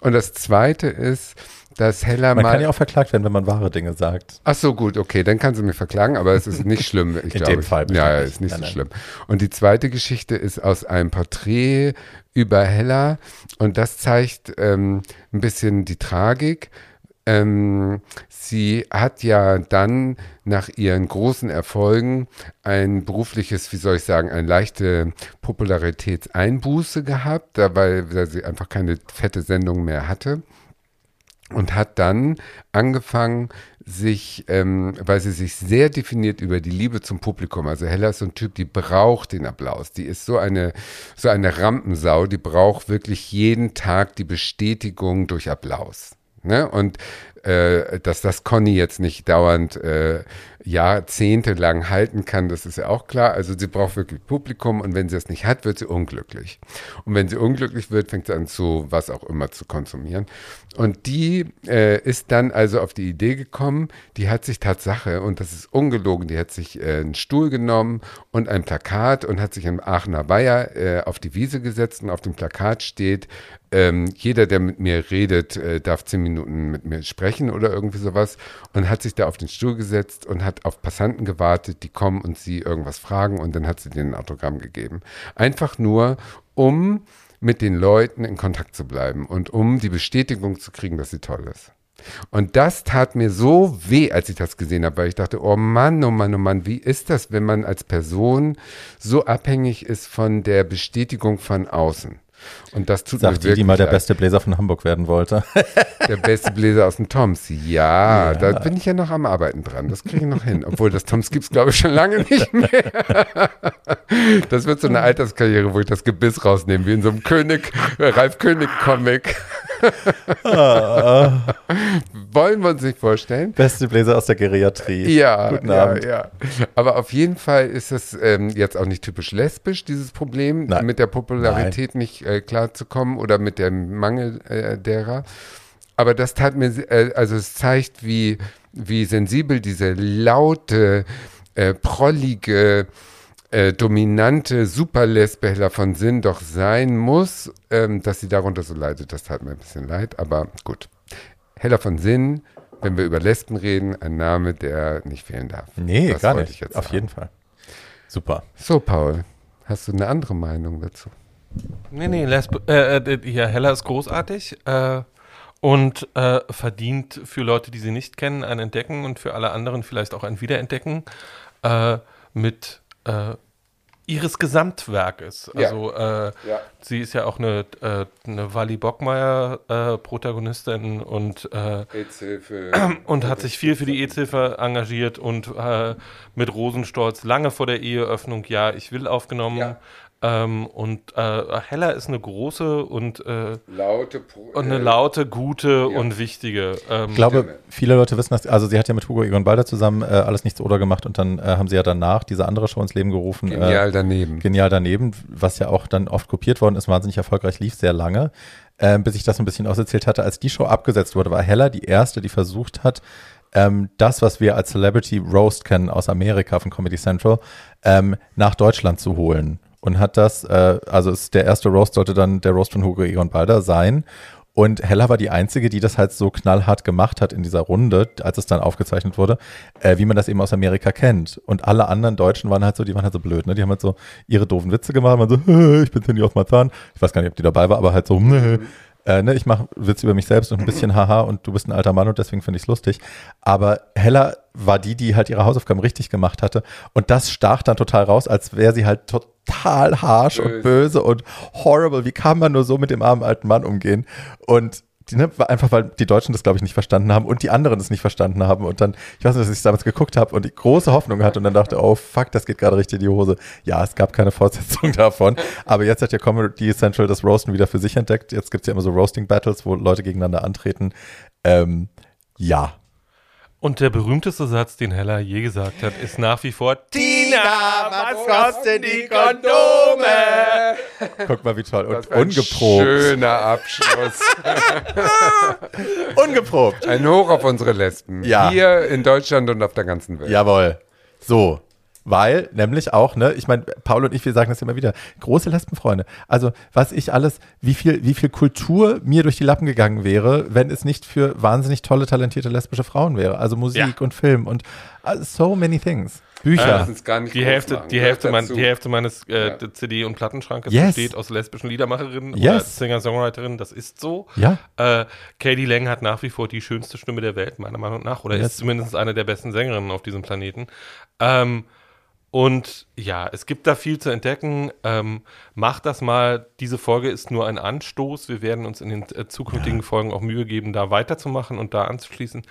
Speaker 3: Und das zweite ist, dass Hella
Speaker 1: Man
Speaker 3: mal.
Speaker 1: kann ja auch verklagt werden, wenn man wahre Dinge sagt.
Speaker 3: Ach so, gut, okay, dann kannst du mich verklagen, aber es ist nicht schlimm. Ich
Speaker 1: In
Speaker 3: glaube,
Speaker 1: dem Fall
Speaker 3: Ja, ja, ist nicht
Speaker 1: Nein,
Speaker 3: so
Speaker 1: nein.
Speaker 3: schlimm. Und die zweite Geschichte ist aus einem Porträt über Hella und das zeigt ähm, ein bisschen die Tragik. Ähm, sie hat ja dann nach ihren großen Erfolgen ein berufliches, wie soll ich sagen, eine leichte Popularitätseinbuße gehabt, weil weil sie einfach keine fette Sendung mehr hatte und hat dann angefangen, sich, ähm, weil sie sich sehr definiert über die Liebe zum Publikum. Also Hella ist so ein Typ, die braucht den Applaus. Die ist so eine, so eine Rampensau, die braucht wirklich jeden Tag die Bestätigung durch Applaus. Ne? Und äh, dass das Conny jetzt nicht dauernd äh, jahrzehntelang halten kann, das ist ja auch klar. Also sie braucht wirklich Publikum und wenn sie es nicht hat, wird sie unglücklich. Und wenn sie unglücklich wird, fängt sie an zu was auch immer zu konsumieren. Und die äh, ist dann also auf die Idee gekommen, die hat sich Tatsache, und das ist ungelogen, die hat sich äh, einen Stuhl genommen und ein Plakat und hat sich im Aachener Weiher äh, auf die Wiese gesetzt und auf dem Plakat steht, ähm, jeder, der mit mir redet, äh, darf zehn Minuten mit mir sprechen oder irgendwie sowas und hat sich da auf den Stuhl gesetzt und hat auf Passanten gewartet, die kommen und sie irgendwas fragen und dann hat sie denen ein Autogramm gegeben. Einfach nur, um mit den Leuten in Kontakt zu bleiben und um die Bestätigung zu kriegen, dass sie toll ist. Und das tat mir so weh, als ich das gesehen habe, weil ich dachte, oh Mann, oh Mann, oh Mann, wie ist das, wenn man als Person so abhängig ist von der Bestätigung von außen? Und das tut
Speaker 1: Sagt
Speaker 3: mir
Speaker 1: die, die mal der
Speaker 3: leid.
Speaker 1: beste Bläser von Hamburg werden wollte.
Speaker 3: Der beste Bläser aus dem Toms. Ja,
Speaker 1: Ja.
Speaker 3: da bin ich ja noch am Arbeiten dran. Das kriege ich noch hin. Obwohl das Toms gibt es, glaube ich, schon lange nicht mehr. Das wird so eine Alterskarriere, wo ich das Gebiss rausnehme, wie in so einem König, äh, Ralf König-Comic. Wollen wir uns nicht vorstellen?
Speaker 1: Beste Bläser aus der Geriatrie.
Speaker 3: Ja,
Speaker 1: Guten
Speaker 3: ja,
Speaker 1: Abend.
Speaker 3: ja. Aber auf jeden Fall ist es ähm, jetzt auch nicht typisch lesbisch, dieses Problem,
Speaker 1: Nein.
Speaker 3: mit der Popularität nicht äh, klarzukommen oder mit dem Mangel äh, derer. Aber das tat mir, äh, also es zeigt, wie, wie sensibel diese laute, äh, prollige, äh, dominante Superlesbe Hella von Sinn doch sein muss, ähm, dass sie darunter so leidet. Das tat mir ein bisschen leid, aber gut. Hella von Sinn, wenn wir über Lesben reden, ein Name, der nicht fehlen darf.
Speaker 1: Nee,
Speaker 3: Das
Speaker 1: gar
Speaker 3: wollte
Speaker 1: nicht.
Speaker 3: ich jetzt
Speaker 1: Auf
Speaker 3: sagen.
Speaker 1: jeden Fall. Super.
Speaker 3: So, Paul, hast du eine andere Meinung dazu?
Speaker 2: Nee, nee, Lesbe, äh, äh, ja, Hella ist großartig äh, und äh, verdient für Leute, die sie nicht kennen, ein Entdecken und für alle anderen vielleicht auch ein Wiederentdecken äh, mit äh, ihres Gesamtwerkes.
Speaker 3: Ja.
Speaker 2: Also äh,
Speaker 3: Ja.
Speaker 2: sie ist ja auch eine, äh, eine Wally Bockmeier äh, Protagonistin und äh, und hat sich viel für die EZ-Hilfe engagiert und mit Rosenstolz lange vor der Eheöffnung Ja, ich will aufgenommen.
Speaker 3: Ja.
Speaker 2: Ähm, und äh, Hella ist eine große und, äh,
Speaker 3: Laute,
Speaker 2: und eine laute, gute
Speaker 3: ja.
Speaker 2: und wichtige. Ähm,
Speaker 1: Ich glaube,
Speaker 3: Stimme.
Speaker 1: viele Leute wissen das. Also, sie hat ja mit Hugo Egon Balder zusammen äh, alles nichts oder gemacht und dann äh, haben sie ja danach diese andere Show ins Leben gerufen.
Speaker 3: Genial
Speaker 1: Äh,
Speaker 3: daneben.
Speaker 1: genial daneben, was ja auch dann oft kopiert worden ist, wahnsinnig erfolgreich lief, sehr lange. Ähm, bis ich das so ein bisschen auserzählt hatte, als die Show abgesetzt wurde, war Hella die erste, die versucht hat, ähm, das, was wir als Celebrity Roast kennen aus Amerika von Comedy Central, ähm, nach Deutschland zu holen. Und hat das, äh, also ist der erste Roast sollte dann der Roast von Hugo Egon Balder sein. Und Hella war die Einzige, die das halt so knallhart gemacht hat in dieser Runde, als es dann aufgezeichnet wurde, äh, wie man das eben aus Amerika kennt. Und alle anderen Deutschen waren halt so, die waren halt so blöd, ne? Die haben halt so ihre doofen Witze gemacht, waren so, "Hä, ich bin Cindy aus Marzahn. Ich weiß gar nicht, ob die dabei war, aber halt so, ne, äh, ne, ich mache Witze über mich selbst und ein bisschen haha und du bist ein alter Mann und deswegen finde ich es lustig. Aber Hella war die, die halt ihre Hausaufgaben richtig gemacht hatte. Und das stach dann total raus, als wäre sie halt total harsh und
Speaker 3: Böse.
Speaker 1: böse und horrible. Wie kann man nur so mit dem armen alten Mann umgehen? Und ne, einfach, weil die Deutschen das, glaube ich, nicht verstanden haben und die anderen es nicht verstanden haben. Und dann, ich weiß nicht, dass ich damals geguckt habe und die große Hoffnung hatte und dann dachte, oh fuck, das geht gerade richtig in die Hose. Ja, es gab keine Fortsetzung davon. Aber jetzt hat ja Comedy Central das Roasten wieder für sich entdeckt. Jetzt gibt es ja immer so Roasting-Battles, wo Leute gegeneinander antreten. Ähm, ja.
Speaker 2: Und der berühmteste Satz, den Hella je gesagt hat, ist nach wie vor Tina, was kosten die Kondome?
Speaker 1: Guck mal, wie toll. Und
Speaker 3: Das war ein
Speaker 1: ungeprobt.
Speaker 3: Schöner Abschluss.
Speaker 1: Ungeprobt.
Speaker 3: Ein Hoch auf unsere Lesben.
Speaker 1: Ja.
Speaker 3: Hier in Deutschland und auf der ganzen Welt.
Speaker 1: Jawohl. So. Weil, nämlich auch, ne, ich meine, Paul und ich, wir sagen das immer wieder, große Lesbenfreunde. Also, was ich alles, wie viel, wie viel Kultur mir durch die Lappen gegangen wäre, wenn es nicht für wahnsinnig tolle, talentierte lesbische Frauen wäre. Also Musik
Speaker 2: Ja.
Speaker 1: und Film und uh, so many things. Bücher.
Speaker 3: Nicht
Speaker 2: Die Hälfte,
Speaker 3: machen.
Speaker 2: die, Hälfte mein, die Hälfte meines äh,
Speaker 3: Ja.
Speaker 2: CD- und Plattenschrankes
Speaker 1: Yes.
Speaker 2: besteht aus lesbischen Liedermacherinnen oder
Speaker 1: Yes.
Speaker 2: Singer-Songwriterinnen. Das ist so.
Speaker 1: Ja.
Speaker 2: Äh, Katie Lang hat nach wie vor die schönste Stimme der Welt, meiner Meinung nach. Oder
Speaker 1: Yes.
Speaker 2: ist zumindest eine der besten Sängerinnen auf diesem Planeten. Ähm, und ja, es gibt da viel zu entdecken. Ähm, macht das mal. Diese Folge ist nur ein Anstoß. Wir werden uns in den äh, zukünftigen Folgen auch Mühe geben, da weiterzumachen und da anzuschließen.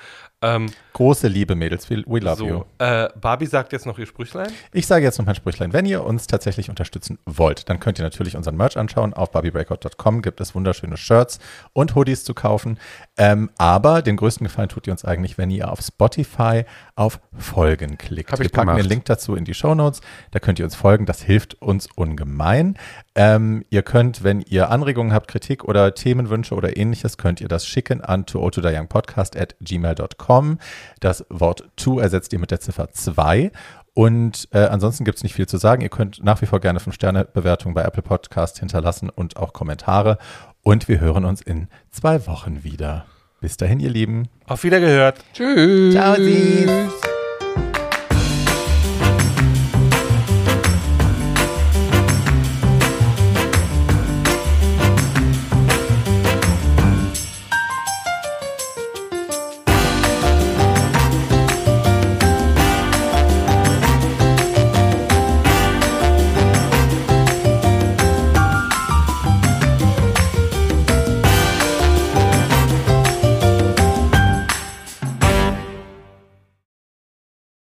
Speaker 2: Ähm,
Speaker 1: Große Liebe, Mädels. We, we love you.
Speaker 2: so, äh, Barbie sagt jetzt noch ihr Sprüchlein.
Speaker 1: Ich sage jetzt noch mein Sprüchlein. Wenn ihr uns tatsächlich unterstützen wollt, dann könnt ihr natürlich unseren Merch anschauen. Auf barbiebreakout.com gibt es wunderschöne Shirts und Hoodies zu kaufen. Ähm, aber den größten Gefallen tut ihr uns eigentlich, wenn ihr auf Spotify auf Folgen klickt.
Speaker 3: Hab
Speaker 1: wir
Speaker 3: ich
Speaker 1: packen
Speaker 3: gemacht.
Speaker 1: den Link dazu in die Show Notes. Da könnt ihr uns folgen. Das hilft uns ungemein. Ähm, ihr könnt, wenn ihr Anregungen habt, Kritik oder Themenwünsche oder ähnliches, könnt ihr das schicken an tootodayangpodcast at gmail.com. Das Wort to ersetzt ihr mit der Ziffer 2. Und äh, ansonsten gibt es nicht viel zu sagen. Ihr könnt nach wie vor gerne 5-Sterne-Bewertungen bei Apple Podcast hinterlassen und auch Kommentare. Und wir hören uns in zwei Wochen wieder. Bis dahin, ihr Lieben.
Speaker 2: Auf Wiedergehört.
Speaker 3: Tschüss.
Speaker 1: Ciao, Sis.